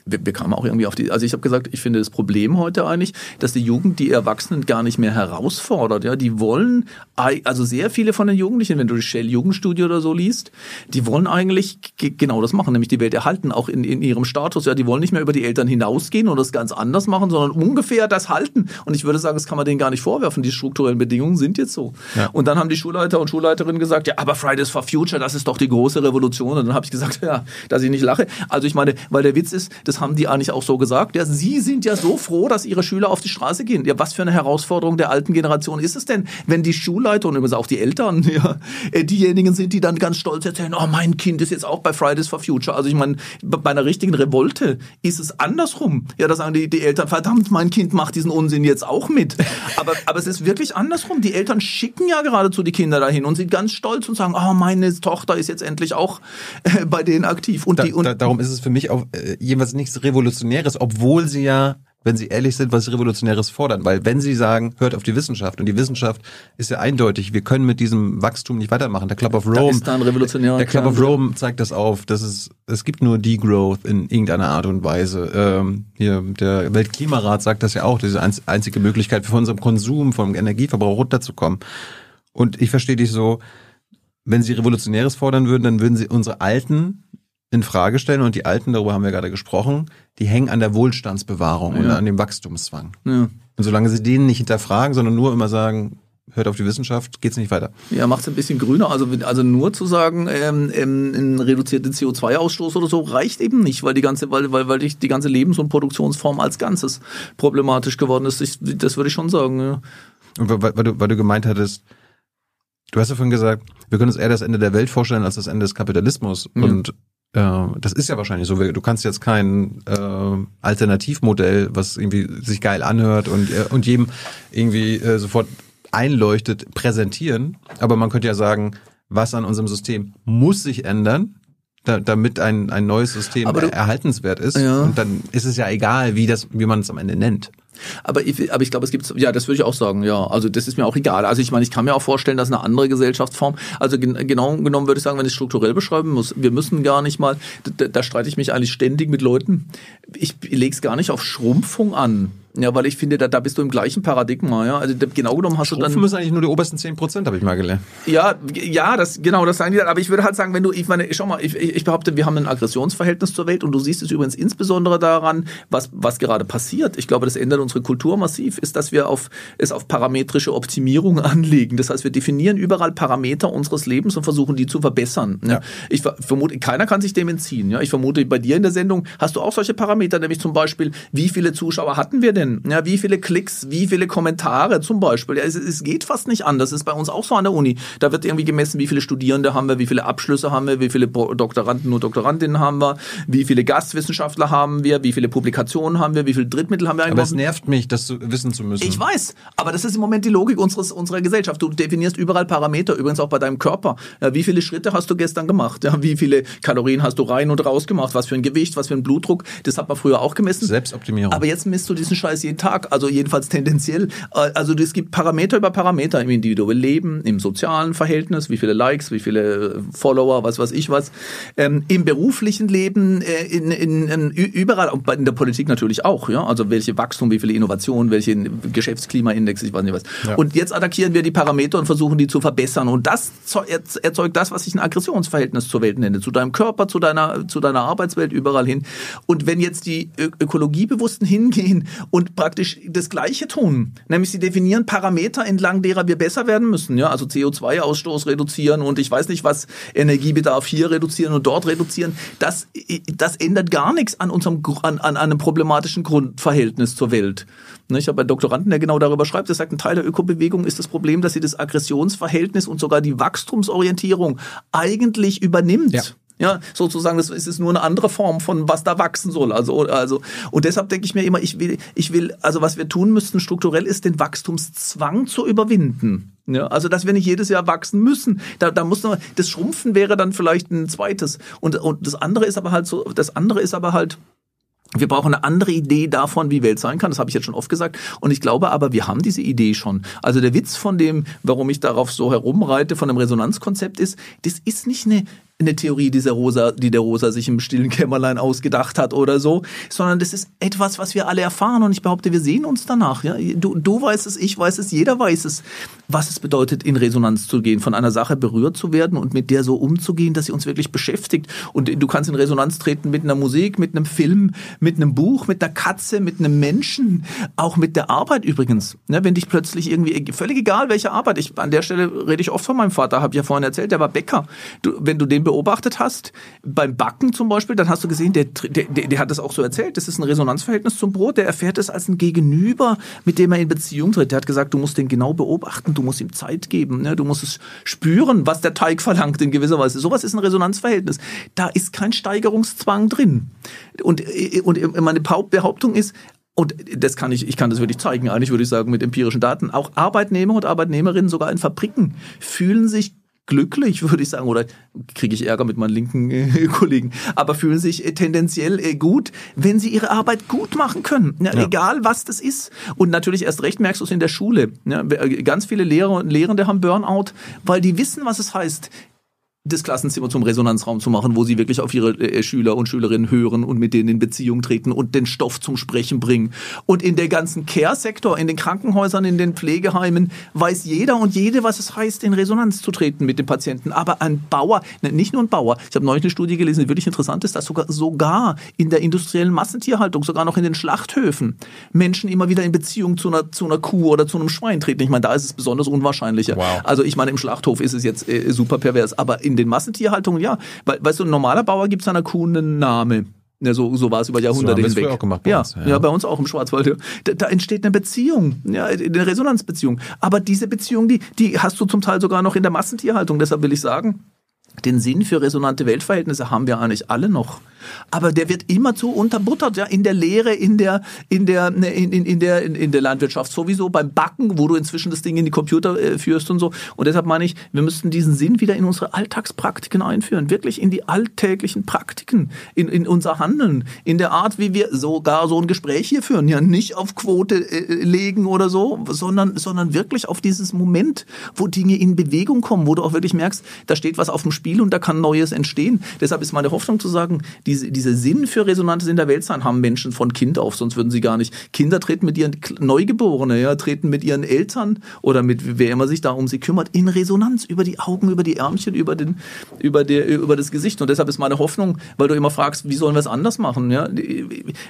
wir, wir kamen auch irgendwie auf die, also ich habe gesagt, ich finde das Problem heute eigentlich, dass die Jugend die Erwachsenen gar nicht mehr herausfordert. Ja, die wollen, also sehr viele von den Jugendlichen, wenn du die Shell Jugendstudie oder so liest, die wollen eigentlich ge- genau das machen, nämlich die Welt erhalten, auch in, in ihrem Status. Ja, die wollen nicht mehr über die Eltern hinausgehen und das ganz anders machen, sondern ungefähr das halten. Und ich würde sagen, das kann man denen gar nicht vorwerfen. Die strukturellen Bedingungen sind jetzt so. Ja. Und dann haben die Schulleiter und Schulleiterinnen gesagt, ja, aber Fridays for Future, das ist doch die große Revolution. Und dann habe ich gesagt, ja, dass ich nicht lache. Also ich meine, weil der Witz ist, das haben die eigentlich auch so gesagt. Ja, sie sind ja so froh, dass ihre Schüler auf die Straße gehen. Ja, was für eine Herausforderung der alten Generation ist es denn, wenn die Schulleiter und übrigens auch die Eltern, ja, äh, diejenigen sind, die dann ganz stolz erzählen, oh, mein Kind ist jetzt auch bei Fridays for Future. Also ich meine, bei einer richtigen Revolte ist es andersrum. Ja, da sagen die, die Eltern, verdammt, mein Kind macht diesen Unsinn jetzt auch mit. Aber, aber es ist wirklich andersrum. Die Eltern schicken ja geradezu die Kinder dahin und sind ganz stolz und sagen, oh, meine Tochter ist jetzt endlich auch äh, bei denen aktiv. Und Da, die, und da, darum ist es für mich auch äh, jeweils nichts Revolutionäres, obwohl sie ja, wenn sie ehrlich sind, was Revolutionäres fordern. Weil wenn sie sagen, hört auf die Wissenschaft, und die Wissenschaft ist ja eindeutig, wir können mit diesem Wachstum nicht weitermachen. Der Club of Rome, der Club of Rome zeigt das auf, dass es, es gibt nur Degrowth in irgendeiner Art und Weise. Ähm, hier, der Weltklimarat sagt das ja auch, diese einz- einzige Möglichkeit für unseren Konsum, vom Energieverbrauch runterzukommen. Und ich verstehe dich so, wenn sie Revolutionäres fordern würden, dann würden sie unsere Alten in Frage stellen und die Alten, darüber haben wir gerade gesprochen, die hängen an der Wohlstandsbewahrung und Ja. an dem Wachstumszwang. ja. Und solange sie den nicht hinterfragen, sondern nur immer sagen, hört auf die Wissenschaft, geht's nicht weiter. Ja, macht es ein bisschen grüner. Also, also nur zu sagen, ähm, ähm, ein reduzierter CO2-Ausstoß oder so reicht eben nicht, weil die ganze, weil, weil, weil die, ganze Lebens- und Produktionsform als Ganzes problematisch geworden ist. Ich, das würde ich schon sagen. Ja. Und weil, weil, du, weil du gemeint hattest, du hast ja vorhin gesagt, wir können uns eher das Ende der Welt vorstellen als das Ende des Kapitalismus. Mhm. Und das ist ja wahrscheinlich so. Du kannst jetzt kein äh, Alternativmodell, was irgendwie sich geil anhört und, äh, und jedem irgendwie äh, sofort einleuchtet, präsentieren. Aber man könnte ja sagen, was an unserem System muss sich ändern, da, damit ein, ein neues System du- erhaltenswert ist. Ja. Und dann ist es ja egal, wie das, wie man es am Ende nennt. Aber ich, aber ich glaube, es gibt, ja, das würde ich auch sagen, ja. Also das ist mir auch egal. Also ich meine, ich kann mir auch vorstellen, dass eine andere Gesellschaftsform, also gen genau genommen würde ich sagen, wenn ich es strukturell beschreiben muss, wir müssen gar nicht mal, da, da streite ich mich eigentlich ständig mit Leuten, ich lege es gar nicht auf Schrumpfung an. Ja, weil ich finde, da, da bist du im gleichen Paradigma, ja. Also genau genommen hast du dann. Müssen eigentlich nur die obersten 10 Prozent, habe ich mal gelernt. Ja, ja, das genau, das sagen die dann. Aber ich würde halt sagen, wenn du, ich meine, schau mal, ich, ich behaupte, wir haben ein Aggressionsverhältnis zur Welt und du siehst es übrigens insbesondere daran, was was gerade passiert. Ich glaube, das ändert unsere Kultur massiv, ist, dass wir auf es auf parametrische Optimierung anlegen. Das heißt, wir definieren überall Parameter unseres Lebens und versuchen die zu verbessern. Ja. Ja. Ich ver- vermute, keiner kann sich dem entziehen. Ja, ich vermute, bei dir in der Sendung hast du auch solche Parameter, nämlich zum Beispiel, wie viele Zuschauer hatten wir denn? Impressionen, ja, wie viele Klicks, wie viele Kommentare zum Beispiel. Ja, es, es geht fast nicht anders. Das ist bei uns auch so an der Uni. Da wird irgendwie gemessen, wie viele Studierende haben wir, wie viele Abschlüsse haben wir, wie viele Doktoranden und Doktorandinnen haben wir, wie viele Gastwissenschaftler haben wir, wie viele Publikationen haben wir, wie viele Drittmittel haben wir. Aber es nervt mich, das wissen zu müssen. Ich weiß, aber das ist im Moment die Logik unseres, unserer Gesellschaft. Du definierst überall Parameter, übrigens auch bei deinem Körper. Ja, wie viele Schritte hast du gestern gemacht? Ja, wie viele Kalorien hast du rein und raus gemacht? Was für ein Gewicht, was für ein Blutdruck? Das hat man früher auch gemessen. Selbstoptimierung. Aber jetzt misst du diesen Scheiß jeden Tag, also jedenfalls tendenziell. Äh, also es gibt Parameter über Parameter im individuellen Leben, im sozialen Verhältnis, wie viele Likes, wie viele Follower, was weiß ich was. Ähm, Im beruflichen Leben, äh, in, in, in, überall, in der Politik natürlich auch. Ja? Also welche Wachstum, wie viele Innovationen, welche Geschäftsklimaindex, ich weiß nicht was. Ja. Und jetzt attackieren wir die Parameter und versuchen die zu verbessern. Und das erzeugt das, was ich ein Aggressionsverhältnis zur Welt nenne, zu deinem Körper, zu deiner, zu deiner Arbeitswelt, überall hin. Und wenn jetzt die Ökologiebewussten hingehen und praktisch das Gleiche tun, nämlich sie definieren Parameter, entlang derer wir besser werden müssen, ja, also CO2-Ausstoß reduzieren und ich weiß nicht was, Energiebedarf hier reduzieren und dort reduzieren, das, das ändert gar nichts an unserem, an, an einem problematischen Grundverhältnis zur Welt. Ne, ich habe einen Doktoranden, der genau darüber schreibt. Er sagt, ein Teil der Ökobewegung ist das Problem, dass sie das Aggressionsverhältnis und sogar die Wachstumsorientierung eigentlich übernimmt. Ja. Ja, sozusagen, das ist nur eine andere Form von was da wachsen soll. Also, also, und deshalb denke ich mir immer, ich will, ich will, also was wir tun müssten strukturell ist, den Wachstumszwang zu überwinden. Ja, also, dass wir nicht jedes Jahr wachsen müssen. Da, da muss man, das Schrumpfen wäre dann vielleicht ein zweites. Und, und das andere ist aber halt so, das andere ist aber halt, wir brauchen eine andere Idee davon, wie Welt sein kann. Das habe ich jetzt schon oft gesagt. Und ich glaube aber, wir haben diese Idee schon. Also der Witz von dem, warum ich darauf so herumreite, von dem Resonanzkonzept ist, das ist nicht eine eine Theorie, die der Rosa, die der Rosa sich im stillen Kämmerlein ausgedacht hat oder so, sondern das ist etwas, was wir alle erfahren und ich behaupte, wir sehen uns danach. Ja? Du, du weißt es, ich weiß es, jeder weiß es, was es bedeutet, in Resonanz zu gehen, von einer Sache berührt zu werden und mit der so umzugehen, dass sie uns wirklich beschäftigt. Und du kannst in Resonanz treten mit einer Musik, mit einem Film, mit einem Buch, mit einer Katze, mit einem Menschen, auch mit der Arbeit übrigens. Ne? Wenn dich plötzlich irgendwie, völlig egal welche Arbeit, ich, an der Stelle rede ich oft von meinem Vater, habe ich ja vorhin erzählt, der war Bäcker. Du, wenn du den beobachtet hast, beim Backen zum Beispiel, dann hast du gesehen, der, der, der, hat das auch so erzählt, das ist ein Resonanzverhältnis zum Brot, der erfährt es als ein Gegenüber, mit dem er in Beziehung tritt. Der hat gesagt, du musst den genau beobachten, du musst ihm Zeit geben, ne? du musst es spüren, was der Teig verlangt in gewisser Weise. Sowas ist ein Resonanzverhältnis. Da ist kein Steigerungszwang drin. Und, und meine Behauptung ist, und das kann ich, ich kann das wirklich zeigen, eigentlich würde ich sagen, mit empirischen Daten. Auch Arbeitnehmer und Arbeitnehmerinnen, sogar in Fabriken, fühlen sich glücklich, würde ich sagen, oder kriege ich Ärger mit meinen linken äh, Kollegen, aber fühlen sich äh, tendenziell äh, gut, wenn sie ihre Arbeit gut machen können, ja, ja. egal was das ist. Und natürlich erst recht merkst du es in der Schule. Ja, äh, ganz viele Lehrer und Lehrende haben Burnout, weil die wissen, was es heißt, das Klassenzimmer zum Resonanzraum zu machen, wo sie wirklich auf ihre äh, Schüler und Schülerinnen hören und mit denen in Beziehung treten und den Stoff zum Sprechen bringen. Und in der ganzen Care-Sektor, in den Krankenhäusern, in den Pflegeheimen weiß jeder und jede, was es heißt, in Resonanz zu treten mit dem Patienten. Aber ein Bauer, ne, nicht nur ein Bauer, ich habe neulich eine Studie gelesen, die wirklich interessant ist, dass sogar, sogar in der industriellen Massentierhaltung, sogar noch in den Schlachthöfen, Menschen immer wieder in Beziehung zu einer, zu einer Kuh oder zu einem Schwein treten. Ich meine, da ist es besonders unwahrscheinlicher. Wow. Also ich meine, im Schlachthof ist es jetzt äh, super pervers, aber in den Massentierhaltungen, ja. Weil, weißt du, ein normaler Bauer gibt seiner Kuh einen Namen. Ja, so, so war es über Jahrhunderte so hinweg. Auch gemacht bei ja, uns, ja, ja, bei uns auch im Schwarzwald. Da, da entsteht eine Beziehung, ja, eine Resonanzbeziehung. Aber diese Beziehung, die, die hast du zum Teil sogar noch in der Massentierhaltung. Deshalb will ich sagen, den Sinn für resonante Weltverhältnisse haben wir eigentlich alle noch. Aber der wird immerzu unterbuttert, ja, in der Lehre, in der, in der, ne, in, in, in der, in, in der Landwirtschaft sowieso, beim Backen, wo du inzwischen das Ding in die Computer äh, führst und so. Und deshalb meine ich, wir müssten diesen Sinn wieder in unsere Alltagspraktiken einführen, wirklich in die alltäglichen Praktiken, in, in unser Handeln, in der Art, wie wir sogar so ein Gespräch hier führen, ja, nicht auf Quote äh, legen oder so, sondern, sondern wirklich auf dieses Moment, wo Dinge in Bewegung kommen, wo du auch wirklich merkst, da steht was auf dem Spiel und da kann Neues entstehen. Deshalb ist meine Hoffnung zu sagen, die diese, diese Sinn für Resonanz in der Welt sein, haben Menschen von Kind auf, sonst würden sie gar nicht. Kinder treten mit ihren Neugeborenen, ja, treten mit ihren Eltern oder mit wer immer sich da um sie kümmert, in Resonanz über die Augen, über die Ärmchen, über, den, über, der, über das Gesicht. Und deshalb ist meine Hoffnung, weil du immer fragst, wie sollen wir es anders machen? Ja?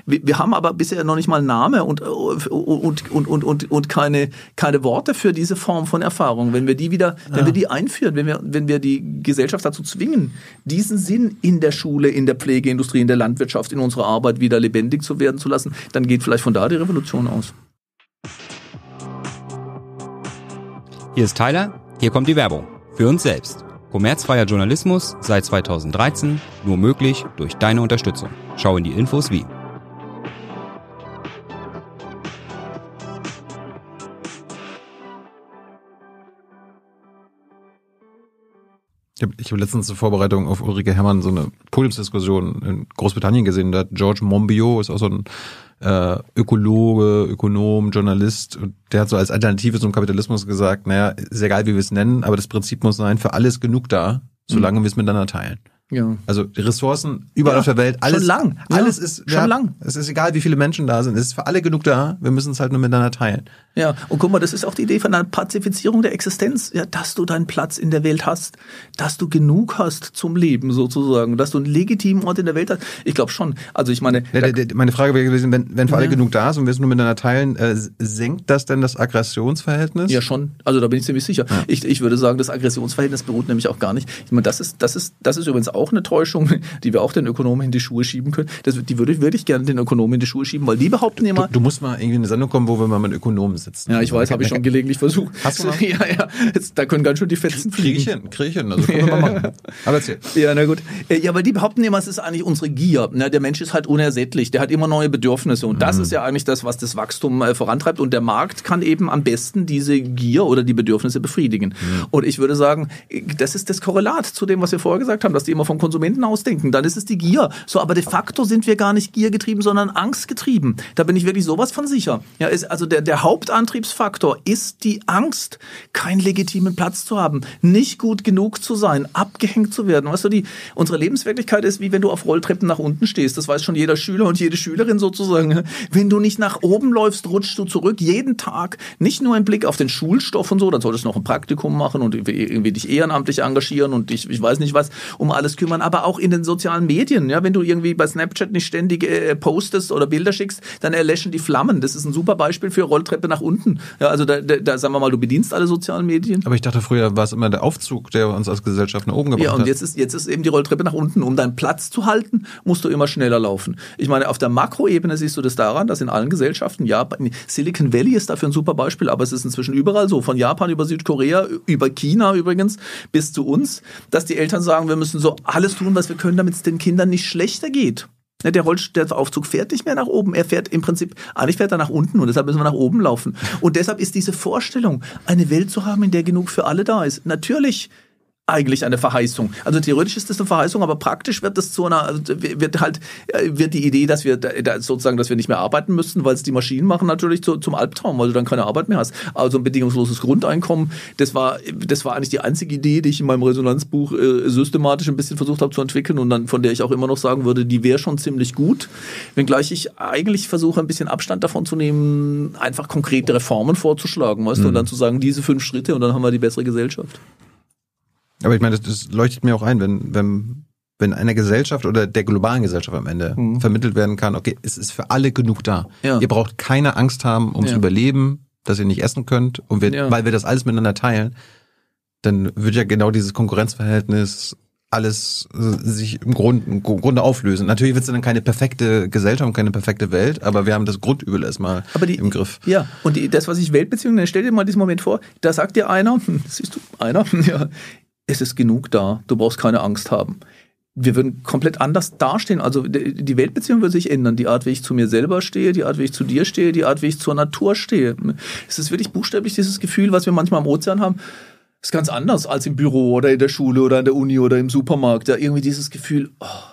Wir, haben aber bisher noch nicht mal Name und, und, und, und, und, und keine, keine Worte für diese Form von Erfahrung. Wenn wir die wieder, ja. wenn wir die einführen, wenn wir, wenn wir die Gesellschaft Gesellschaft dazu zwingen, diesen Sinn in der Schule, in der Pflegeindustrie, in der Landwirtschaft, in unserer Arbeit wieder lebendig zu werden zu lassen, dann geht vielleicht von da die Revolution aus. Hier ist Tyler, hier kommt die Werbung. Für uns selbst. Kommerzfreier Journalismus seit 2013 nur möglich durch deine Unterstützung. Schau in die Infos wie. Ich habe hab letztens zur Vorbereitung auf Ulrike Herrmann so eine Podiumsdiskussion in Großbritannien gesehen. Da hat George Monbiot, ist auch so ein äh, Ökologe, Ökonom, Journalist, und der hat so als Alternative zum Kapitalismus gesagt, naja, ist egal, wie wir es nennen, aber das Prinzip muss sein, für alles genug da, solange mhm. wir es miteinander teilen. Ja. Also die Ressourcen überall ja, auf der Welt, alles, schon lang. alles ja, ist schon lang. Es ist egal, wie viele Menschen da sind. Es ist für alle genug da. Wir müssen es halt nur miteinander teilen. Ja, und guck mal, das ist auch die Idee von einer Pazifizierung der Existenz, ja, dass du deinen Platz in der Welt hast, dass du genug hast zum Leben sozusagen, dass du einen legitimen Ort in der Welt hast. Ich glaube schon. Also ich meine, ja, der, meine Frage wäre gewesen, wenn, wenn für alle genug da ist und wir es nur miteinander teilen, äh, senkt das denn das Aggressionsverhältnis? Ja, schon. Also da bin ich ziemlich sicher. Ich, ich würde sagen, das Aggressionsverhältnis beruht nämlich auch gar nicht. Ich meine, das ist, das ist, das ist übrigens auch eine Täuschung, die wir auch den Ökonomen in die Schuhe schieben können. Das, die würde ich, gerne den Ökonomen in die Schuhe schieben, weil die behaupten immer. Du, du musst mal irgendwie in eine Sendung kommen, wo wir mal mit Ökonomen sitzen. Ja, ich weiß, habe ich schon gelegentlich versucht. Hast du noch? Ja, ja. Jetzt, da können ganz schön die Fetzen fliegen. Kriege ich hin, kriege ich hin. Also können wir mal machen. Aber erzähl. Ja, na gut. Äh, ja, aber die behaupten immer, es ist eigentlich unsere Gier. Der Mensch ist halt unersättlich. Der hat immer neue Bedürfnisse. Und das mhm. ist ja eigentlich das, was das Wachstum äh, vorantreibt. Und der Markt kann eben am besten diese Gier oder die Bedürfnisse befriedigen. Mhm. Und ich würde sagen, das ist das Korrelat zu dem, was wir vorher gesagt haben, dass die immer vom Konsumenten ausdenken. Dann ist es die Gier. So, aber de facto sind wir gar nicht giergetrieben, sondern angstgetrieben. Da bin ich wirklich sowas von sicher. Ja, ist, also der, der Hauptantriebsfaktor ist die Angst, keinen legitimen Platz zu haben, nicht gut genug zu sein, abgehängt zu werden. Weißt du, die, unsere Lebenswirklichkeit ist, wie wenn du auf Rolltreppen nach unten stehst. Das weiß schon jeder Schüler und jede Schülerin sozusagen. Wenn du nicht nach oben läufst, rutschst du zurück jeden Tag. Nicht nur im Blick auf den Schulstoff und so, dann solltest du noch ein Praktikum machen und irgendwie dich ehrenamtlich engagieren und dich, ich weiß nicht was, um alles kümmern, aber auch in den sozialen Medien. Ja, wenn du irgendwie bei Snapchat nicht ständig äh, postest oder Bilder schickst, dann erlöschen die Flammen. Das ist ein super Beispiel für Rolltreppe nach unten. Ja, also da, da, da sagen wir mal, du bedienst alle sozialen Medien. Aber ich dachte, früher war es immer der Aufzug, der uns als Gesellschaft nach oben gebracht hat. Ja, und jetzt ist, jetzt ist eben die Rolltreppe nach unten. Um deinen Platz zu halten, musst du immer schneller laufen. Ich meine, auf der Makroebene siehst du das daran, dass in allen Gesellschaften, Japan, Silicon Valley ist dafür ein super Beispiel, aber es ist inzwischen überall so, von Japan über Südkorea, über China übrigens, bis zu uns, dass die Eltern sagen, wir müssen so alles tun, was wir können, damit es den Kindern nicht schlechter geht. Der, Rollst der Aufzug fährt nicht mehr nach oben. Er fährt im Prinzip, eigentlich fährt er nach unten und deshalb müssen wir nach oben laufen. Und deshalb ist diese Vorstellung, eine Welt zu haben, in der genug für alle da ist, natürlich eigentlich eine Verheißung. Also theoretisch ist das eine Verheißung, aber praktisch wird das zu einer, also wird halt, äh, wird die Idee, dass wir da, sozusagen, dass wir nicht mehr arbeiten müssen, weil es die Maschinen machen, natürlich zu, zum Albtraum, weil du dann keine Arbeit mehr hast. Also ein bedingungsloses Grundeinkommen, das war, das war eigentlich die einzige Idee, die ich in meinem Resonanzbuch äh, systematisch ein bisschen versucht habe zu entwickeln und dann, von der ich auch immer noch sagen würde, die wäre schon ziemlich gut. Wenngleich ich eigentlich versuche, ein bisschen Abstand davon zu nehmen, einfach konkrete Reformen vorzuschlagen, weißt mhm. du, und dann zu sagen, diese fünf Schritte und dann haben wir die bessere Gesellschaft. Aber ich meine, das, das leuchtet mir auch ein, wenn, wenn, wenn einer Gesellschaft oder der globalen Gesellschaft am Ende mhm. vermittelt werden kann, okay, es ist für alle genug da. Ja. Ihr braucht keine Angst haben ums ja. Überleben, dass ihr nicht essen könnt und wir, ja. weil wir das alles miteinander teilen, dann wird ja genau dieses Konkurrenzverhältnis alles sich im Grunde, im Grunde auflösen. Natürlich wird es dann keine perfekte Gesellschaft und keine perfekte Welt, aber wir haben das Grundübel erstmal die, im Griff. Ja, und die, das, was ich Weltbeziehungen, stell dir mal diesen Moment vor, da sagt dir einer, siehst du, einer, ja, es ist genug da, du brauchst keine Angst haben. Wir würden komplett anders dastehen. Also die Weltbeziehung würde sich ändern. Die Art, wie ich zu mir selber stehe, die Art, wie ich zu dir stehe, die Art, wie ich zur Natur stehe. Es ist wirklich buchstäblich dieses Gefühl, was wir manchmal am Ozean haben. ist ganz anders als im Büro oder in der Schule oder in der Uni oder im Supermarkt. Da irgendwie dieses Gefühl, oh,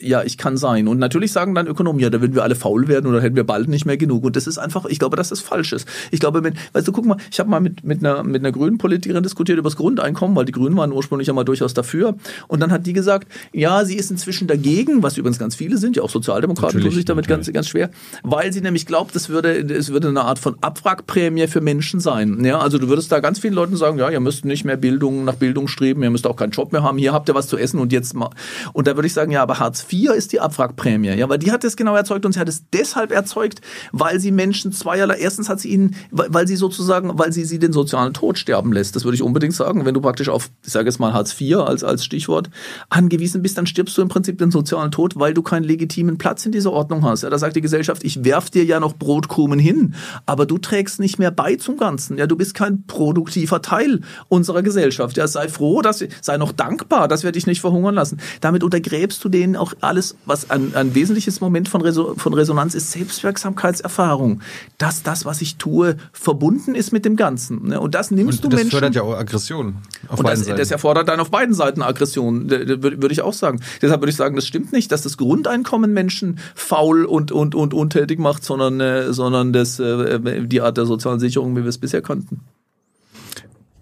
ja, ich kann sein. Und natürlich sagen dann Ökonomen, ja, da würden wir alle faul werden oder hätten wir bald nicht mehr genug. Und das ist einfach, ich glaube, dass das falsch ist. Ich glaube, wenn, weißt du, guck mal, ich habe mal mit, mit, einer, mit einer grünen Politikerin diskutiert über das Grundeinkommen, weil die Grünen waren ursprünglich ja mal durchaus dafür. Und dann hat die gesagt, ja, sie ist inzwischen dagegen, was übrigens ganz viele sind, ja auch Sozialdemokraten tun sich damit ganz, ganz schwer, weil sie nämlich glaubt, das würde, es würde eine Art von Abwrackprämie für Menschen sein. Ja, also du würdest da ganz vielen Leuten sagen, ja, ihr müsst nicht mehr Bildung, nach Bildung streben, ihr müsst auch keinen Job mehr haben, hier habt ihr was zu essen und jetzt mal. Und da würde ich sagen, ja, aber Hartz IV ist die Abwrackprämie, ja, weil die hat es genau erzeugt und sie hat es deshalb erzeugt, weil sie Menschen zweierlei, erstens hat sie ihnen, weil sie sozusagen, weil sie sie den sozialen Tod sterben lässt. Das würde ich unbedingt sagen. Wenn du praktisch auf, ich sage jetzt mal Hartz IV als, als Stichwort, angewiesen bist, dann stirbst du im Prinzip den sozialen Tod, weil du keinen legitimen Platz in dieser Ordnung hast. Ja, da sagt die Gesellschaft, ich werf dir ja noch Brotkrumen hin, aber du trägst nicht mehr bei zum Ganzen. Ja, du bist kein produktiver Teil unserer Gesellschaft. Ja, sei froh, dass, sei noch dankbar, dass wir dich nicht verhungern lassen. Damit untergräbst du denen auch alles, was ein, ein wesentliches Moment von, Reso von Resonanz ist, Selbstwirksamkeitserfahrung. Dass das, was ich tue, verbunden ist mit dem Ganzen. Ne? Und das nimmst Und du das Menschen. fördert ja auch Aggression auf Und beiden das, Seiten. das erfordert dann auf beiden Seiten Aggression, würde ich auch sagen. Deshalb würde ich sagen, das stimmt nicht, dass das Grundeinkommen Menschen faul und, und, und untätig macht, sondern, äh, sondern das, äh, die Art der sozialen Sicherung, wie wir es bisher kannten.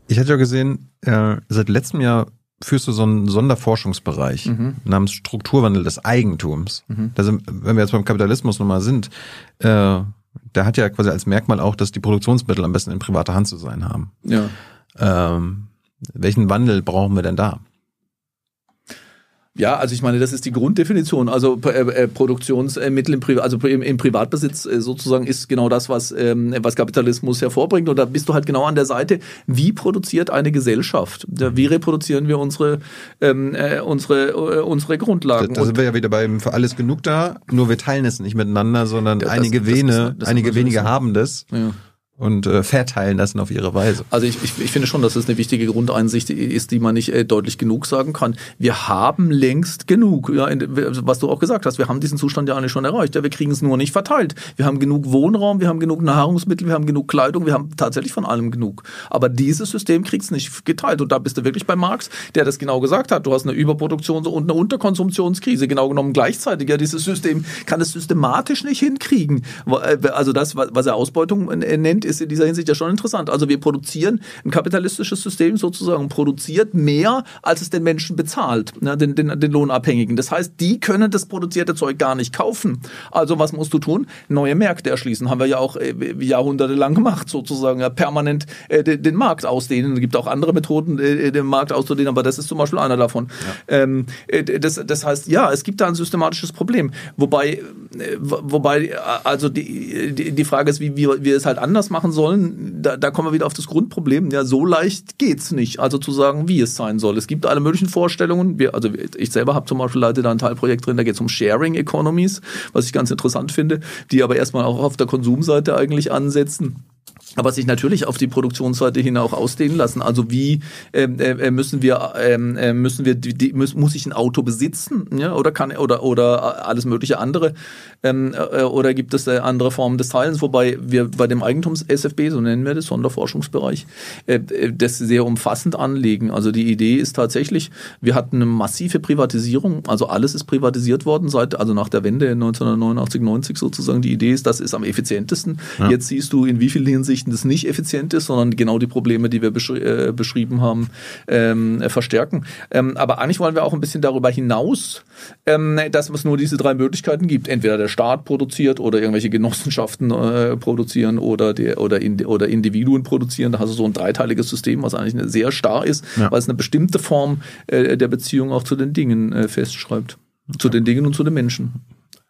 Ich hatte ja gesehen, äh, seit letztem Jahr führst du so einen Sonderforschungsbereich Mhm. namens Strukturwandel des Eigentums. Da sind, wenn wir jetzt beim Kapitalismus nochmal sind, äh, der hat ja quasi als Merkmal auch, dass die Produktionsmittel am besten in privater Hand zu sein haben. Ja. Ähm, welchen Wandel brauchen wir denn da? Ja, also ich meine, das ist die Grunddefinition. Also äh, äh, Produktionsmittel im, Pri also im, im Privatbesitz äh, sozusagen ist genau das, was, ähm, was Kapitalismus hervorbringt. Und da bist du halt genau an der Seite, wie produziert eine Gesellschaft? Wie reproduzieren wir unsere, ähm, äh, unsere, äh, unsere Da, Grundlagen? da sind wir ja wieder beim für alles genug da, nur wir teilen es nicht miteinander, sondern Ja, das- einige das wenige, das ist einige wenige haben das ja. Und äh, verteilen das auf ihre Weise. Also ich, ich, ich finde schon, dass es eine wichtige Grundeinsicht ist, die man nicht äh, deutlich genug sagen kann. Wir haben längst genug, ja, in, was du auch gesagt hast, wir haben diesen Zustand ja eigentlich schon erreicht. Ja, wir kriegen es nur nicht verteilt. Wir haben genug Wohnraum, wir haben genug Nahrungsmittel, wir haben genug Kleidung, wir haben tatsächlich von allem genug. Aber dieses System kriegt es nicht geteilt. Und da bist du wirklich bei Marx, der das genau gesagt hat. Du hast eine Überproduktion und eine Unterkonsumptionskrise. Genau genommen gleichzeitig. Ja, dieses System kann es systematisch nicht hinkriegen. Also das, was er Ausbeutung äh, ist in dieser Hinsicht ja schon interessant. Also wir produzieren ein kapitalistisches System sozusagen produziert mehr, als es den Menschen bezahlt, ne, den, den, den Lohnabhängigen. Das heißt, die können das produzierte Zeug gar nicht kaufen. Also was musst du tun? Neue Märkte erschließen. Haben wir ja auch äh, jahrhundertelang gemacht, sozusagen ja, permanent äh, den, den Markt ausdehnen. Es gibt auch andere Methoden, äh, den Markt auszudehnen, aber das ist zum Beispiel einer davon. Ähm, äh, das, das heißt, ja, es gibt da ein systematisches Problem. Wobei, äh, wobei, äh, also die, die, die Frage ist, wie wir, wir es halt anders machen sollen. Da, da kommen wir wieder auf das Grundproblem. Ja, so leicht geht's nicht. Also zu sagen, wie es sein soll. Es gibt alle möglichen Vorstellungen. Wir, also ich selber habe zum Beispiel leite da ein Teilprojekt drin, da geht es um Sharing Economies, was ich ganz interessant finde, die aber erstmal auch auf der Konsumseite eigentlich ansetzen aber sich natürlich auf die Produktionsseite hin auch ausdehnen lassen. Also wie ähm, äh, müssen wir ähm, äh, müssen wir die, die, muss, muss ich ein Auto besitzen, ja, oder kann oder oder alles mögliche andere ähm, äh, oder gibt es äh, andere Formen des Teilens, wobei wir bei dem Eigentums SFB, so nennen wir das Sonderforschungsbereich, äh, äh, das sehr umfassend anlegen. Also die Idee ist tatsächlich, wir hatten eine massive Privatisierung, also alles ist privatisiert worden seit also nach der Wende 1989 90 sozusagen. Die Idee ist, das ist am effizientesten. Ja. Jetzt siehst du in wie vielen Hinsichten das nicht effizient ist, sondern genau die Probleme, die wir beschri äh, beschrieben haben, ähm, äh, verstärken. Ähm, aber eigentlich wollen wir auch ein bisschen darüber hinaus, ähm, dass es nur diese drei Möglichkeiten gibt. Entweder der Staat produziert oder irgendwelche Genossenschaften äh, produzieren oder, die, oder, in, oder Individuen produzieren. Da hast du so ein dreiteiliges System, was eigentlich sehr starr ist, ja. weil es eine bestimmte Form äh, der Beziehung auch zu den Dingen äh, festschreibt. Zu den Dingen und zu den Menschen.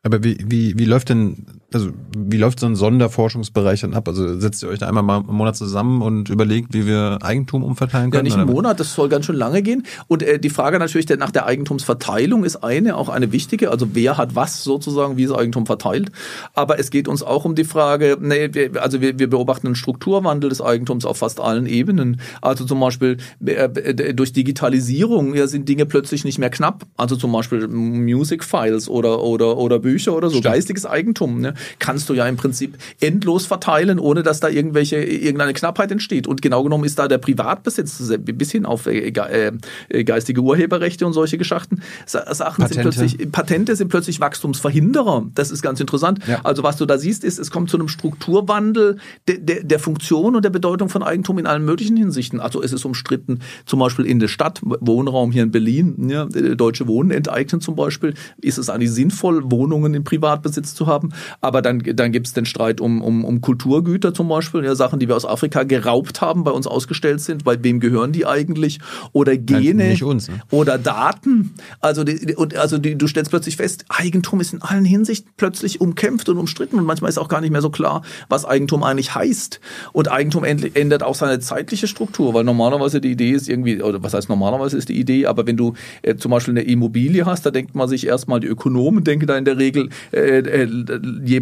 Aber wie, wie, wie läuft denn, also wie läuft so ein Sonderforschungsbereich dann ab? Also setzt ihr euch da einmal mal im Monat zusammen und überlegt, wie wir Eigentum umverteilen können? Ja, nicht im Monat, das soll ganz schön lange gehen. Und äh, die Frage natürlich nach der Eigentumsverteilung ist eine, auch eine wichtige. Also wer hat was sozusagen, wie ist Eigentum verteilt. Aber es geht uns auch um die Frage, nee, wir, also wir, wir beobachten einen Strukturwandel des Eigentums auf fast allen Ebenen. Also zum Beispiel äh, durch Digitalisierung ja, sind Dinge plötzlich nicht mehr knapp. Also zum Beispiel Music Files oder, oder, oder Bücher Bücher oder so, Stimmt. geistiges Eigentum, ne, kannst du ja im Prinzip endlos verteilen, ohne dass da irgendwelche, irgendeine Knappheit entsteht. Und genau genommen ist da der Privatbesitz bis hin auf äh, äh, geistige Urheberrechte und solche Geschichten. Sachen Patente. sind plötzlich, Patente sind plötzlich Wachstumsverhinderer. Das ist ganz interessant. Ja. Also was du da siehst, ist, es kommt zu einem Strukturwandel der, der, der Funktion und der Bedeutung von Eigentum in allen möglichen Hinsichten. Also es ist umstritten, zum Beispiel in der Stadt, Wohnraum hier in Berlin, ja, Deutsche Wohnen enteignen zum Beispiel. Ist es eigentlich sinnvoll, Wohnungen Wohnungen in Privatbesitz zu haben. Aber aber dann, dann gibt es den Streit um, um, um Kulturgüter zum Beispiel, ja, Sachen, die wir aus Afrika geraubt haben, bei uns ausgestellt sind, bei wem gehören die eigentlich? Oder Gene Nicht uns, ne? oder Daten. Also, die, und, also die, du stellst plötzlich fest, Eigentum ist in allen Hinsichten plötzlich umkämpft und umstritten und manchmal ist auch gar nicht mehr so klar, was Eigentum eigentlich heißt. Und Eigentum ändert auch seine zeitliche Struktur, weil normalerweise die Idee ist irgendwie, oder was heißt normalerweise ist die Idee, aber wenn du äh, zum Beispiel eine Immobilie hast, da denkt man sich erstmal, die Ökonomen denken da in der Regel, äh, äh,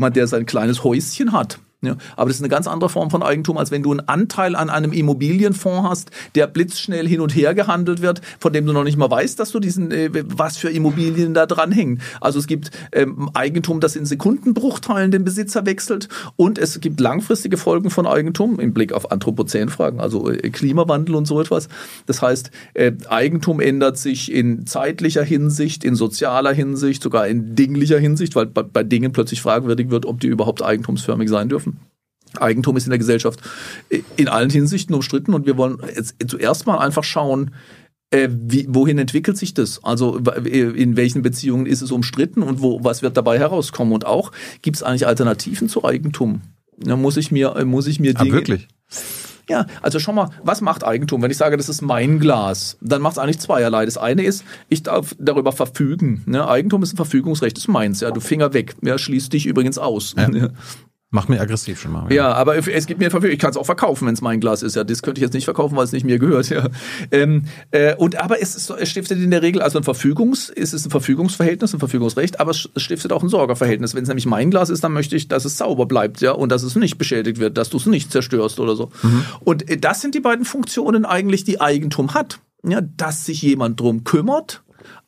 jemand, der sein kleines Häuschen hat. Ja, aber das ist eine ganz andere Form von Eigentum, als wenn du einen Anteil an einem Immobilienfonds hast, der blitzschnell hin und her gehandelt wird, von dem du noch nicht mal weißt, dass du diesen, äh, was für Immobilien da dran hängen. Also es gibt ähm, Eigentum, das in Sekundenbruchteilen den Besitzer wechselt und es gibt langfristige Folgen von Eigentum im Blick auf Anthropozänfragen, also äh, Klimawandel und so etwas. Das heißt, äh, Eigentum ändert sich in zeitlicher Hinsicht, in sozialer Hinsicht, sogar in dinglicher Hinsicht, weil bei, bei Dingen plötzlich fragwürdig wird, ob die überhaupt eigentumsförmig sein dürfen. Eigentum ist in der Gesellschaft in allen Hinsichten umstritten und wir wollen jetzt zuerst mal einfach schauen, äh, wie, wohin entwickelt sich das? Also in welchen Beziehungen ist es umstritten und wo, was wird dabei herauskommen? Und auch, gibt es eigentlich Alternativen zu Eigentum? Da muss ich mir, muss ich mir Dinge... Ah, wirklich? Ja, also schau mal, was macht Eigentum? Wenn ich sage, das ist mein Glas, dann macht es eigentlich zweierlei. Das eine ist, ich darf darüber verfügen. Ne? Eigentum ist ein Verfügungsrecht, das ist meins. Ja, du Finger weg. Ja, schließt dich übrigens aus. Ja. Macht mir aggressiv schon mal. Ja, ja aber es gibt mir Verfügung. Ich kann es auch verkaufen, wenn es mein Glas ist. Ja, das könnte ich jetzt nicht verkaufen, weil es nicht mir gehört. Ja. Ähm, äh, und aber es, ist, es stiftet in der Regel also ein Verfügungs, es ist ein Verfügungsverhältnis, ein Verfügungsrecht, aber es stiftet auch ein Sorgeverhältnis. Wenn es nämlich mein Glas ist, dann möchte ich, dass es sauber bleibt, ja, und dass es nicht beschädigt wird, dass du es nicht zerstörst oder so. Mhm. Und äh, das sind die beiden Funktionen eigentlich, die Eigentum hat. Ja, dass sich jemand drum kümmert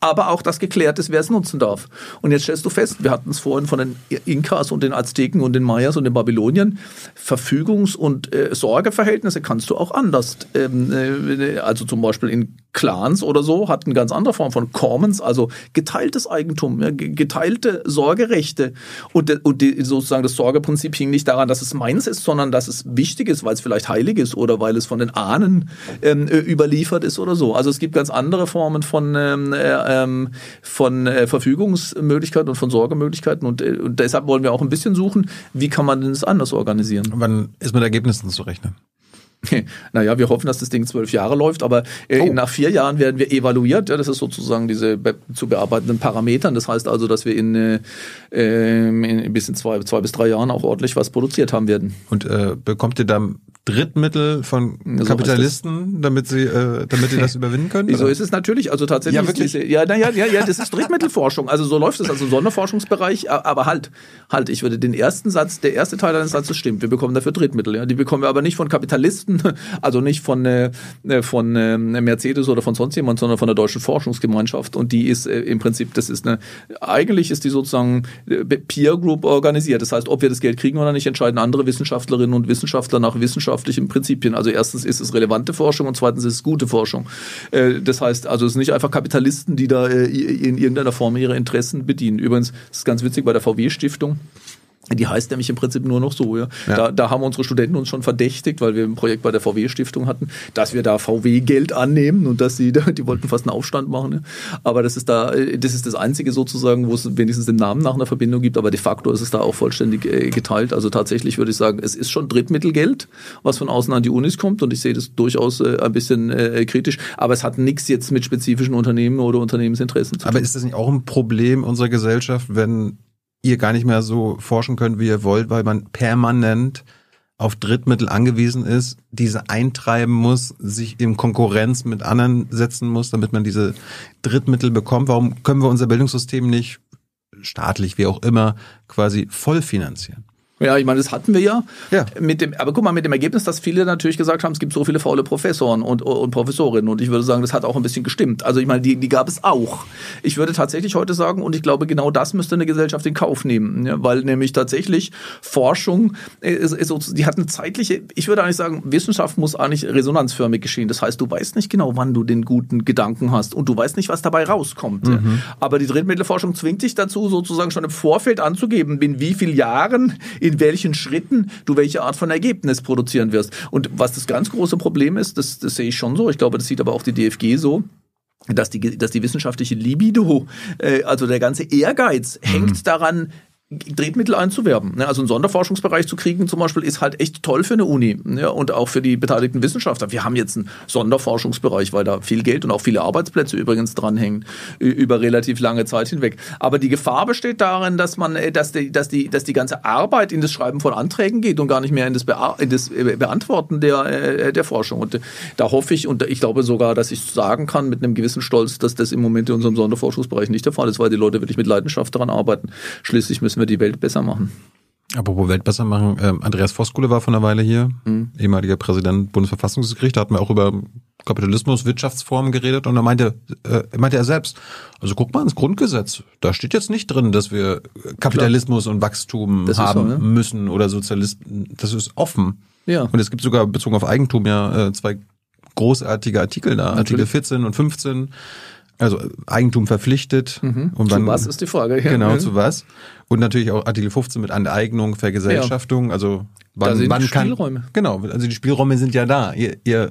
aber auch, dass geklärt ist, wer es nutzen darf. Und jetzt stellst du fest, wir hatten es vorhin von den Inkas und den Azteken und den Mayas und den Babyloniern, Verfügungs- und äh, Sorgeverhältnisse kannst du auch anders. Ähm, äh, also zum Beispiel in Clans oder so hat eine ganz andere Form von Commons, also geteiltes Eigentum, ja, geteilte Sorgerechte. Und, und die, sozusagen das Sorgeprinzip hing nicht daran, dass es meins ist, sondern dass es wichtig ist, weil es vielleicht heilig ist oder weil es von den Ahnen ähm, äh, überliefert ist oder so. Also es gibt ganz andere Formen von ähm, äh, ähm, von äh, Verfügungsmöglichkeiten und von Sorgemöglichkeiten. Und, äh, und deshalb wollen wir auch ein bisschen suchen, wie kann man denn das anders organisieren. Wann ist mit Ergebnissen zu rechnen? naja, wir hoffen, dass das Ding zwölf Jahre läuft, aber äh, oh. nach vier Jahren werden wir evaluiert. Ja, das ist sozusagen diese be zu bearbeitenden Parametern. Das heißt also, dass wir in, äh, ähm, in bis in zwei, zwei bis drei Jahren auch ordentlich was produziert haben werden. Und äh, bekommt ihr dann Drittmittel von so Kapitalisten, damit sie, äh, damit sie das überwinden können? So ist es natürlich. Also tatsächlich. Ja, wirklich? Diese, ja, na, ja, ja, ja, das ist Drittmittelforschung. Also so läuft es, also Sonderforschungsbereich. Aber halt, halt, ich würde den ersten Satz, der erste Teil deines Satzes stimmt. Wir bekommen dafür Drittmittel. Ja, die bekommen wir aber nicht von Kapitalisten, also nicht von äh, von äh, Mercedes oder von sonst jemand, sondern von der deutschen Forschungsgemeinschaft. Und die ist äh, im Prinzip, das ist eine, eigentlich ist die sozusagen äh, Peer Group organisiert. Das heißt, ob wir das Geld kriegen oder nicht, entscheiden andere Wissenschaftlerinnen und Wissenschaftler nach Wissenschaft wissenschaftlichen Prinzipien. Also erstens ist es relevante Forschung und zweitens ist es gute Forschung. Äh, das heißt, also es sind nicht einfach Kapitalisten, die da äh, in irgendeiner Form ihre Interessen bedienen. Übrigens, das ist ganz witzig bei der VW-Stiftung. Die heißt nämlich im Prinzip nur noch so. Ja. ja. Da, da haben unsere Studenten uns schon verdächtigt, weil wir ein Projekt bei der VW-Stiftung hatten, dass wir da VW-Geld annehmen und dass sie, da, die wollten fast einen Aufstand machen. Ja. Aber das ist da, das ist das Einzige sozusagen, wo es wenigstens den Namen nach einer Verbindung gibt, aber de facto ist es da auch vollständig äh, geteilt. Also tatsächlich würde ich sagen, es ist schon Drittmittelgeld, was von außen an die Unis kommt und ich sehe das durchaus äh, ein bisschen äh, kritisch, aber es hat nichts jetzt mit spezifischen Unternehmen oder Unternehmensinteressen zu tun. Aber ist das nicht auch ein Problem unserer Gesellschaft, wenn ihr gar nicht mehr so forschen könnt, wie ihr wollt, weil man permanent auf Drittmittel angewiesen ist, diese eintreiben muss, sich in Konkurrenz mit anderen setzen muss, damit man diese Drittmittel bekommt. Warum können wir unser Bildungssystem nicht staatlich, wie auch immer, quasi voll finanzieren? Ja, ich meine, das hatten wir ja. ja. Mit dem, aber guck mal, mit dem Ergebnis, dass viele natürlich gesagt haben, es gibt so viele faule Professoren und, und Professorinnen. Und ich würde sagen, das hat auch ein bisschen gestimmt. Also ich meine, die, die gab es auch. Ich würde tatsächlich heute sagen, und ich glaube, genau das müsste eine Gesellschaft in Kauf nehmen. Ja, weil nämlich tatsächlich Forschung, ist, ist so, die hat eine zeitliche, ich würde eigentlich sagen, Wissenschaft muss eigentlich resonanzförmig geschehen. Das heißt, du weißt nicht genau, wann du den guten Gedanken hast und du weißt nicht, was dabei rauskommt. Mhm. Aber die Drittmittelforschung zwingt dich dazu, sozusagen schon im Vorfeld anzugeben, in wie vielen Jahren in welchen Schritten du welche Art von Ergebnis produzieren wirst. Und was das ganz große Problem ist, das, das sehe ich schon so, ich glaube, das sieht aber auch die DFG so, dass die, dass die wissenschaftliche Libido, äh, also der ganze Ehrgeiz, mhm. hängt daran, Drittmittel einzuwerben. Ne? Also einen Sonderforschungsbereich zu kriegen zum Beispiel ist halt echt toll für eine Uni ja, und auch für die beteiligten Wissenschaftler. Wir haben jetzt einen Sonderforschungsbereich, weil da viel Geld und auch viele Arbeitsplätze übrigens dranhängen über relativ lange Zeit hinweg. Aber die Gefahr besteht darin, dass man, äh, dass die, dass die, dass die ganze Arbeit in das Schreiben von Anträgen geht und gar nicht mehr in das, Be in das äh, Beantworten der, äh, der Forschung. Und da hoffe ich und ich glaube sogar, dass ich sagen kann mit einem gewissen Stolz, dass das im Moment in unserem Sonderforschungsbereich nicht der Fall ist, weil die Leute wirklich mit Leidenschaft daran arbeiten. Schließlich müssen wir die Welt besser machen. Apropos Welt besser machen, ähm, Andreas Voskuhle war vor einer Weile hier, mhm. ehemaliger Präsident Bundesverfassungsgericht, da hatten wir auch über Kapitalismus, Wirtschaftsformen geredet und da meinte, äh, meinte er selbst, also guck mal ins Grundgesetz, da steht jetzt nicht drin, dass wir Kapitalismus Klar. und Wachstum das haben so, ne? müssen oder Sozialisten, das ist offen. Ja. Und es gibt sogar bezogen auf Eigentum ja äh, zwei großartige Artikel da, Natürlich. Artikel 14 und 15 also Eigentum verpflichtet. Mhm. Und wann, zu was ist die Frage? Ja. Genau, mhm. zu was. Und natürlich auch Artikel 15 mit Aneignung, Vergesellschaftung. Ja. Also wann, da sind wann kann. Spielräume. Genau, also die Spielräume sind ja da. Ihr, ihr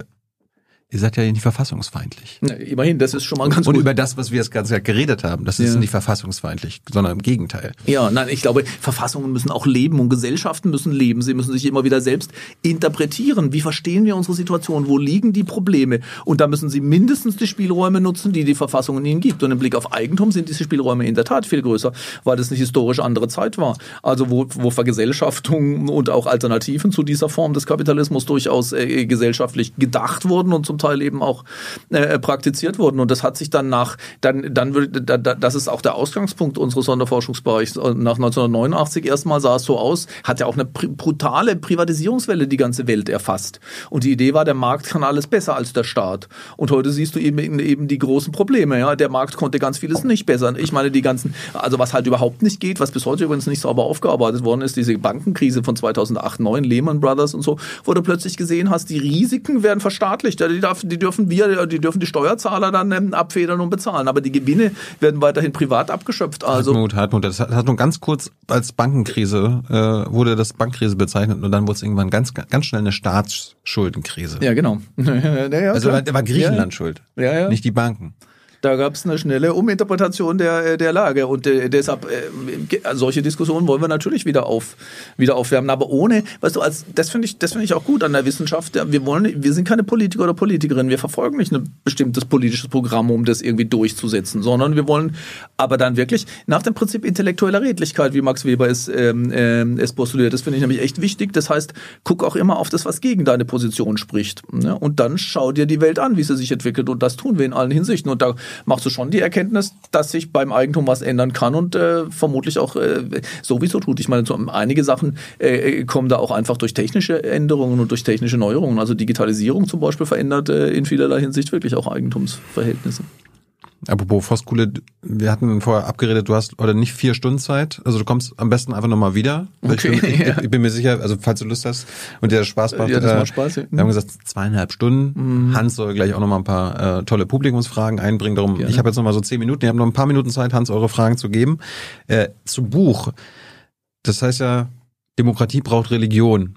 Ihr seid ja nicht verfassungsfeindlich. Ja, immerhin, das ist schon mal ganz Und gut. über das, was wir jetzt ganz geredet haben, das ist ja. nicht verfassungsfeindlich, sondern im Gegenteil. Ja, nein, ich glaube, Verfassungen müssen auch leben und Gesellschaften müssen leben. Sie müssen sich immer wieder selbst interpretieren. Wie verstehen wir unsere Situation? Wo liegen die Probleme? Und da müssen sie mindestens die Spielräume nutzen, die die Verfassungen ihnen gibt. Und im Blick auf Eigentum sind diese Spielräume in der Tat viel größer, weil das eine historisch andere Zeit war. Also wo, wo Vergesellschaftung und auch Alternativen zu dieser Form des Kapitalismus durchaus äh, gesellschaftlich gedacht wurden und zum Teil eben auch äh, praktiziert wurden. Und das hat sich dann nach, dann, dann würde, da, das ist auch der Ausgangspunkt unseres Sonderforschungsbereichs. Nach 1989 erstmal sah es so aus, hat ja auch eine brutale Privatisierungswelle die ganze Welt erfasst. Und die Idee war, der Markt kann alles besser als der Staat. Und heute siehst du eben, eben die großen Probleme. Ja? Der Markt konnte ganz vieles nicht besser. Ich meine, die ganzen, also was halt überhaupt nicht geht, was bis heute übrigens nicht sauber aufgearbeitet worden ist, diese Bankenkrise von 2008, 2009, Lehman Brothers und so, wo du plötzlich gesehen hast, die Risiken werden verstaatlicht. Die darf, die dürfen wir, die dürfen die Steuerzahler dann ähm, abfedern und bezahlen. Aber die Gewinne werden weiterhin privat abgeschöpft. Also Hartmut, Hartmut, das hat, nur ganz kurz als Bankenkrise äh, wurde das Bankkrise bezeichnet und dann wurde es irgendwann ganz ganz schnell eine Staatsschuldenkrise. Ja, genau. ja, ja, also war, war Griechenland schuld, ja, ja. nicht die Banken. Da gab es eine schnelle Uminterpretation der, äh, der Lage. Und äh, deshalb, äh, solche Diskussionen wollen wir natürlich wieder, auf, wieder aufwärmen. Aber ohne, weißt du, als, das finde ich, das finde ich auch gut an der Wissenschaft. Wir wollen, wir sind keine Politiker oder Politikerinnen. Wir verfolgen nicht ein bestimmtes politisches Programm, um das irgendwie durchzusetzen, sondern wir wollen aber dann wirklich nach dem Prinzip intellektueller Redlichkeit, wie Max Weber es, ähm, ähm, es postuliert. Das finde ich nämlich echt wichtig. Das heißt, guck auch immer auf das, was gegen deine Position spricht. Ne? Und dann schau dir die Welt an, wie sie sich entwickelt. Und das tun wir in allen Hinsichten. Und da machst du schon die Erkenntnis, dass sich beim Eigentum was ändern kann und äh, vermutlich auch äh, sowieso tut. Ich meine, so einige Sachen äh, kommen da auch einfach durch technische Änderungen und durch technische Neuerungen. Also Digitalisierung zum Beispiel verändert äh, in vielerlei Hinsicht wirklich auch Eigentumsverhältnisse. Apropos Voskuhle, wir hatten vorher abgeredet, du hast oder nicht vier Stunden Zeit. Also du kommst am besten einfach nochmal wieder. Okay, ich, bin, ja. ich, bin mir sicher, also falls du Lust hast und dir das Spaß macht. Ja, das macht Spaß. Ja. Wir haben gesagt, zweieinhalb Stunden. Mhm. Hans soll gleich auch nochmal ein paar äh, tolle Publikumsfragen einbringen. Darum, Gerne. ich habe jetzt nochmal so zehn Minuten, ihr habt noch ein paar Minuten Zeit, Hans, eure Fragen zu geben. Äh, zu Buch. Das heißt ja, Demokratie braucht Religion.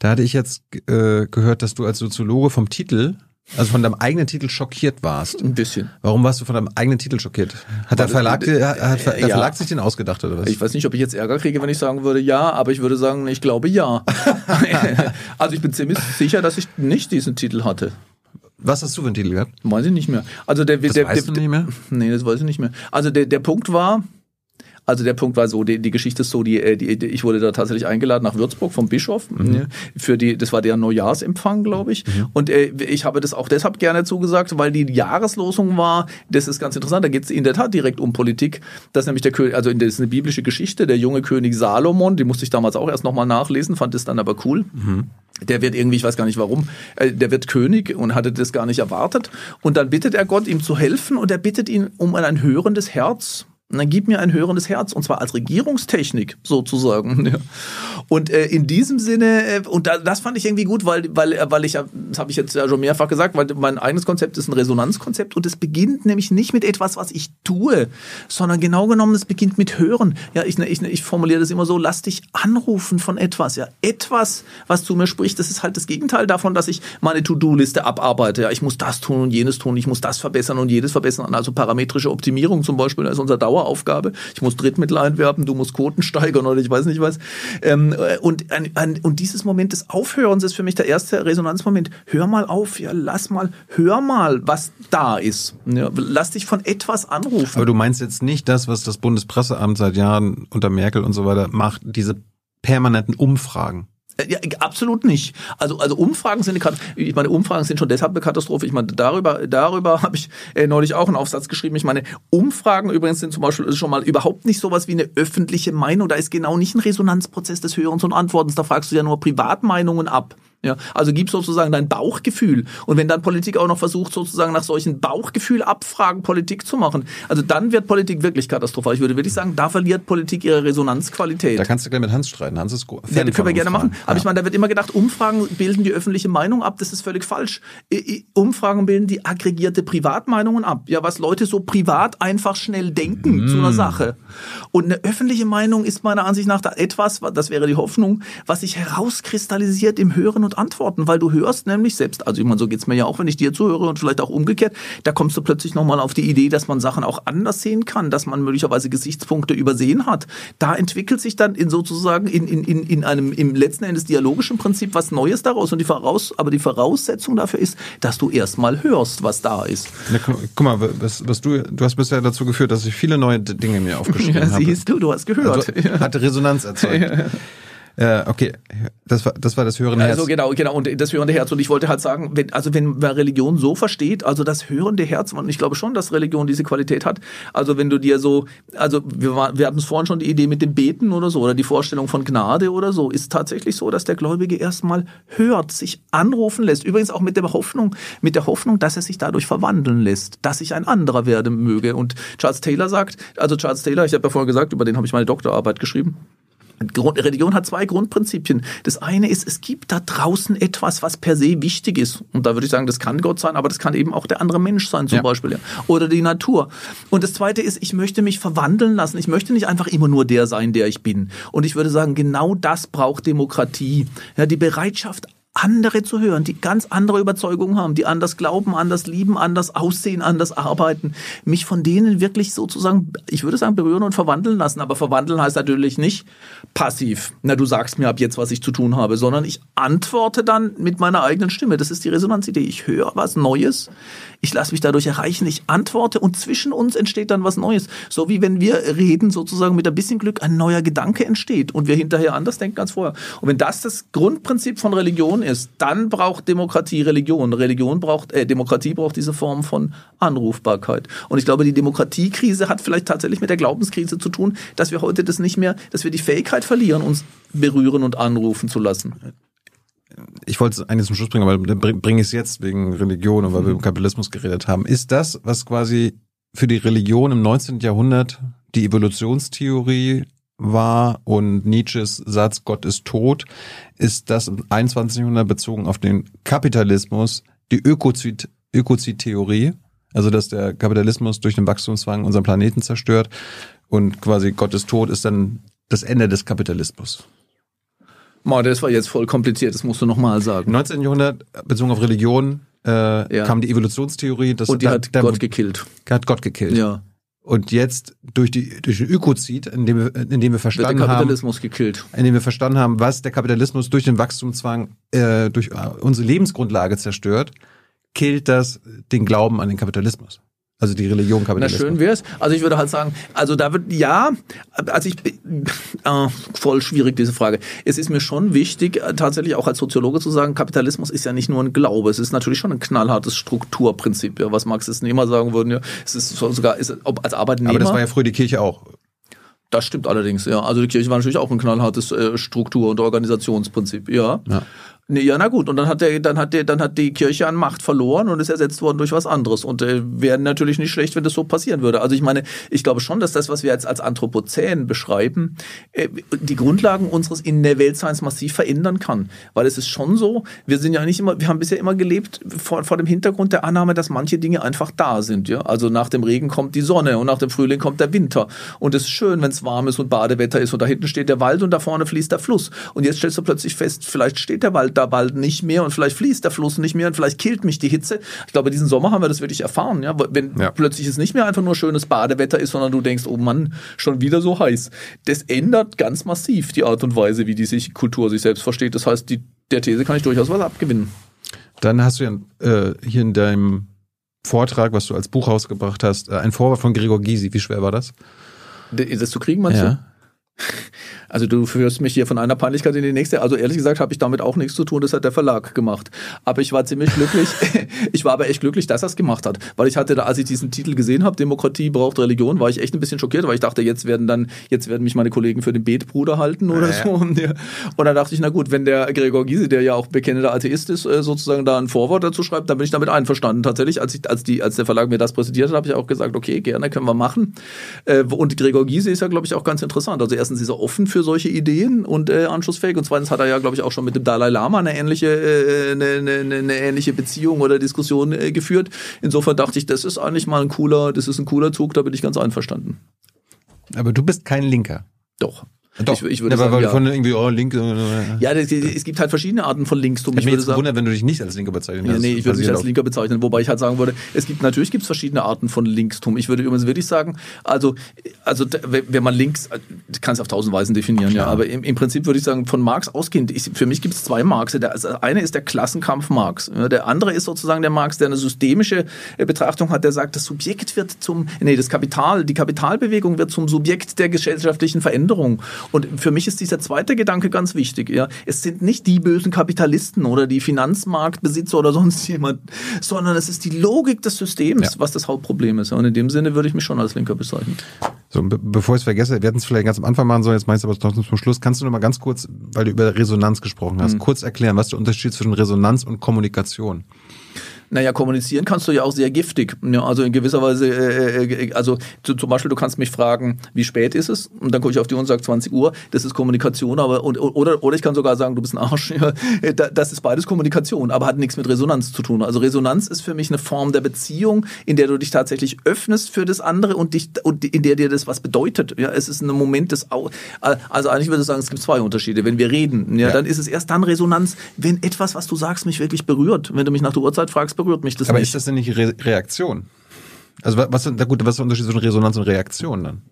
Da hatte ich jetzt äh, gehört, dass du als Soziologe vom Titel also von deinem eigenen Titel schockiert warst. Ein bisschen. Warum warst du von deinem eigenen Titel schockiert? Hat der Verlag, äh, hat der ja. Verlag sich den ausgedacht oder was? Ich weiß nicht, ob ich jetzt Ärger kriege, wenn ich sagen würde ja, aber ich würde sagen, ich glaube ja. also ich bin ziemlich sicher, dass ich nicht diesen Titel hatte. Was hast du für einen Titel gehabt? Weiß ich nicht mehr. Also der, das der, weißt der, du nicht mehr? Nee, das weiß ich nicht mehr. Also der, der Punkt war, also der Punkt war so, die, die Geschichte ist so, die, äh, die, die, ich wurde da tatsächlich eingeladen nach Würzburg vom Bischof mhm. Ne, für die, das war der Neujahrsempfang, glaube ich. Mhm. Und äh, ich habe das auch deshalb gerne zugesagt, weil die Jahreslosung war, das ist ganz interessant, da geht es in der Tat direkt um Politik. Das ist nämlich der König, also das ist eine biblische Geschichte, der junge König Salomon, die musste ich damals auch erst nochmal nachlesen, fand es dann aber cool. Mhm. Der wird irgendwie, ich weiß gar nicht warum, äh, der wird König und hatte das gar nicht erwartet. Und dann bittet er Gott, ihm zu helfen und er bittet ihn um ein hörendes Herz dann gib mir ein hörendes Herz, und zwar als Regierungstechnik sozusagen. Ja. Und äh, in diesem Sinne, äh, und da, das fand ich irgendwie gut, weil, weil, äh, weil ich, das habe ich jetzt ja schon mehrfach gesagt, weil mein eigenes Konzept ist ein Resonanzkonzept und es beginnt nämlich nicht mit etwas, was ich tue, sondern genau genommen, es beginnt mit Hören. Ja, ich, ich, ich formuliere das immer so, lass dich anrufen von etwas. Ja, etwas, was zu mir spricht, das ist halt das Gegenteil davon, dass ich meine To-Do-Liste abarbeite. Ja, ich muss das tun und jenes tun, ich muss das verbessern und jedes verbessern. Also parametrische Optimierung zum Beispiel, das ist unser Dauer Daueraufgabe. Ich muss Drittmittel einwerben, du musst Quoten steigern oder ich weiß nicht was. Ähm, äh, und, ein, ein, und dieses Moment des Aufhörens ist für mich der erste Resonanzmoment. Hör mal auf, ja, lass mal, hör mal, was da ist. Ja, lass dich von etwas anrufen. Aber du meinst jetzt nicht das, was das Bundespresseamt seit Jahren unter Merkel und so weiter macht, diese permanenten Umfragen. Äh, ja, absolut nicht. Also, also Umfragen sind eine ich meine, Umfragen sind schon deshalb eine Katastrophe. Ich meine, darüber, darüber habe ich äh, neulich auch einen Aufsatz geschrieben. Ich meine, Umfragen übrigens sind zum Beispiel schon mal überhaupt nicht sowas wie eine öffentliche Meinung. Da ist genau nicht ein Resonanzprozess des Hörens und Antwortens. Da fragst du ja nur Privatmeinungen ab. Ja, also gib sozusagen dein Bauchgefühl. Und wenn dann Politik auch noch versucht, sozusagen nach solchen Bauchgefühlabfragen Politik zu machen, also dann wird Politik wirklich katastrophal. Ich würde wirklich sagen, da verliert Politik ihre Resonanzqualität. Da kannst du gleich mit Hans streiten. Hans ist gut. Ja, das können wir gerne machen. Aber ja. ich meine, da wird immer gedacht, Umfragen bilden die öffentliche Meinung ab. Das ist völlig falsch. Umfragen bilden die aggregierte Privatmeinungen ab. Ja, was Leute so privat einfach schnell denken mm. zu einer Sache. Und eine öffentliche Meinung ist meiner Ansicht nach etwas, das wäre die Hoffnung, was sich herauskristallisiert im Hören und und antworten, weil du hörst nämlich selbst, also ich meine, so geht's mir ja auch, wenn ich dir zuhöre und vielleicht auch umgekehrt, da kommst du plötzlich nochmal auf die Idee, dass man Sachen auch anders sehen kann, dass man möglicherweise Gesichtspunkte übersehen hat. Da entwickelt sich dann in sozusagen in, in, in, in einem im letzten Endes dialogischen Prinzip was Neues daraus und die Voraus, aber die Voraussetzung dafür ist, dass du erstmal hörst, was da ist. Ja, guck mal, was, was du, du hast bisher dazu geführt, dass ich viele neue Dinge mir aufgeschrieben ja, habe. Siehst du, du hast gehört. Also, hatte Resonanz erzeugt. Ja. Äh, okay, das war, das war das hörende Herz. Also genau, genau, und das hörende Herz. Und ich wollte halt sagen, wenn, also wenn man Religion so versteht, also das hörende Herz, und ich glaube schon, dass Religion diese Qualität hat. Also wenn du dir so, also wir, wir hatten es vorhin schon die Idee mit dem Beten oder so, oder die Vorstellung von Gnade oder so, ist tatsächlich so, dass der Gläubige erstmal hört, sich anrufen lässt. Übrigens auch mit der Hoffnung, mit der Hoffnung, dass er sich dadurch verwandeln lässt, dass ich ein anderer werden möge. Und Charles Taylor sagt, also Charles Taylor, ich habe ja vorhin gesagt, über den habe ich meine Doktorarbeit geschrieben. Religion hat zwei Grundprinzipien. Das eine ist, es gibt da draußen etwas, was per se wichtig ist. Und da würde ich sagen, das kann Gott sein, aber das kann eben auch der andere Mensch sein, zum ja. Beispiel. Ja. Oder die Natur. Und das zweite ist, ich möchte mich verwandeln lassen. Ich möchte nicht einfach immer nur der sein, der ich bin. Und ich würde sagen, genau das braucht Demokratie. Ja, die Bereitschaft, andere zu hören, die ganz andere Überzeugungen haben, die anders glauben, anders lieben, anders aussehen, anders arbeiten, mich von denen wirklich sozusagen, ich würde sagen, berühren und verwandeln lassen. Aber verwandeln heißt natürlich nicht passiv. Na, du sagst mir ab jetzt, was ich zu tun habe, sondern ich antworte dann mit meiner eigenen Stimme. Das ist die Resonanzidee. Ich höre was Neues, ich lasse mich dadurch erreichen, ich antworte und zwischen uns entsteht dann was Neues. So wie wenn wir reden, sozusagen mit ein bisschen Glück ein neuer Gedanke entsteht und wir hinterher anders denken als vorher. Und wenn das das Grundprinzip von Religion ist, dann braucht Demokratie Religion. Religion braucht, äh, Demokratie braucht diese Form von Anrufbarkeit. Und ich glaube, die Demokratiekrise hat vielleicht tatsächlich mit der Glaubenskrise zu tun, dass wir heute das nicht mehr, dass wir die Fähigkeit verlieren, uns berühren und anrufen zu lassen ich wollte es eigentlich zum Schluss bringen, aber bringe ich es jetzt wegen Religion und weil wir über Kapitalismus geredet haben. Ist das, was quasi für die Religion im 19. Jahrhundert die Evolutionstheorie war und Nietzsches Satz Gott ist tot, ist das im 21. Jahrhundert bezogen auf den Kapitalismus die Ökozid, Ökozid-Theorie, also dass der Kapitalismus durch den Wachstumszwang unseren Planeten zerstört und quasi Gott ist tot ist dann das Ende des Kapitalismus. Ma, das war jetzt voll kompliziert, das musst du nochmal sagen. 19. Jahrhundert, bezogen auf Religion, äh, ja. kam die Evolutionstheorie. Das, Und die da, hat da, Gott gekillt. Hat Gott gekillt. Ja. Und jetzt durch die durch den Ökozid, in dem wir, in dem wir verstanden Wird der Kapitalismus haben, gekillt. in dem wir verstanden haben, was der Kapitalismus durch den Wachstumszwang äh, durch äh, unsere Lebensgrundlage zerstört, killt das den Glauben an den Kapitalismus. Also die Religion Kapitalismus. Na schön wär's. Also ich würde halt sagen, also da wird ja, also ich äh, voll schwierig diese Frage. Es ist mir schon wichtig, äh, tatsächlich auch als Soziologe zu sagen, Kapitalismus ist ja nicht nur ein Glaube, es ist natürlich schon ein knallhartes Strukturprinzip, ja, was Marxisten immer sagen würden, ja, es ist sogar ist, ob als Arbeitnehmer. Aber das war ja früher die Kirche auch. Das stimmt allerdings, ja. Also die Kirche war natürlich auch ein knallhartes äh, Struktur- und Organisationsprinzip, ja. ja. Ja, na gut. Und dann hat der, dann hat der, dann hat die Kirche an Macht verloren und ist ersetzt worden durch was anderes. Und äh, wäre natürlich nicht schlecht, wenn das so passieren würde. Also ich meine, ich glaube schon, dass das, was wir jetzt als Anthropozän beschreiben, äh, die Grundlagen unseres in der Weltseins massiv verändern kann. Weil es ist schon so, wir sind ja nicht immer, wir haben bisher immer gelebt vor, vor dem Hintergrund der Annahme, dass manche Dinge einfach da sind. Ja? Also nach dem Regen kommt die Sonne und nach dem Frühling kommt der Winter. Und es ist schön, wenn es warm ist und Badewetter ist und da hinten steht der Wald und da vorne fließt der Fluss. Und jetzt stellst du plötzlich fest, vielleicht steht der Wald da da bald nicht mehr und vielleicht fließt der Fluss nicht mehr und vielleicht killt mich die Hitze. Ich glaube, diesen Sommer haben wir das wirklich erfahren, ja, wenn ja. plötzlich es nicht mehr einfach nur schönes Badewetter ist, sondern du denkst, oh Mann, schon wieder so heiß. Das ändert ganz massiv die Art und Weise, wie die sich Kultur sich selbst versteht. Das heißt, die, der These kann ich durchaus was abgewinnen. Dann hast du ja äh, hier in deinem Vortrag, was du als Buch rausgebracht hast, äh, ein Vorwort von Gregor Gysi. Wie schwer war das? Das zu kriegen, meinst ja. du? Also du führst mich hier von einer Peinlichkeit in die nächste. Also ehrlich gesagt habe ich damit auch nichts zu tun, das hat der Verlag gemacht. Aber ich war ziemlich glücklich. ich war aber echt glücklich, dass er es gemacht hat. Weil ich hatte da, als ich diesen Titel gesehen habe, Demokratie braucht Religion, war ich echt ein bisschen schockiert, weil ich dachte, jetzt werden dann, jetzt werden mich meine Kollegen für den Betbruder halten oder ja, so. Und, ja. und dann dachte ich, na gut, wenn der Gregor Gysi, der ja auch bekennender Atheist ist, äh, sozusagen da ein Vorwort dazu schreibt, dann bin ich damit einverstanden. Tatsächlich, als ich, als die, als der Verlag mir das präsentiert hat, habe ich auch gesagt, okay, gerne können wir machen. Äh, und Gregor Gysi ist ja, glaube ich, auch ganz interessant. Also erstens ist er offen für solche Ideen und äh, anschlussfähig. Und zweitens hat er ja, glaube ich, auch schon mit dem Dalai Lama eine ähnliche, äh, eine, eine, eine ähnliche Beziehung oder Diskussion äh, geführt. Insofern dachte ich, das ist eigentlich mal ein cooler, das ist ein cooler Zug, da bin ich ganz einverstanden. Aber du bist kein Linker. Doch. Doch, ich, ich würde ja, sagen, ja. von irgendwie oh, Link. Ja, das, es gibt halt verschiedene Arten von Linkstum. Ich, ich würde sagen, wundern, wenn du dich nicht als Linker bezeichnen ja, Nee, ich würde mich als Linker bezeichnen, wobei ich halt sagen würde, es gibt natürlich gibt es verschiedene Arten von Linkstum. Ich würde übrigens wirklich sagen, also also wenn man links kann es auf tausend Weisen definieren, ja, aber im, im, Prinzip würde ich sagen, von Marx ausgehend, ich, für mich gibt es zwei Marx. Der also eine ist der Klassenkampf Marx. Der andere ist sozusagen der Marx, der eine systemische äh, Betrachtung hat, der sagt, das Subjekt wird zum nee, das Kapital, die Kapitalbewegung wird zum Subjekt der gesellschaftlichen Veränderung. Und für mich ist dieser zweite Gedanke ganz wichtig. Ja. Es sind nicht die bösen Kapitalisten oder die Finanzmarktbesitzer oder sonst jemand, sondern es ist die Logik des Systems, ja. was das Hauptproblem ist. Und in dem Sinne würde ich mich schon als Linker bezeichnen. So, be bevor ich es vergesse, wir hätten es vielleicht ganz am Anfang machen sollen, jetzt meinst du aber trotzdem zum Schluss. Kannst du noch mal ganz kurz, weil du über Resonanz gesprochen hast, mhm. kurz erklären, was der Unterschied zwischen Resonanz und Kommunikation? Naja, kommunizieren kannst du ja auch sehr giftig. Ja, also in gewisser Weise, äh, äh, also zu, zum Beispiel, du kannst mich fragen, wie spät ist es? Und dann gucke ich auf die Uhr und sage 20 Uhr. Das ist Kommunikation, aber und, oder, oder ich kann sogar sagen, du bist ein Arsch. Ja, das ist beides Kommunikation, aber hat nichts mit Resonanz zu tun. Also Resonanz ist für mich eine Form der Beziehung, in der du dich tatsächlich öffnest für das andere und dich und in der dir das was bedeutet. Ja, es ist ein Moment des Au also eigentlich würde ich sagen, es gibt zwei Unterschiede. Wenn wir reden, ja, ja, dann ist es erst dann Resonanz, wenn etwas, was du sagst, mich wirklich berührt. Wenn du mich nach der Uhrzeit fragst, berührt mich das Aber nicht. ist das denn nicht Re Reaktion? Also was, was, gut, was ist der Unterschied zwischen Resonanz und Reaktion dann?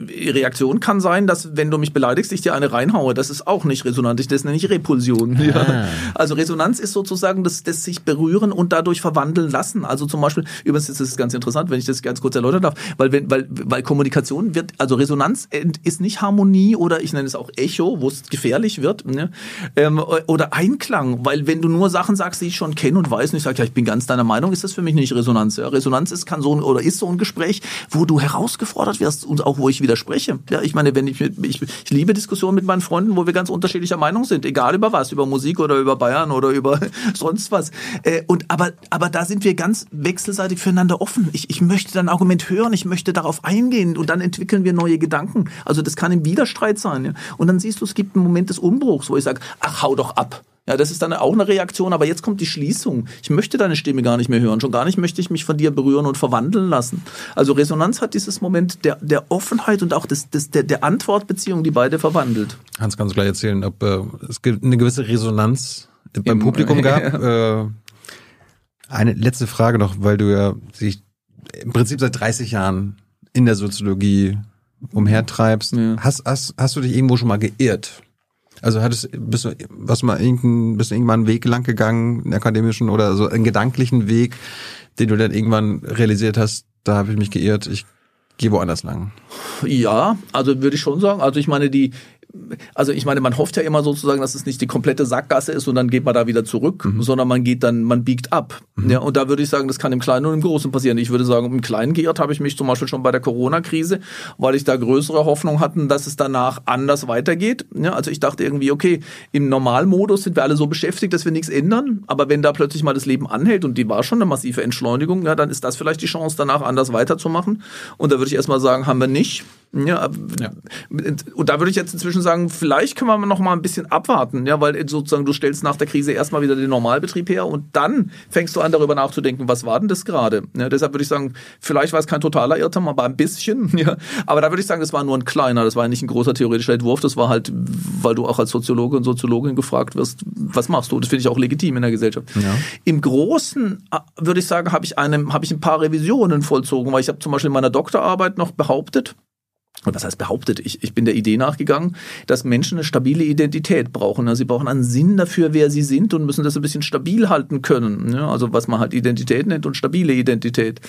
Reaktion kann sein, dass wenn du mich beleidigst, ich dir eine reinhaue. Das ist auch nicht resonant. Das nenne ich Repulsion. Ah. Ja. Also Resonanz ist sozusagen das, das sich berühren und dadurch verwandeln lassen. Also zum Beispiel, übrigens ist es ganz interessant, wenn ich das ganz kurz erläutern darf, weil wenn, weil, weil Kommunikation wird, also Resonanz ist nicht Harmonie oder ich nenne es auch Echo, wo es gefährlich wird, ne? ähm, oder Einklang, weil wenn du nur Sachen sagst, die ich schon kenne und weiß, und ich sage, ja, ich bin ganz deiner Meinung, ist das für mich nicht Resonanz. Ja? Resonanz ist kann so oder ist so ein Gespräch, wo du herausgefordert wirst und auch wo ich wieder widerspreche. Ja, ich meine, wenn ich, ich, ich liebe Diskussionen mit meinen Freunden, wo wir ganz unterschiedlicher Meinung sind, egal über was, über Musik oder über Bayern oder über sonst was. Äh, und aber, aber da sind wir ganz wechselseitig füreinander offen. Ich, ich möchte dein Argument hören, ich möchte darauf eingehen und dann entwickeln wir neue Gedanken. Also das kann im Widerstreit sein. Ja? Und dann siehst du, es gibt einen Moment des Umbruchs, wo ich sage, ach, hau doch ab. Ja, das ist dann auch eine Reaktion, aber jetzt kommt die Schließung. Ich möchte deine Stimme gar nicht mehr hören. Schon gar nicht möchte ich mich von dir berühren und verwandeln lassen. Also Resonanz hat dieses Moment der, der Offenheit und auch des, des, der, der Antwortbeziehung, die beide verwandelt. Hans, kannst du gleich erzählen, ob äh, es eine gewisse Resonanz beim Im, Publikum gab? Ja. Äh, eine letzte Frage noch, weil du ja sich im Prinzip seit 30 Jahren in der Soziologie umhertreibst. Ja. Hast, hast, hast du dich irgendwo schon mal geirrt? Also hattest, bist du, was mal irgendein, bist du irgendwann einen Weg lang gegangen, einen akademischen oder so einen gedanklichen Weg, den du dann irgendwann realisiert hast, da habe ich mich geirrt, ich gehe woanders lang. Ja, also würde ich schon sagen. Also ich meine, die, also ich meine, man hofft ja immer sozusagen, dass es nicht die komplette Sackgasse ist und dann geht man da wieder zurück, mhm. sondern man geht dann, man biegt ab. Mhm. Ja, und da würde ich sagen, das kann im Kleinen und im Großen passieren. Ich würde sagen, im Kleinen geirrt habe ich mich zum Beispiel schon bei der Corona-Krise, weil ich da größere Hoffnung hatten, dass es danach anders weitergeht. Ja, also ich dachte irgendwie, okay, im Normalmodus sind wir alle so beschäftigt, dass wir nichts ändern, aber wenn da plötzlich mal das Leben anhält und die war schon eine massive Entschleunigung, ja, dann ist das vielleicht die Chance, danach anders weiterzumachen. Und da würde ich erstmal sagen, haben wir nicht. Ja, ja, und da würde ich jetzt inzwischen sagen, vielleicht können wir noch mal ein bisschen abwarten, ja, weil sozusagen du stellst nach der Krise erstmal wieder den Normalbetrieb her und dann fängst du an darüber nachzudenken, was war denn das gerade? Ja, deshalb würde ich sagen, vielleicht war es kein totaler Irrtum, aber ein bisschen, ja. Aber da würde ich sagen, das war nur ein kleiner, das war nicht ein großer theoretischer Entwurf, das war halt, weil du auch als Soziologe und Soziologin gefragt wirst, was machst du? Das finde ich auch legitim in der Gesellschaft. Ja. Im Großen äh, würde ich sagen, habe ich einem, habe ich ein paar Revisionen vollzogen, weil ich habe zum Beispiel in meiner Doktorarbeit noch behauptet, und was heißt behauptet? Ich, ich bin der Idee nachgegangen, dass Menschen eine stabile Identität brauchen. Also sie brauchen einen Sinn dafür, wer sie sind und müssen das ein bisschen stabil halten können. Ja, also was man halt Identität nennt und stabile Identität.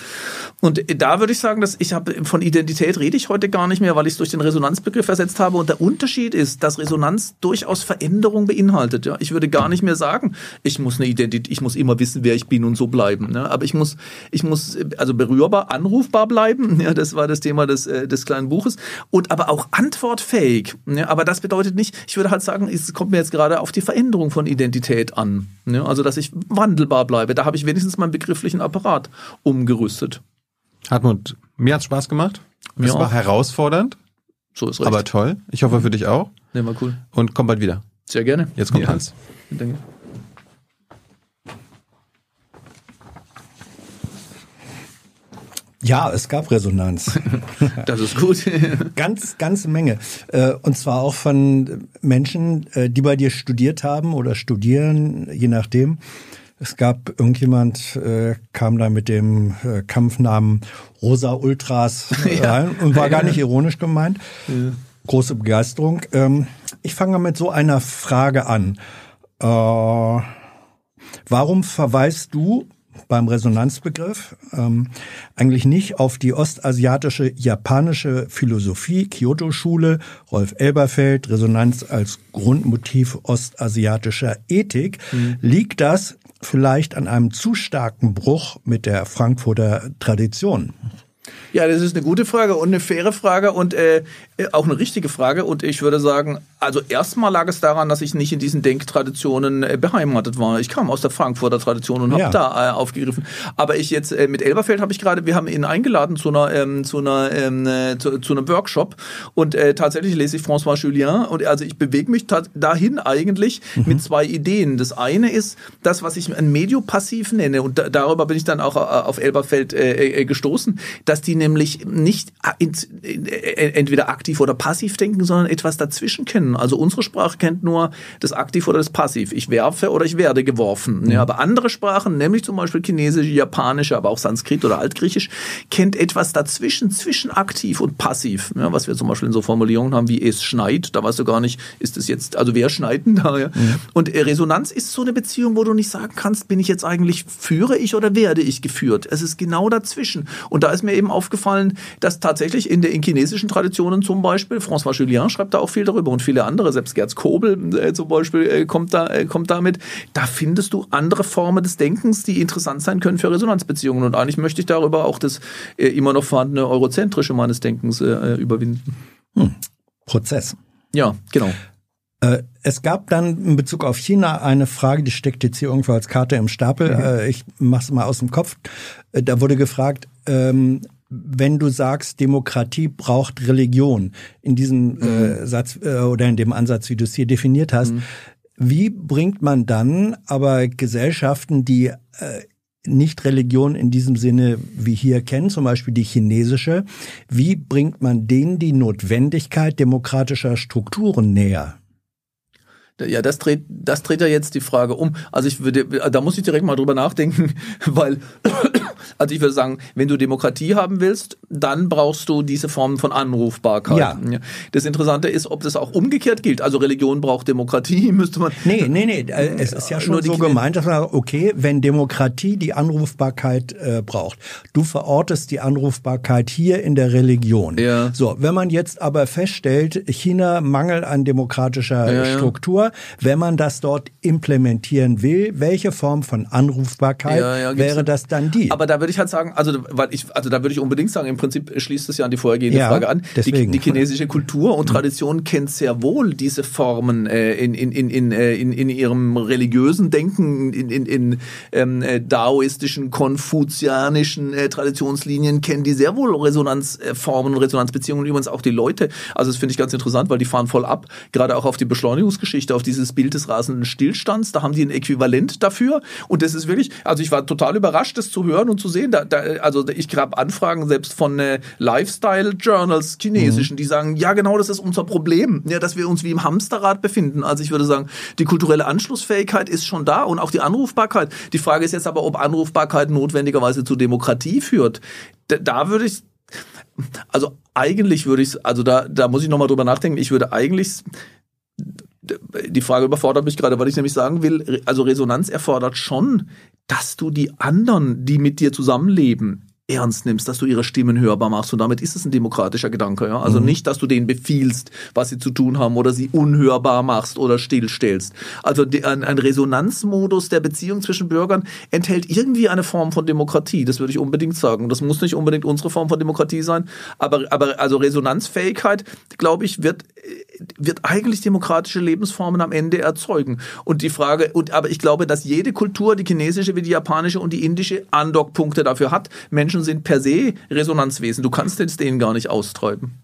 Und da würde ich sagen, dass ich habe von Identität rede ich heute gar nicht mehr, weil ich es durch den Resonanzbegriff ersetzt habe. Und der Unterschied ist, dass Resonanz durchaus Veränderung beinhaltet. Ja, ich würde gar nicht mehr sagen, ich muss eine Identität, ich muss immer wissen, wer ich bin und so bleiben. Ja, aber ich muss, ich muss also berührbar, anrufbar bleiben. Ja, das war das Thema des, äh, des kleinen Buches und aber auch antwortfähig. Ne? Aber das bedeutet nicht, ich würde halt sagen, es kommt mir jetzt gerade auf die Veränderung von Identität an. Ne? Also, dass ich wandelbar bleibe. Da habe ich wenigstens meinen begrifflichen Apparat umgerüstet. Hartmut, mir hat Spaß gemacht. Es war herausfordernd. So ist richtig. Aber toll. Ich hoffe für dich auch. Ne, war cool. Und komm bald wieder. Sehr gerne. Jetzt kommt ja. Hans. Danke. Ja, es gab Resonanz. Das ist gut. ganz, ganz Menge. Äh, und zwar auch von Menschen, äh, die bei dir studiert haben oder studieren, je nachdem. Es gab irgendjemand, äh, kam da mit dem Kampfnamen Rosa Ultras rein und war gar nicht ironisch gemeint. Ja. Große Begeisterung. Ähm, ich fange mit so einer Frage an. Warum verweist du beim Resonanzbegriff ähm, eigentlich nicht auf die ostasiatische japanische Philosophie, Kyoto-Schule, Rolf Elberfeld, Resonanz als Grundmotiv ostasiatischer Ethik. Mhm. Liegt das vielleicht an einem zu starken Bruch mit der Frankfurter Tradition? Ja, das ist eine gute Frage und eine faire Frage und äh, auch eine richtige Frage. Und ich würde sagen, also erstmal lag es daran, dass ich nicht in diesen Denktraditionen äh, beheimatet war. Ich kam aus der Frankfurter Tradition und habe ja. da äh, aufgegriffen. Aber ich jetzt äh, mit Elberfeld habe ich gerade, wir haben ihn eingeladen zu einer ähm, zu einer ähm, äh, zu, zu, einem Workshop und äh, tatsächlich lese ich François Julien und also ich bewege mich dahin eigentlich mhm. mit zwei Ideen. Das eine ist das, was ich ein Mediopassiv nenne und da, darüber bin ich dann auch äh, auf Elberfeld äh, gestoßen, dass die nämlich nicht entweder aktiv oder passiv denken, sondern etwas dazwischen kennen. Also unsere Sprache kennt nur das Aktiv oder das Passiv. Ich werfe oder ich werde geworfen. Mhm. Ja, aber andere Sprachen, nämlich zum Beispiel Chinesisch, Japanisch, aber auch Sanskrit oder Altgriechisch, kennt etwas dazwischen, zwischen aktiv und passiv. Ja, was wir zum Beispiel in so Formulierungen haben wie es schneit, da weißt du gar nicht, ist es jetzt, also wer schneit denn da? Ja? Mhm. Und Resonanz ist so eine Beziehung, wo du nicht sagen kannst, bin ich jetzt eigentlich, führe ich oder werde ich geführt? Es ist genau dazwischen. Und da ist mir eben aufgefallen, dass tatsächlich in der in chinesischen Traditionen zum Beispiel, François Julien schreibt da auch viel darüber und viele andere, selbst Gerz Kobel äh, zum Beispiel äh, kommt, da, äh, kommt damit, da findest du andere Formen des Denkens, die interessant sein können für Resonanzbeziehungen. Und eigentlich möchte ich darüber auch das äh, immer noch vorhandene Eurozentrische meines Denkens äh, überwinden. Hm. Prozess. Ja, genau. Äh, es gab dann in Bezug auf China eine Frage, die steckt jetzt hier irgendwo als Karte im Stapel. Mhm. Ich mache es mal aus dem Kopf. Da wurde gefragt, ähm, wenn du sagst, Demokratie braucht Religion, in diesem mhm. äh, Satz äh, oder in dem Ansatz, wie du es hier definiert hast, mhm. wie bringt man dann aber Gesellschaften, die äh, nicht Religion in diesem Sinne wie hier kennen, zum Beispiel die chinesische, wie bringt man denen die Notwendigkeit demokratischer Strukturen näher? Ja, das dreht, das dreht ja jetzt die Frage um. Also ich würde, da muss ich direkt mal drüber nachdenken, weil, also ich würde sagen, wenn du Demokratie haben willst, dann brauchst du diese Form von Anrufbarkeit. Ja. Das Interessante ist, ob das auch umgekehrt gilt. Also Religion braucht Demokratie, müsste man. Nee, nee, nee. Äh, es ist ja schon so gemeint, dass man sagt, okay, wenn Demokratie die Anrufbarkeit äh, braucht, du verortest die Anrufbarkeit hier in der Religion. Ja. So, wenn man jetzt aber feststellt, China Mangel an demokratischer ja, Struktur, wenn man das dort implementieren will, welche Form von Anrufbarkeit ja, ja, wäre das dann die? Aber da, würde ich halt sagen, also weil ich, also da würde ich unbedingt sagen, im Prinzip schließt es ja an die vorhergehende Ja, Frage an. Die, deswegen. die chinesische Kultur und Tradition kennt sehr wohl diese Formen äh, in, in, in, in, äh, in, in ihrem religiösen Denken, in, in, in ähm, äh, daoistischen, konfuzianischen äh, Traditionslinien kennen die sehr wohl Resonanzformen und Resonanzbeziehungen. Übrigens auch die Leute. Also das finde ich ganz interessant, weil die fahren voll ab, gerade auch auf die Beschleunigungsgeschichte, auf dieses Bild des rasenden Stillstands. Da haben die ein Äquivalent dafür. Und das ist wirklich, also ich war total überrascht, das zu hören und zu sehen. Da, da, also ich habe Anfragen selbst von äh, Lifestyle-Journals, chinesischen, die sagen, ja genau, das ist unser Problem, ja, dass wir uns wie im Hamsterrad befinden. Also ich würde sagen, die kulturelle Anschlussfähigkeit ist schon da und auch die Anrufbarkeit. Die Frage ist jetzt aber, ob Anrufbarkeit notwendigerweise zu Demokratie führt. Da, da würde ich, also eigentlich würde ich, also da, da muss ich nochmal drüber nachdenken, ich würde eigentlich die Frage überfordert mich gerade, weil ich nämlich sagen will, also Resonanz erfordert schon, dass du die anderen, die mit dir zusammenleben, ernst nimmst, dass du ihre Stimmen hörbar machst. Und damit ist es ein demokratischer Gedanke. Ja? Also mhm. nicht, dass du denen befiehlst, was sie zu tun haben oder sie unhörbar machst oder stillstellst. Also die, ein, ein Resonanzmodus der Beziehung zwischen Bürgern enthält irgendwie eine Form von Demokratie. Das würde ich unbedingt sagen. Das muss nicht unbedingt unsere Form von Demokratie sein. Aber, aber also Resonanzfähigkeit, glaube ich, wird, wird eigentlich demokratische Lebensformen am Ende erzeugen. Und die Frage, und, aber ich glaube, dass jede Kultur, die chinesische wie die japanische und die indische, Andockpunkte dafür hat. Menschen sind per se Resonanzwesen. Du kannst es denen gar nicht austreiben.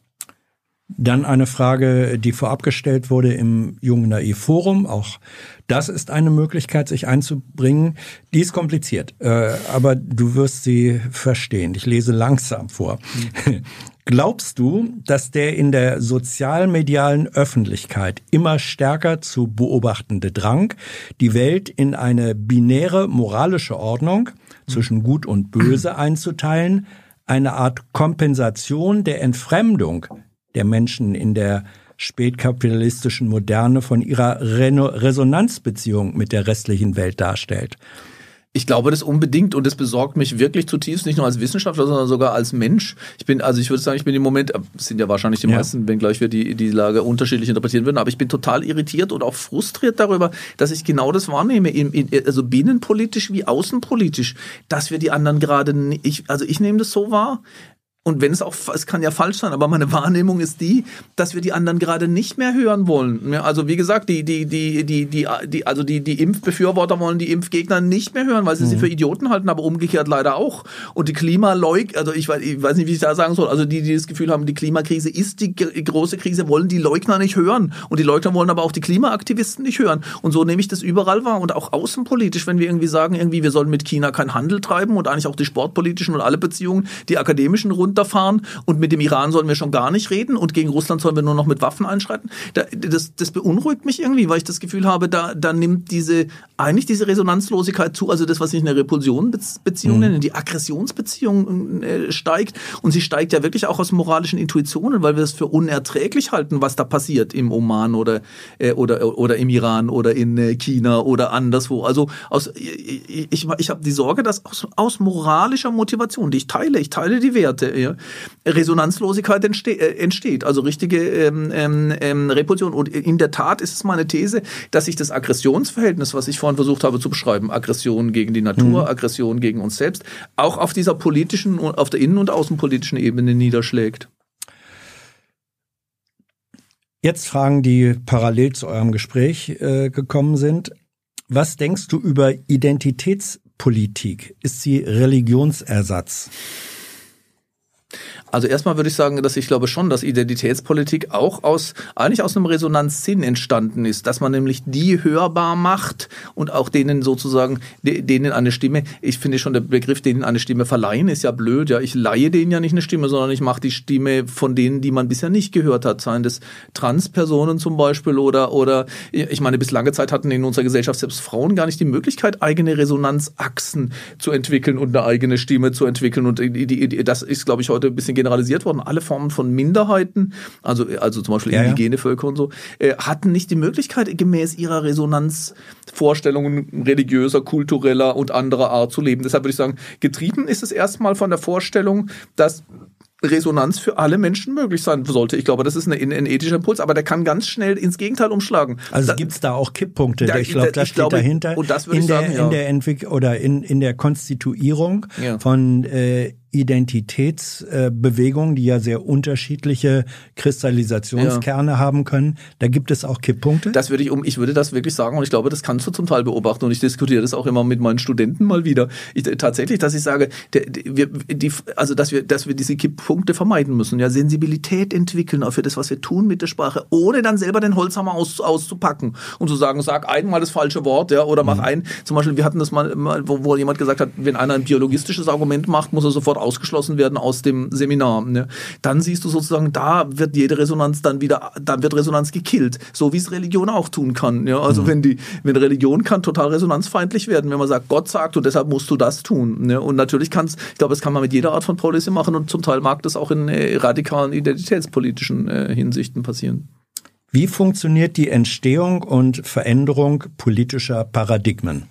Dann eine Frage, die vorab gestellt wurde im Jungen Naiv Forum. Auch das ist eine Möglichkeit, sich einzubringen. Die ist kompliziert, äh, aber du wirst sie verstehen. Ich lese langsam vor. Glaubst du, dass der in der sozialmedialen Öffentlichkeit immer stärker zu beobachtende Drang, die Welt in eine binäre moralische Ordnung zwischen Gut und Böse einzuteilen, eine Art Kompensation der Entfremdung der Menschen in der spätkapitalistischen Moderne von ihrer Resonanzbeziehung mit der restlichen Welt darstellt? Ich glaube das unbedingt und das besorgt mich wirklich zutiefst, nicht nur als Wissenschaftler, sondern sogar als Mensch. Ich bin, also ich würde sagen, ich bin im Moment, sind ja wahrscheinlich die ja. meisten, wenngleich wir die, die Lage unterschiedlich interpretieren würden, aber ich bin total irritiert und auch frustriert darüber, dass ich genau das wahrnehme, in, in, also binnenpolitisch wie außenpolitisch, dass wir die anderen gerade, ich, also ich nehme das so wahr, und wenn es auch, es kann ja falsch sein, aber meine Wahrnehmung ist die, dass wir die anderen gerade nicht mehr hören wollen. Also wie gesagt, die, die, die, die, die, die also die, die Impfbefürworter wollen die Impfgegner nicht mehr hören, weil sie mhm. sie für Idioten halten, aber umgekehrt leider auch. Und die Klimaleug, also ich weiß, ich weiß nicht, wie ich da sagen soll, also die, die das Gefühl haben, die Klimakrise ist die große Krise, wollen die Leugner nicht hören. Und die Leugner wollen aber auch die Klimaaktivisten nicht hören. Und so nehme ich das überall wahr und auch außenpolitisch, wenn wir irgendwie sagen, irgendwie, wir sollen mit China keinen Handel treiben und eigentlich auch die sportpolitischen und alle Beziehungen, die akademischen Runden runterfahren und mit dem Iran sollen wir schon gar nicht reden und gegen Russland sollen wir nur noch mit Waffen einschreiten. das, das beunruhigt mich irgendwie, weil ich das Gefühl habe, da, da nimmt diese, eigentlich diese Resonanzlosigkeit zu, also das, was ich eine Repulsionbeziehung mhm. nenne, die Aggressionsbeziehung äh, steigt und sie steigt ja wirklich auch aus moralischen Intuitionen, weil wir es für unerträglich halten, was da passiert im Oman oder, äh, oder, oder im Iran oder in äh, China oder anderswo. Also aus, ich, ich, ich habe die Sorge, dass aus, aus moralischer Motivation, die ich teile, ich teile die Werte, ja, Resonanzlosigkeit entste äh, entsteht, also richtige ähm, ähm, ähm, Repulsion. Und in der Tat ist es meine These, dass sich das Aggressionsverhältnis, was ich vorhin versucht habe zu beschreiben, Aggression gegen die Natur, mhm. Aggression gegen uns selbst, auch auf dieser politischen, auf der innen- und außenpolitischen Ebene niederschlägt. Jetzt Fragen, die parallel zu eurem Gespräch äh, gekommen sind. Was denkst du über Identitätspolitik? Ist sie Religionsersatz? Also erstmal würde ich sagen, dass ich glaube schon, dass Identitätspolitik auch aus, eigentlich aus einem Resonanzsinn entstanden ist, dass man nämlich die hörbar macht und auch denen sozusagen, denen eine Stimme, ich finde schon der Begriff, denen eine Stimme verleihen, ist ja blöd, ja, ich leihe denen ja nicht eine Stimme, sondern ich mache die Stimme von denen, die man bisher nicht gehört hat, seien das Transpersonen zum Beispiel oder, oder, ich meine, bis lange Zeit hatten in unserer Gesellschaft selbst Frauen gar nicht die Möglichkeit, eigene Resonanzachsen zu entwickeln und eine eigene Stimme zu entwickeln und die, die, das ist, glaube ich, heute ein bisschen generalisiert worden. Alle Formen von Minderheiten, also, also zum Beispiel ja, indigene ja. Völker und so, äh, hatten nicht die Möglichkeit, gemäß ihrer Resonanzvorstellungen religiöser, kultureller und anderer Art zu leben. Deshalb würde ich sagen, getrieben ist es erstmal von der Vorstellung, dass Resonanz für alle Menschen möglich sein sollte. Ich glaube, das ist ein, ein ethischer Impuls, aber der kann ganz schnell ins Gegenteil umschlagen. Also gibt es da auch Kipppunkte? Da, ich glaube, das steht glaube, dahinter. Und das würde ich sagen, der, ja. in der Entwicklung oder in, in der Konstituierung ja. von äh, Identitätsbewegungen, die ja sehr unterschiedliche Kristallisationskerne ja. haben können. Da gibt es auch Kipppunkte. Das würde ich um, ich würde das wirklich sagen und ich glaube, das kannst du zum Teil beobachten und ich diskutiere das auch immer mit meinen Studenten mal wieder. Ich, tatsächlich, dass ich sage, der, wir, die, also dass wir, dass wir diese Kipppunkte vermeiden müssen, ja Sensibilität entwickeln auch für das, was wir tun mit der Sprache, ohne dann selber den Holzhammer aus, auszupacken und zu sagen, sag einmal das falsche Wort, ja, oder mach mhm. ein. Zum Beispiel, wir hatten das mal, wo, wo jemand gesagt hat, wenn einer ein biologistisches Argument macht, muss er sofort ausgeschlossen werden aus dem Seminar. Ne? Dann siehst du sozusagen, da wird jede Resonanz dann wieder, dann wird Resonanz gekillt, so wie es Religion auch tun kann. Ja? Also mhm. wenn die, wenn Religion kann total resonanzfeindlich werden, wenn man sagt, Gott sagt und deshalb musst du das tun. Ne? Und natürlich kann es, ich glaube, das kann man mit jeder Art von Policy machen und zum Teil mag das auch in äh, radikalen identitätspolitischen äh, Hinsichten passieren. Wie funktioniert die Entstehung und Veränderung politischer Paradigmen?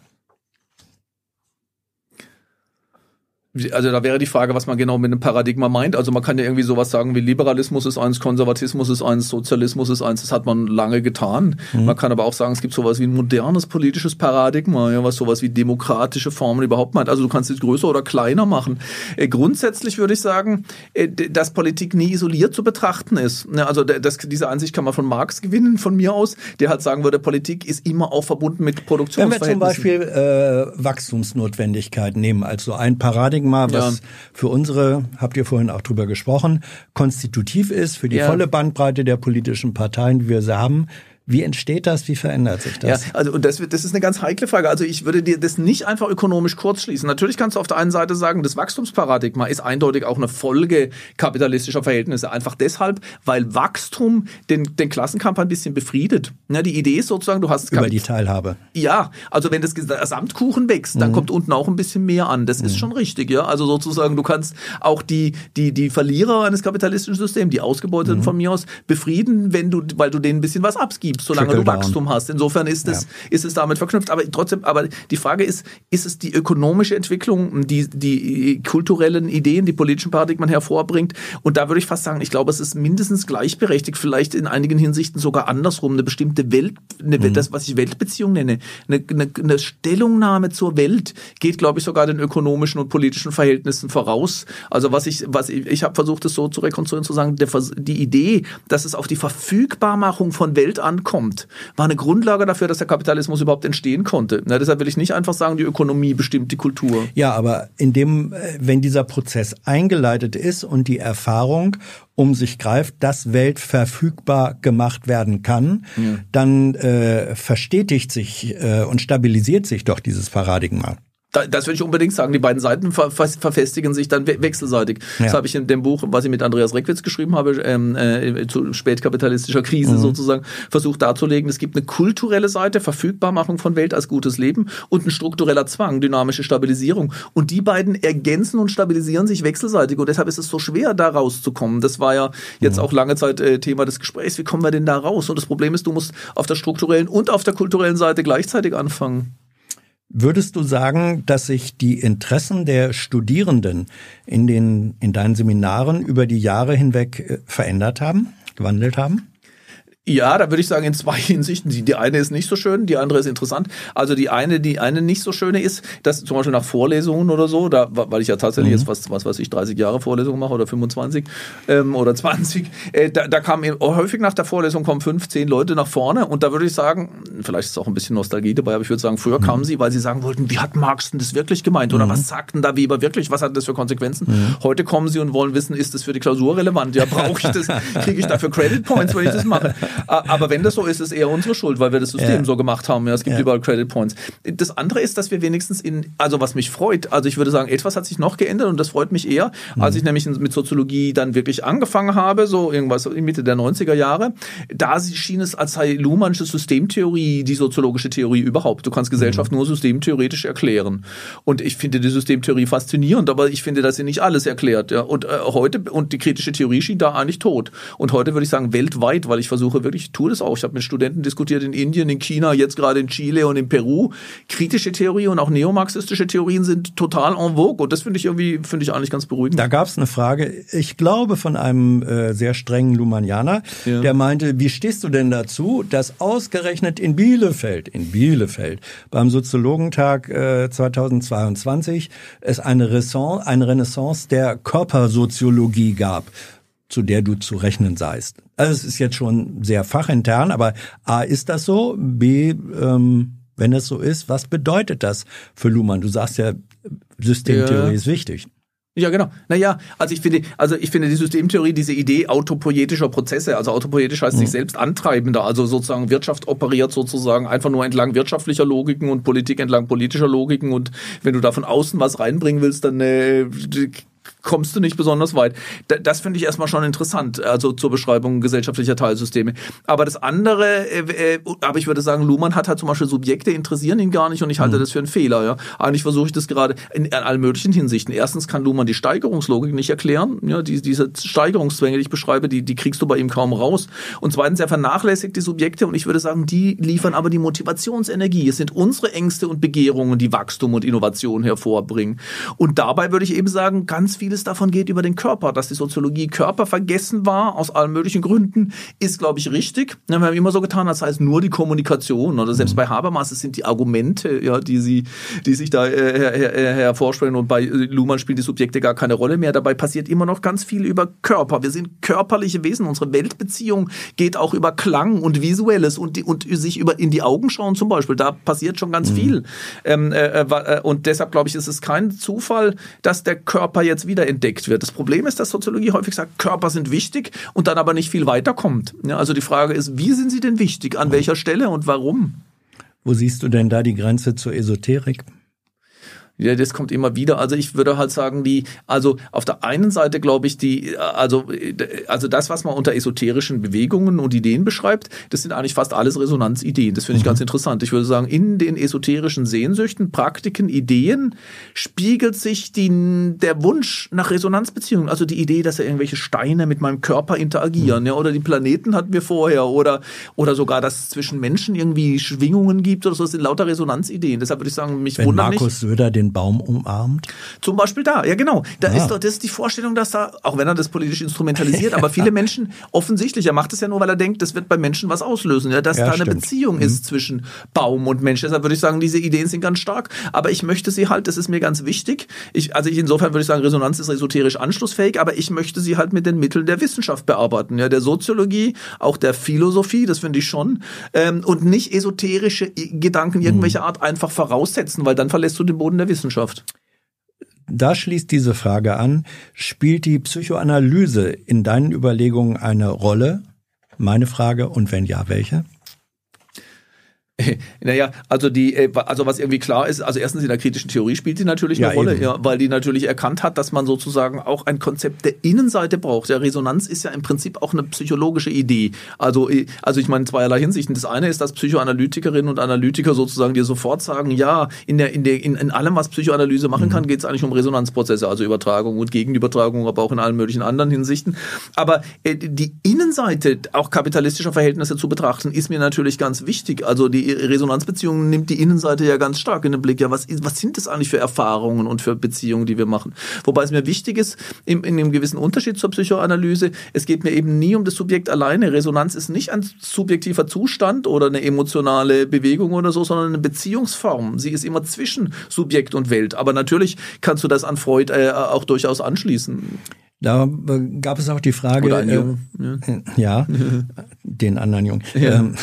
Also da wäre die Frage, was man genau mit einem Paradigma meint. Also man kann ja irgendwie sowas sagen wie Liberalismus ist eins, Konservatismus ist eins, Sozialismus ist eins. Das hat man lange getan. Mhm. Man kann aber auch sagen, es gibt sowas wie ein modernes politisches Paradigma, ja, was sowas wie demokratische Formen überhaupt meint. Also du kannst es größer oder kleiner machen. Äh, grundsätzlich würde ich sagen, äh, dass Politik nie isoliert zu betrachten ist. Ja, also das, diese Ansicht kann man von Marx gewinnen, von mir aus, der halt sagen würde, Politik ist immer auch verbunden mit Produktionsverhältnissen. Wenn wir zum Beispiel äh, Wachstumsnotwendigkeit nehmen, also ein Paradigma, Paradigma, was ja. für unsere, habt ihr vorhin auch drüber gesprochen, konstitutiv ist für die ja. volle Bandbreite der politischen Parteien, die wir sie haben, wie entsteht das? Wie verändert sich das? Ja, also und das, das ist eine ganz heikle Frage. Also ich würde dir das nicht einfach ökonomisch kurzschließen. Natürlich kannst du auf der einen Seite sagen, das Wachstumsparadigma ist eindeutig auch eine Folge kapitalistischer Verhältnisse. Einfach deshalb, weil Wachstum den, den Klassenkampf ein bisschen befriedet. Ja, die Idee ist sozusagen, du hast über die Teilhabe. Ja, also wenn das Gesamtkuchen wächst, dann mhm. kommt unten auch ein bisschen mehr an. Das mhm. ist schon richtig. Ja, also sozusagen, du kannst auch die die die Verlierer eines kapitalistischen Systems, die Ausgebeuteten mhm. von mir aus, befrieden, wenn du, weil du denen ein bisschen was abgibst gibst, solange du Wachstum hast. Insofern ist es, ja. ist es damit verknüpft. Aber trotzdem, aber die Frage ist, ist es die ökonomische Entwicklung, die, die kulturellen Ideen, die politischen Paradigmen hervorbringt? Und da würde ich fast sagen, ich glaube, es ist mindestens gleichberechtigt, vielleicht in einigen Hinsichten sogar andersrum, eine bestimmte Welt, eine, mhm. das, was ich Weltbeziehung nenne, eine, eine, eine Stellungnahme zur Welt geht, glaube ich, sogar den ökonomischen und politischen Verhältnissen voraus. Also was ich, was ich, ich habe versucht, es so zu rekonstruieren, zu sagen, der, die Idee, dass es auf die Verfügbarmachung von Welt ankommt, kommt, war eine Grundlage dafür, dass der Kapitalismus überhaupt entstehen konnte. Na, deshalb will ich nicht einfach sagen, die Ökonomie bestimmt die Kultur. Ja, aber in dem, äh, wenn dieser Prozess eingeleitet ist und die Erfahrung um sich greift, dass Welt verfügbar gemacht werden kann, ja. dann äh, verstetigt sich äh, und stabilisiert sich doch dieses Paradigma das würde ich unbedingt sagen. Die beiden Seiten ver verfestigen sich dann we wechselseitig. Ja. Das habe ich in dem Buch, was ich mit Andreas Reckwitz geschrieben habe, ähm, äh, zu spätkapitalistischer Krise mhm. sozusagen, versucht darzulegen, es gibt eine kulturelle Seite, Verfügbarmachung von Welt als gutes Leben und ein struktureller Zwang, dynamische Stabilisierung. Und die beiden ergänzen und stabilisieren sich wechselseitig. Und deshalb ist es so schwer, da rauszukommen. Das war ja jetzt mhm. auch lange Zeit äh, Thema des Gesprächs. Wie kommen wir denn da raus? Und das Problem ist, du musst auf der strukturellen und auf der kulturellen Seite gleichzeitig anfangen. Würdest du sagen, dass sich die Interessen der Studierenden in den, in deinen Seminaren über die Jahre hinweg äh, verändert haben, gewandelt haben? Ja, da würde ich sagen, in zwei Hinsichten. Die, eine ist nicht so schön, die andere ist interessant. Also die eine, die eine nicht so schöne ist, dass zum Beispiel nach Vorlesungen oder so, da, weil ich ja tatsächlich mhm. jetzt was, was weiß ich, 30 Jahre Vorlesungen mache oder 25 ähm, oder 20, äh, da, da kam häufig nach der Vorlesung kommen fünf, zehn Leute nach vorne und da würde ich sagen, vielleicht ist auch ein bisschen Nostalgie dabei, aber ich würde sagen, früher mhm. kamen sie, weil sie sagen wollten, wie hat Marx denn das wirklich gemeint oder mhm. was sagten da Weber wirklich, was hat das für Konsequenzen? Mhm. Heute kommen sie und wollen wissen, ist das für die Klausur relevant? Ja, brauche ich das? Kriege ich dafür Credit Points, wenn ich das mache? Aber wenn das so ist, ist es eher unsere Schuld, weil wir das System ja. so gemacht haben. Ja, es gibt ja. überall Credit Points. Das andere ist, dass wir wenigstens in, also was mich freut, also ich würde sagen, etwas hat sich noch geändert und das freut mich eher, mhm. als ich nämlich mit Soziologie dann wirklich angefangen habe, so irgendwas in Mitte der 90er Jahre. Da schien es, als sei Luhmannsche Systemtheorie die soziologische Theorie überhaupt. Du kannst Gesellschaft mhm. nur systemtheoretisch erklären. Und ich finde die Systemtheorie faszinierend, aber ich finde, dass sie nicht alles erklärt. Ja. Und äh, heute, und die kritische Theorie schien da eigentlich tot. Und heute würde ich sagen, weltweit, weil ich versuche, wirklich, ich tue das auch. Ich habe mit Studenten diskutiert in Indien, in China, jetzt gerade in Chile und in Peru. Kritische Theorie und auch neomarxistische Theorien sind total en vogue und das finde ich irgendwie, finde ich eigentlich ganz beruhigend. Da gab es eine Frage, ich glaube von einem äh, sehr strengen Lumanianer, ja. der meinte, wie stehst du denn dazu, dass ausgerechnet in Bielefeld, in Bielefeld, beim Soziologentag äh, 2022 es eine Renaissance, eine Renaissance der Körpersoziologie gab zu der du zu rechnen seist. Also es ist jetzt schon sehr fachintern, aber A, ist das so? B, ähm, wenn es so ist, was bedeutet das für Luhmann? Du sagst ja, Systemtheorie ja. ist wichtig. Ja, genau. Naja, also ich finde, also ich finde die Systemtheorie, diese Idee autopoietischer Prozesse, also autopoietisch heißt mhm. sich selbst antreibender, also sozusagen Wirtschaft operiert sozusagen einfach nur entlang wirtschaftlicher Logiken und Politik entlang politischer Logiken und wenn du da von außen was reinbringen willst, dann äh, kommst du nicht besonders weit. Das finde ich erstmal schon interessant, also zur Beschreibung gesellschaftlicher Teilsysteme. Aber das andere, äh, äh, aber ich würde sagen, Luhmann hat halt zum Beispiel Subjekte interessieren ihn gar nicht und ich halte mhm. das für einen Fehler. Ja. Eigentlich versuche ich das gerade in, in allen möglichen Hinsichten. Erstens kann Luhmann die Steigerungslogik nicht erklären. Ja, die, diese Steigerungszwänge, die ich beschreibe, die, die kriegst du bei ihm kaum raus. Und zweitens, er vernachlässigt die Subjekte und ich würde sagen, die liefern aber die Motivationsenergie. Es sind unsere Ängste und Begehrungen, die Wachstum und Innovation hervorbringen. Und dabei würde ich eben sagen, ganz viele vieles davon geht über den Körper. Dass die Soziologie Körper vergessen war, aus allen möglichen Gründen, ist, glaube ich, richtig. Wir haben immer so getan, sei es nur die Kommunikation. Oder selbst mhm. bei Habermas, es sind die Argumente, ja, die sie, die sich da äh, her, her, hervorstellen. Und bei Luhmann spielen die Subjekte gar keine Rolle mehr. Dabei passiert immer noch ganz viel über Körper. Wir sind körperliche Wesen. Unsere Weltbeziehung geht auch über Klang und Visuelles und, die, und sich über in die Augen schauen zum Beispiel. Da passiert schon ganz mhm. viel. Ähm, äh, äh, und deshalb glaube ich, ist es kein Zufall, dass der Körper jetzt wieder entdeckt wird. Das Problem ist, dass Soziologie häufig sagt, Körper sind wichtig und dann aber nicht viel weiterkommt. Ja, also die Frage ist, wie sind sie denn wichtig? An welcher Stelle und warum? Wo siehst du denn da die Grenze zur Esoterik? Ja, das kommt immer wieder. Also ich würde halt sagen, die, also auf der einen Seite glaube ich, die, also, also das, was man unter esoterischen Bewegungen und Ideen beschreibt, das sind eigentlich fast alles Resonanzideen. Das finde ich mhm. ganz interessant. Ich würde sagen, in den esoterischen Sehnsüchten, Praktiken, Ideen spiegelt sich die, der Wunsch nach Resonanzbeziehungen. Also die Idee, dass ja irgendwelche Steine mit meinem Körper interagieren, mhm. ja, oder die Planeten hatten wir vorher, oder, oder sogar, dass es zwischen Menschen irgendwie Schwingungen gibt oder so. Das sind lauter Resonanzideen. Deshalb würde ich sagen, mich Wenn wundert Markus nicht. Söder den den Baum umarmt? Zum Beispiel da, ja genau. Da ja. ist doch das ist die Vorstellung, dass da, auch wenn er das politisch instrumentalisiert, aber viele Menschen offensichtlich, er macht es ja nur, weil er denkt, das wird bei Menschen was auslösen, ja, dass ja, da eine stimmt. Beziehung mhm. ist zwischen Baum und Mensch. Deshalb würde ich sagen, diese Ideen sind ganz stark, aber ich möchte sie halt, das ist mir ganz wichtig. Ich, also ich, insofern würde ich sagen, Resonanz ist esoterisch anschlussfähig, aber ich möchte sie halt mit den Mitteln der Wissenschaft bearbeiten, ja, der Soziologie, auch der Philosophie, das finde ich schon, ähm, und nicht esoterische Gedanken irgendwelcher mhm. Art einfach voraussetzen, weil dann verlässt du den Boden der Wissenschaft. Da schließt diese Frage an, spielt die Psychoanalyse in deinen Überlegungen eine Rolle? Meine Frage, und wenn ja, welche? Naja, also die, äh, also was irgendwie klar ist, also erstens in der kritischen Theorie spielt sie natürlich eine ja, Rolle, ja, weil die natürlich erkannt hat, dass man sozusagen auch ein Konzept der Innenseite braucht. Der Resonanz ist ja im Prinzip auch eine psychologische Idee. Also, äh, also ich meine in zweierlei Hinsichten. Das eine ist, dass Psychoanalytikerinnen und Analytiker sozusagen dir sofort sagen, ja, in der, in der, in, in allem, was Psychoanalyse machen kann, mhm. geht es eigentlich um Resonanzprozesse, also Übertragung und Gegenübertragung, aber auch in allen möglichen anderen Hinsichten. Aber äh, die Innenseite auch kapitalistischer Verhältnisse zu betrachten, ist mir natürlich ganz wichtig. Also die Resonanzbeziehungen nimmt die Innenseite ja ganz stark in den Blick. Ja, was, was sind das eigentlich für Erfahrungen und für Beziehungen, die wir machen? Wobei es mir wichtig ist, in, in einem gewissen Unterschied zur Psychoanalyse, es geht mir eben nie um das Subjekt alleine. Resonanz ist nicht ein subjektiver Zustand oder eine emotionale Bewegung oder so, sondern eine Beziehungsform. Sie ist immer zwischen Subjekt und Welt. Aber natürlich kannst du das an Freud äh, auch durchaus anschließen. Da gab es auch die Frage, Oder ein Jungen. Äh, ja, den anderen Jungen. Ja. Ähm,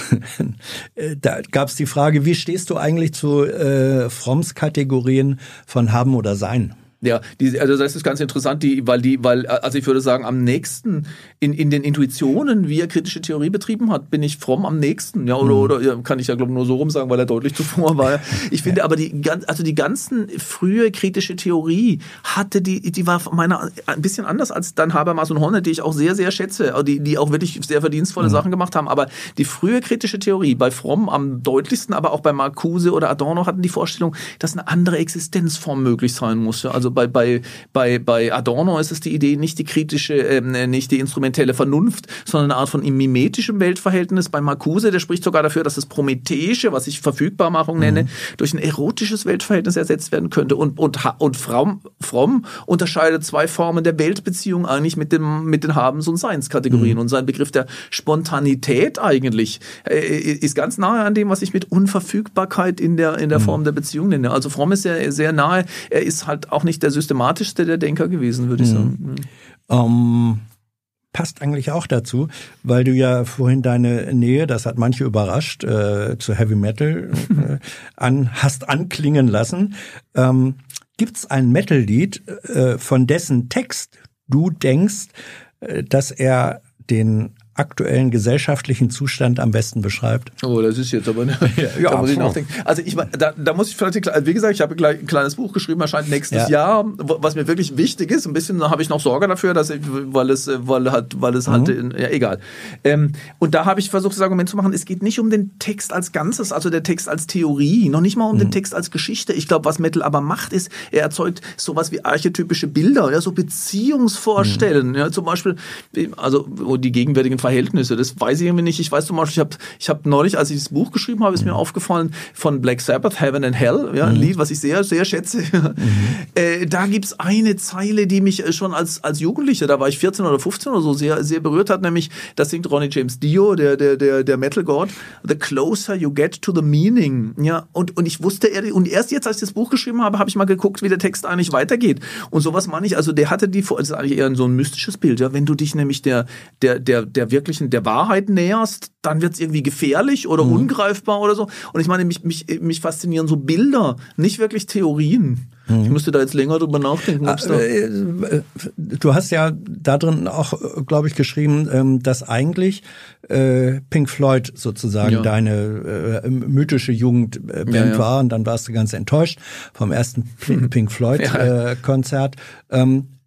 äh, da gab es die Frage, wie stehst du eigentlich zu äh, Fromms Kategorien von haben oder sein? Ja, die, also das ist ganz interessant, die, weil die, weil, also ich würde sagen, am nächsten in, in den Intuitionen, wie er kritische Theorie betrieben hat, bin ich fromm am nächsten. Ja, oder, mhm. oder ja, kann ich ja glaube nur so rum sagen, weil er deutlich zuvor war. Ich finde aber die also die ganzen frühe kritische Theorie hatte die, die war meiner ein bisschen anders als dann Habermas und Hornet, die ich auch sehr, sehr schätze, die, die auch wirklich sehr verdienstvolle mhm. Sachen gemacht haben. Aber die frühe kritische Theorie bei Fromm am deutlichsten, aber auch bei Marcuse oder Adorno hatten die Vorstellung, dass eine andere Existenzform möglich sein muss. Also Also bei, bei, bei, bei Adorno ist es die Idee, nicht die kritische, ähm, nicht die instrumentelle Vernunft, sondern eine Art von mimetischem Weltverhältnis. Bei Marcuse, der spricht sogar dafür, dass das Prometheische, was ich Verfügbarmachung nenne, mhm. durch ein erotisches Weltverhältnis ersetzt werden könnte. Und, und, und Fromm, Fromm unterscheidet zwei Formen der Weltbeziehung eigentlich mit, dem, mit den Habens- und Seinskategorien. Mhm. Und sein Begriff der Spontanität eigentlich äh, ist ganz nahe an dem, was ich mit Unverfügbarkeit in der, in der mhm. Form der Beziehung nenne. Also Fromm ist sehr, sehr nahe. Er ist halt auch nicht der systematischste der Denker gewesen, würde ich mhm. sagen. Um passt eigentlich auch dazu, weil du ja vorhin deine Nähe, das hat manche überrascht, äh, zu Heavy Metal äh, an, hast anklingen lassen. Ähm, Gibt es ein Metal-Lied, äh, von dessen Text du denkst, äh, dass er den aktuellen gesellschaftlichen Zustand am besten beschreibt? Oh, das ist jetzt aber ne, ja, da muss ich nachdenken. Also ich da, da muss ich vielleicht also wie gesagt, ich habe ein kleines Buch geschrieben, erscheint nächstes ja. Jahr, was mir wirklich wichtig ist. Ein bisschen habe ich noch Sorge dafür, dass ich, weil es weil hat weil es mhm. halt ja egal. Ähm, und da habe ich versucht das Argument zu machen, es geht nicht um den Text als Ganzes, also der Text als Theorie, noch nicht mal um mhm. den Text als Geschichte. Ich glaube, was Metal aber macht, ist, er erzeugt sowas wie archetypische Bilder, ja, so Beziehungsvorstellen, mhm. ja, zum Beispiel, also die gegenwärtigen Verhältnisse. Das weiß ich irgendwie nicht. Ich weiß zum Beispiel, ich habe ich hab neulich, als ich das Buch geschrieben habe, ist mir mhm. aufgefallen von Black Sabbath, Heaven and Hell, ja, ein mhm. Lied, was ich sehr, sehr schätze. Mhm. Äh, da gibt's eine Zeile, die mich äh, schon als, als Jugendlicher, da war ich 14 oder 15 oder so, sehr, sehr berührt hat, nämlich, das singt Ronnie James Dio, der, der, der, der Metal God, The closer you get to the meaning. Ja, und, und ich wusste, und erst jetzt, als ich das Buch geschrieben habe, habe ich mal geguckt, wie der Text eigentlich weitergeht. Und sowas meine ich, also der hatte die, das ist eigentlich eher so ein mystisches Bild, ja, wenn du dich nämlich der, der, der, der wirklichen, der Wahrheit näherst, dann wird es irgendwie gefährlich oder mhm. ungreifbar oder so. Und ich meine, mich, mich, mich faszinieren so Bilder, nicht wirklich Theorien. Mhm. Ich müsste da jetzt länger drüber nachdenken. Ah, äh, du hast ja da drin auch, glaube ich, geschrieben, ähm, dass eigentlich äh, Pink Floyd sozusagen ja. deine äh, mythische Jugendband ja, ja. war und dann warst du ganz enttäuscht vom ersten Pink Floyd-Konzert.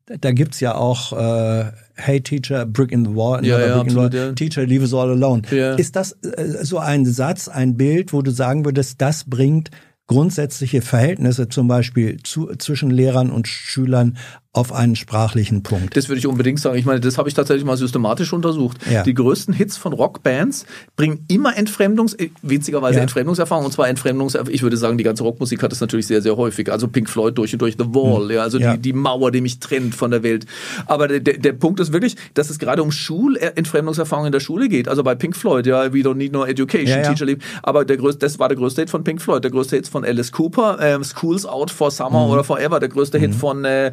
Da gibt's ja auch äh, Hey Teacher, Brick in the Wall, ja, ja, absolut, wall. Ja. Teacher, leave us all alone. Ist das äh, so ein Satz, ein Bild, wo du sagen würdest, das bringt grundsätzliche Verhältnisse zum Beispiel zu, zwischen Lehrern und Schülern auf einen sprachlichen Punkt. Das würde ich unbedingt sagen. Ich meine, das habe ich tatsächlich mal systematisch untersucht. Ja. Die größten Hits von Rockbands bringen immer Entfremdungs, äh, witzigerweise ja. Entfremdungserfahrung, und zwar Entfremdungserfahrung. Ich würde sagen, die ganze Rockmusik hat das natürlich sehr, sehr häufig. Also Pink Floyd durch und durch The Wall, mhm. ja, also ja. Die, die Mauer, die mich trennt von der Welt. Aber der, der, der Punkt ist wirklich, dass es gerade um Schulentfremdungserfahrung in der Schule geht. Also bei Pink Floyd, ja, we don't need no education, teacher leave. Aber der größte, das war der größte Hit von Pink Floyd. Der größte Hit von Alice Cooper, ähm, Schools Out for Summer mhm. oder Forever. Der größte mhm. Hit von äh,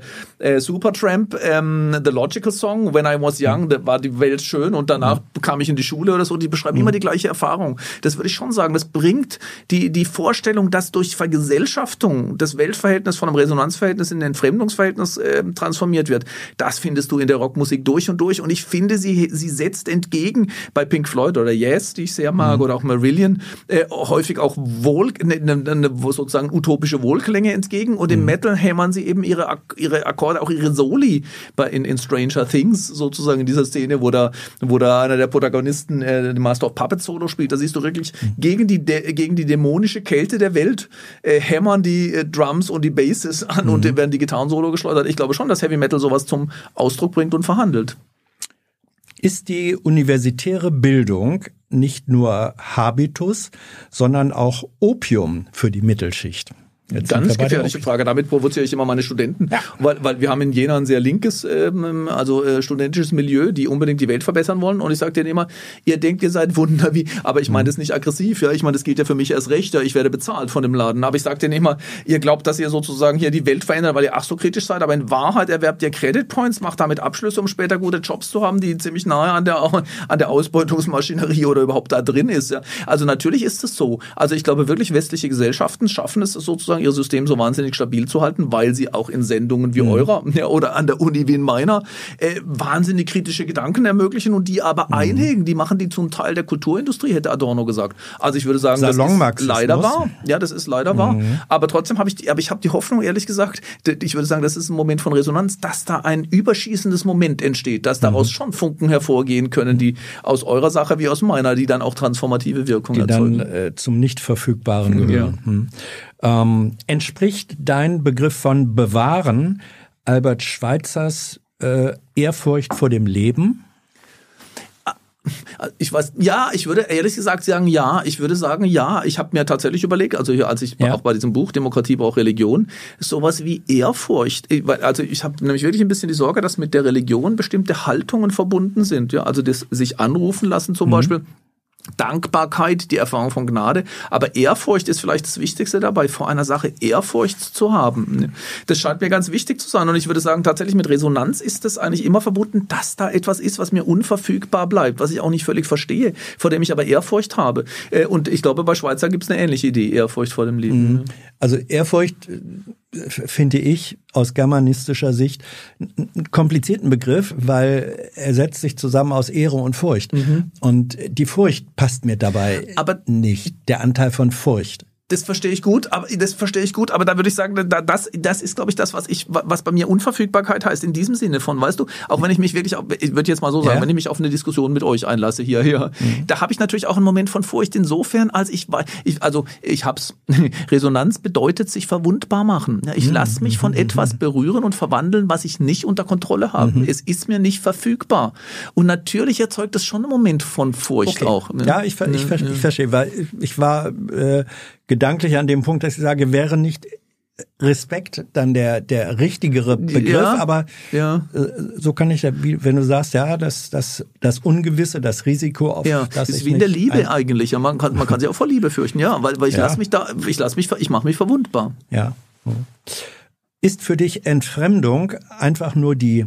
äh Supertramp, ähm, The Logical Song, When I Was Young, da war die Welt schön und danach mhm. kam ich in die Schule oder so, die beschreiben mhm. immer die gleiche Erfahrung. Das würde ich schon sagen. Das bringt die, die Vorstellung, dass durch Vergesellschaftung das Weltverhältnis von einem Resonanzverhältnis in ein Entfremdungsverhältnis äh, transformiert wird. Das findest du in der Rockmusik durch und durch und ich finde, sie, sie setzt entgegen bei Pink Floyd oder Yes, die ich sehr mag, mhm. oder auch Marillion, äh, häufig auch wohl, ne, ne, ne, sozusagen utopische Wohlklänge entgegen und im mhm. Metal hämmern sie eben ihre, ihre Akkorde auch ihre Soli bei, in, in Stranger Things, sozusagen in dieser Szene, wo da, wo da einer der Protagonisten äh, den Master of Puppets Solo spielt. Da siehst du wirklich gegen, die gegen die dämonische Kälte der Welt äh, hämmern die äh, Drums und die Basses an mhm. und werden die Gitarren-Solo geschleudert. Ich glaube schon, dass Heavy Metal sowas zum Ausdruck bringt und verhandelt. Ist die universitäre Bildung nicht nur Habitus, sondern auch Opium für die Mittelschicht? Jetzt Ganz gefährliche Frage. Damit provoziere ich immer meine Studenten, ja. weil, weil wir haben in Jena ein sehr linkes, ähm, also äh, studentisches Milieu, die unbedingt die Welt verbessern wollen. Und ich sage denen immer, ihr denkt, ihr seid Wunder wie, aber ich meine mhm. das nicht aggressiv. Ja, ich meine, das geht ja für mich erst recht. Ja, ich werde bezahlt von dem Laden. Aber ich sage denen immer, ihr glaubt, dass ihr sozusagen hier die Welt verändert, weil ihr ach so kritisch seid. Aber in Wahrheit erwerbt ihr Credit Points, macht damit Abschlüsse, um später gute Jobs zu haben, die ziemlich nahe an der an der Ausbeutungsmaschinerie oder überhaupt da drin ist. Ja. Also natürlich ist es so. Also ich glaube wirklich, westliche Gesellschaften schaffen es sozusagen ihr System so wahnsinnig stabil zu halten, weil sie auch in Sendungen wie mhm. eurer ja, oder an der Uni wie in meiner äh, wahnsinnig kritische Gedanken ermöglichen und die aber mhm. einhegen. Die machen die zum Teil der Kulturindustrie, hätte Adorno gesagt. Also ich würde sagen, das ist leider wahr. Ja, das ist leider mhm. wahr. Aber trotzdem habe ich, die, aber ich habe die Hoffnung, ehrlich gesagt, ich würde sagen, das ist ein Moment von Resonanz, dass da ein überschießendes Moment entsteht, dass daraus mhm. schon Funken hervorgehen können, die aus eurer Sache wie aus meiner, die dann auch transformative Wirkung die erzeugen. Dann äh, zum nicht verfügbaren gehören. Ja. Hm. Ähm, entspricht dein Begriff von bewahren Albert Schweitzers äh, Ehrfurcht vor dem Leben? Ich weiß, ja, ich würde ehrlich gesagt sagen, ja. Ich würde sagen, ja. Ich habe mir tatsächlich überlegt, also hier, als ich ja. auch bei diesem Buch Demokratie braucht Religion, sowas wie Ehrfurcht. Also ich habe nämlich wirklich ein bisschen die Sorge, dass mit der Religion bestimmte Haltungen verbunden sind. Ja, also das sich anrufen lassen zum mhm. Beispiel Dankbarkeit, die Erfahrung von Gnade, aber Ehrfurcht ist vielleicht das Wichtigste dabei, vor einer Sache Ehrfurcht zu haben. Das scheint mir ganz wichtig zu sein und ich würde sagen, tatsächlich mit Resonanz ist es eigentlich immer verbunden, dass da etwas ist, was mir unverfügbar bleibt, was ich auch nicht völlig verstehe, vor dem ich aber Ehrfurcht habe. Äh, und ich glaube, bei Schweizer gibt es eine ähnliche Idee, Ehrfurcht vor dem Leben. Mhm. Also Ehrfurcht finde ich aus germanistischer Sicht einen komplizierten Begriff, weil er setzt sich zusammen aus Ehre und Furcht. Mhm. Und die Furcht passt mir dabei Aber nicht, der Anteil von Furcht das verstehe ich gut, aber das verstehe ich gut, aber da würde ich sagen, das, das ist, glaube ich, das, was ich, was bei mir Unverfügbarkeit heißt in diesem Sinne von, weißt du, auch wenn ich mich wirklich, ich würde jetzt mal so sagen, ja. wenn ich mich auf eine Diskussion mit euch einlasse hier, hier, mhm. da habe ich natürlich auch einen Moment von Furcht insofern, als ich, ich also ich hab's, Resonanz bedeutet sich verwundbar machen. Ja, ich mhm. lasse mich von mhm. etwas berühren und verwandeln, was ich nicht unter Kontrolle habe. Mhm. Es ist mir nicht verfügbar. Und natürlich erzeugt das schon einen Moment von Furcht okay. auch. Ne? Ja, ich, ich, ich, ich verstehe, weil ich war äh, gedanklich an dem Punkt, dass ich sage, wäre nicht Respekt dann der der richtigere Begriff, ja, aber ja. Äh, so kann ich, wenn du sagst, ja, das das das Ungewisse, das Risiko auf ja, das ist wie in der Liebe eigentlich. Ja, man kann man kann sich auch vor Liebe fürchten, ja, weil weil ich ja. lasse mich da, ich lasse mich, ich mache mich verwundbar. Ja. Ist für dich Entfremdung einfach nur die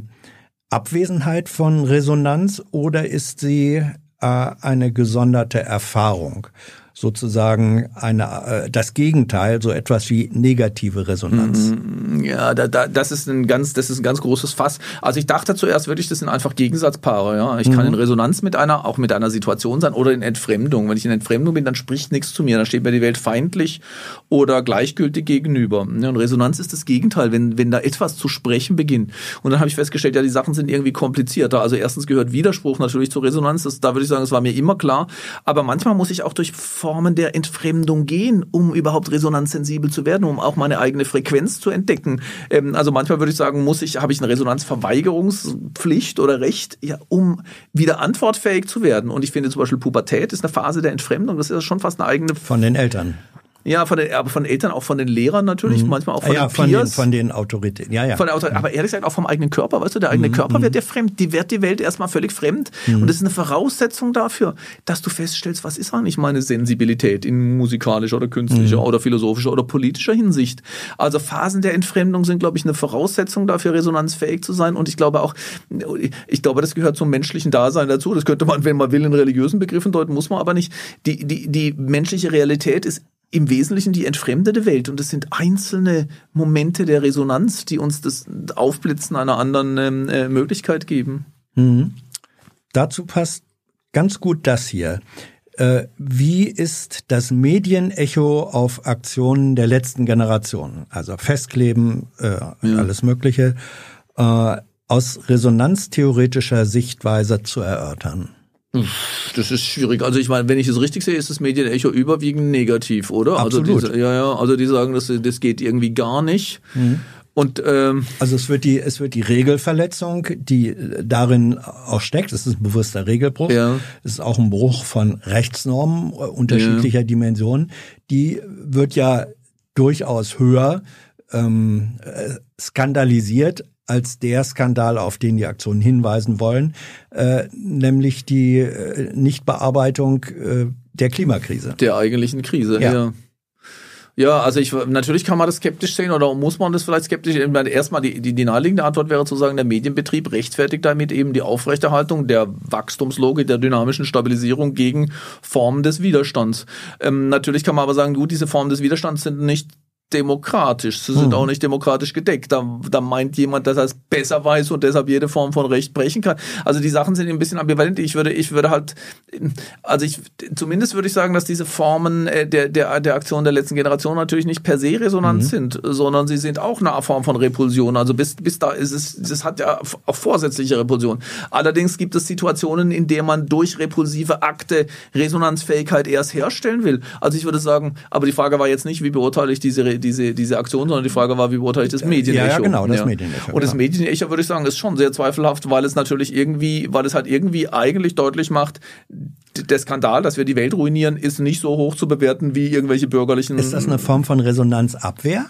Abwesenheit von Resonanz oder ist sie äh, eine gesonderte Erfahrung? Sozusagen eine, äh, das Gegenteil, so etwas wie negative Resonanz. Mhm. Ja, da, da, das ist ein ganz, das ist ein ganz großes Fass. Also ich dachte zuerst wirklich, das sind einfach Gegensatzpaare. Ja, ich kann mhm. in Resonanz mit einer, auch mit einer Situation sein oder in Entfremdung. Wenn ich in Entfremdung bin, dann spricht nichts zu mir, dann steht mir die Welt feindlich oder gleichgültig gegenüber. Und Resonanz ist das Gegenteil, wenn wenn da etwas zu sprechen beginnt. Und dann habe ich festgestellt, ja, die Sachen sind irgendwie komplizierter. Also erstens gehört Widerspruch natürlich zur Resonanz. Das, da würde ich sagen, das war mir immer klar. Aber manchmal muss ich auch durch Formen der Entfremdung gehen, um überhaupt resonanzsensibel zu werden, um auch meine eigene Frequenz zu entdecken. Ähm, also manchmal würde ich sagen, muss ich, habe ich eine Resonanzverweigerungspflicht oder Recht, ja, um wieder antwortfähig zu werden. Und ich finde zum Beispiel Pubertät ist eine Phase der Entfremdung. Das ist schon fast eine eigene. Von den Eltern. Ja, von den, aber von den Eltern, auch von den Lehrern natürlich, mhm. manchmal auch von ja, den von Peers. Den, von den Autoritäten, ja, ja. Von der Autorität, aber ehrlich gesagt auch vom eigenen Körper, weißt du, der eigene mhm. Körper wird mhm. dir fremd, die wird die Welt erstmal völlig fremd mhm. und das ist eine Voraussetzung dafür, dass du feststellst, was ist eigentlich meine Sensibilität in musikalischer oder künstlicher mhm. oder philosophischer oder politischer Hinsicht. Also Phasen der Entfremdung sind, glaube ich, eine Voraussetzung dafür, resonanzfähig zu sein und ich glaube auch, ich glaube, das gehört zum menschlichen Dasein dazu. Das könnte man, wenn man will, in religiösen Begriffen deuten, muss man aber nicht. Die, die, die menschliche Realität ist im Wesentlichen die entfremdete Welt. Und es sind einzelne Momente der Resonanz, die uns das Aufblitzen einer anderen ähm, äh, Möglichkeit geben. Mhm. Dazu passt ganz gut das hier. Äh, wie ist das Medienecho auf Aktionen der letzten Generation? Also Festkleben, äh, ja. alles Mögliche, äh, aus resonanztheoretischer Sichtweise zu erörtern. Das ist schwierig. Also ich meine, wenn ich es richtig sehe, ist das Medienecho überwiegend negativ, oder? Also Absolut. Also die, ja, ja, also die sagen, das, das geht irgendwie gar nicht. Mhm. Und ähm, also es wird die es wird die Regelverletzung, die darin auch steckt, das ist ein bewusster Regelbruch, ja. es ist auch ein Bruch von Rechtsnormen unterschiedlicher ja. Dimensionen, die wird ja durchaus höher ähm, äh, skandalisiert als der Skandal, auf den die Aktionen hinweisen wollen, äh, nämlich die äh, Nichtbearbeitung äh, der Klimakrise. Der eigentlichen Krise, ja. ja. Ja, also ich natürlich kann man das skeptisch sehen oder muss man das vielleicht skeptisch sehen. Erstmal die, die, die naheliegende Antwort wäre zu sagen, der Medienbetrieb rechtfertigt damit eben die Aufrechterhaltung der Wachstumslogik, der dynamischen Stabilisierung gegen Formen des Widerstands. Ähm, natürlich kann man aber sagen, gut, diese Formen des Widerstands sind nicht demokratisch. Sie sind hm. auch nicht demokratisch gedeckt. Da, da meint jemand, dass er es besser weiß und deshalb jede Form von Recht brechen kann. Also die Sachen sind ein bisschen ambivalent. Ich würde, ich würde halt, also ich, zumindest würde ich sagen, dass diese Formen äh, der, der, der Aktion der letzten Generation natürlich nicht per se resonant mhm. sind, sondern sie sind auch eine Form von Repulsion. Also bis, bis da ist es, das hat ja auch vorsätzliche Repulsion. Allerdings gibt es Situationen, in denen man durch repulsive Akte Resonanzfähigkeit erst herstellen will. Also ich würde sagen, aber die Frage war jetzt nicht, wie beurteile ich diese diese, diese Aktion, sondern die Frage war, wie beurteile ich das Medienecho? Ja, ja genau, das ja. Medienecho. Und das genau. Medienecho, würde ich sagen, ist schon sehr zweifelhaft, weil es natürlich irgendwie, weil es halt irgendwie eigentlich deutlich macht, der Skandal, dass wir die Welt ruinieren, ist nicht so hoch zu bewerten wie irgendwelche bürgerlichen. Ist das eine Form von Resonanzabwehr?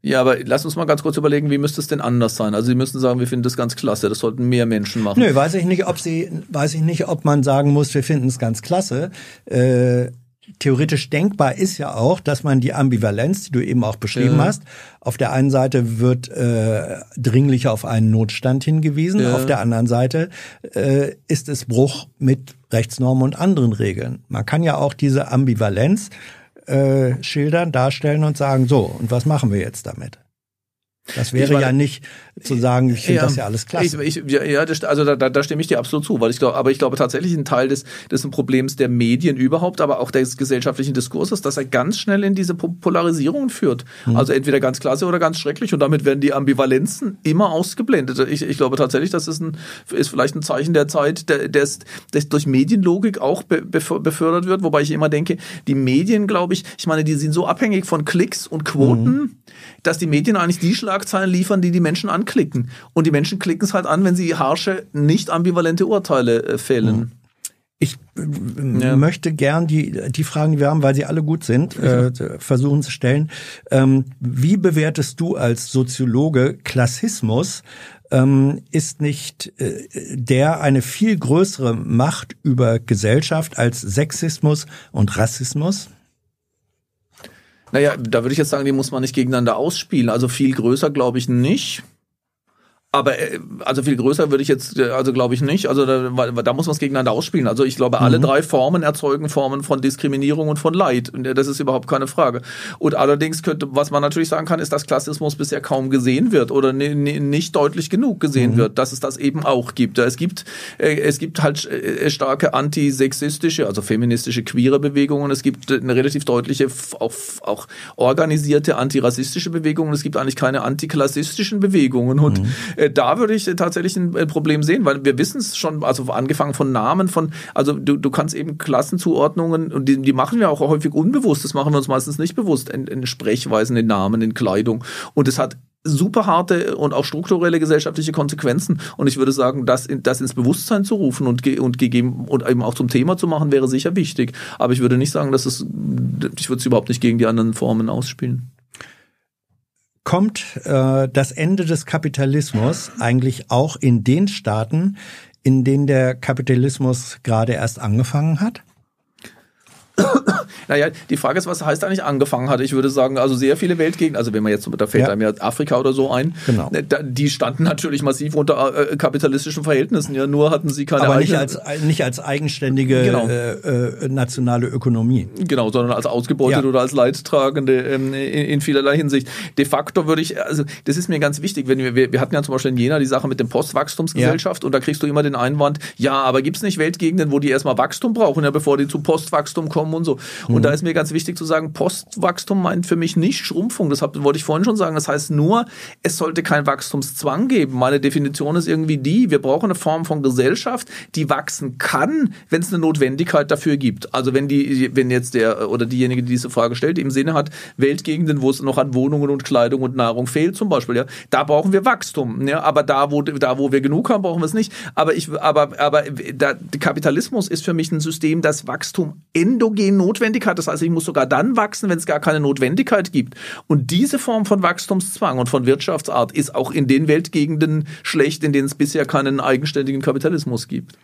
Ja, aber lass uns mal ganz kurz überlegen, wie müsste es denn anders sein? Also Sie müssen sagen, wir finden das ganz klasse, das sollten mehr Menschen machen. Nö, weiß ich nicht, ob Sie, weiß ich nicht, ob man sagen muss, wir finden es ganz klasse. Äh, theoretisch denkbar ist ja auch, dass man die Ambivalenz, die du eben auch beschrieben ja. hast, auf der einen Seite wird äh, dringlich auf einen Notstand hingewiesen, ja. auf der anderen Seite äh, ist es Bruch mit Rechtsnormen und anderen Regeln. Man kann ja auch diese Ambivalenz äh, schildern, darstellen und sagen, so, und was machen wir jetzt damit? Das wäre ja nicht zu sagen, ich finde ja, das ja alles klasse. Ich, ich, ja, das, also da, da, da stimme ich dir absolut zu, weil ich glaube, aber ich glaube tatsächlich ein Teil des, des Problems der Medien überhaupt, aber auch des gesellschaftlichen Diskurses, dass er ganz schnell in diese Polarisierung führt. Mhm. Also entweder ganz klasse oder ganz schrecklich und damit werden die Ambivalenzen immer ausgeblendet. Ich, ich glaube tatsächlich, das ist ein, ist vielleicht ein Zeichen der Zeit, der, des, des durch Medienlogik auch be, befördert wird, wobei ich immer denke, die Medien, glaube ich, ich meine, die sind so abhängig von Klicks und Quoten, mhm. dass die Medien eigentlich die Schlagzeilen liefern, die die Menschen an anklicken. Und die Menschen klicken es halt an, wenn sie harsche, nicht ambivalente Urteile äh, fällen. Ich äh, ja. möchte gern die, die Fragen, die wir haben, weil sie alle gut sind, äh, versuchen zu stellen. Ähm, wie bewertest du als Soziologe Klassismus? Ähm, ist nicht äh, der eine viel größere Macht über Gesellschaft als Sexismus und Rassismus? Naja, da würde ich jetzt sagen, die muss man nicht gegeneinander ausspielen. Also viel größer glaube ich nicht. Aber äh, also viel größer würde ich jetzt, äh, also glaube ich nicht. Also da, da muss man es gegeneinander ausspielen. Also ich glaube, alle mhm. drei Formen erzeugen Formen von Diskriminierung und von Leid. Das ist überhaupt keine Frage. Und allerdings könnte, was man natürlich sagen kann, ist, dass Klassismus bisher kaum gesehen wird oder nicht deutlich genug gesehen mhm. wird, dass es das eben auch gibt. Es gibt, äh, es gibt halt starke antisexistische, also feministische queere Bewegungen. Es gibt eine relativ deutliche, auch, auch organisierte antirassistische Bewegungen. Es gibt eigentlich keine antiklassistischen Bewegungen. Und mhm äh, da würde ich tatsächlich ein Problem sehen, weil wir wissen es schon, also angefangen von Namen, von, also du, du kannst eben Klassenzuordnungen, und die, die machen wir auch häufig unbewusst, das machen wir uns meistens nicht bewusst, in, in Sprechweisen, in Namen, in Kleidung. Und es hat super harte und auch strukturelle gesellschaftliche Konsequenzen. Und ich würde sagen, das, das ins Bewusstsein zu rufen und, und gegeben und eben auch zum Thema zu machen, wäre sicher wichtig. Aber ich würde nicht sagen, dass es, ich würde es überhaupt nicht gegen die anderen Formen ausspielen kommt äh, das Ende des Kapitalismus eigentlich auch in den Staaten, in denen der Kapitalismus gerade erst angefangen hat? Naja, die Frage ist, was heißt eigentlich angefangen hat. Ich würde sagen, also sehr viele Weltgegenden, also wenn man jetzt, da fällt ja. einem ja Afrika oder so ein, genau. Ne, die standen natürlich massiv unter äh, kapitalistischen Verhältnissen, ja, nur hatten sie keine Aber nicht als, nicht als eigenständige genau. äh, äh, nationale Ökonomie. Genau, sondern als ausgebeutet ja. oder als Leidtragende ähm, in, in, vielerlei Hinsicht. De facto würde ich, also das ist mir ganz wichtig, wenn wir, wir, wir hatten ja zum Beispiel in Jena die Sache mit dem Postwachstumsgesellschaft ja. und da kriegst du immer den Einwand, ja, aber gibt es nicht Weltgegenden, wo die erstmal Wachstum brauchen, ja, bevor die zu Postwachstum kommen und so. Und und da mhm. ist mir ganz wichtig zu sagen, Postwachstum meint für mich nicht Schrumpfung. Das wollte ich vorhin schon sagen. Das heißt nur, es sollte keinen Wachstumszwang geben. Meine Definition ist irgendwie die, wir brauchen eine Form von Gesellschaft, die wachsen kann, wenn es eine Notwendigkeit dafür gibt. Also wenn die, wenn jetzt der oder diejenige, die diese Frage stellt, im Sinne hat, Weltgegenden, wo es noch an Wohnungen und Kleidung und Nahrung fehlt, zum Beispiel, ja, da brauchen wir Wachstum. Ja, aber da, wo, da, wo wir genug haben, brauchen wir es nicht. Aber ich, aber, aber da, Kapitalismus ist für mich ein System, das Wachstum endogen notwendig hat. Das heißt, ich muss sogar dann wachsen, wenn es gar keine Notwendigkeit gibt. Und diese Form von Wachstumszwang und von Wirtschaftsart ist auch in den Weltgegenden schlecht, in denen es bisher keinen eigenständigen Kapitalismus gibt.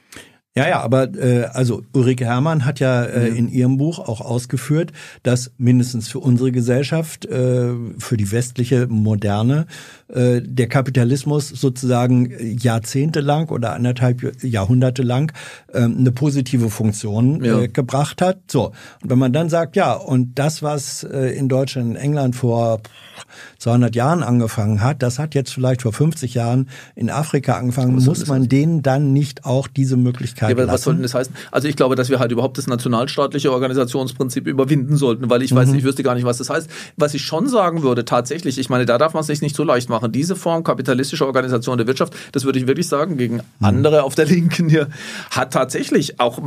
Ja, ja, aber äh, also Ulrike Herrmann hat ja äh, in ihrem Buch auch ausgeführt, dass mindestens für unsere Gesellschaft, äh, für die westliche Moderne, äh, der Kapitalismus sozusagen jahrzehntelang oder anderthalb Jahrhunderte lang äh, eine positive Funktion äh, ja. gebracht hat. So, und wenn man dann sagt, ja, und das, was äh, in Deutschland, in England vor 200 Jahren angefangen hat, das hat jetzt vielleicht vor 50 Jahren in Afrika angefangen, muss man denen dann nicht auch diese Möglichkeit ja, aber lassen? Was soll denn das heißen? Also ich glaube, dass wir halt überhaupt das nationalstaatliche Organisationsprinzip überwinden sollten, weil ich mhm. weiß, ich wüsste gar nicht, was das heißt. Was ich schon sagen würde, tatsächlich, ich meine, da darf man es sich nicht so leicht machen. Diese Form kapitalistischer Organisation der Wirtschaft, das würde ich wirklich sagen, gegen mhm. andere auf der Linken hier, hat tatsächlich auch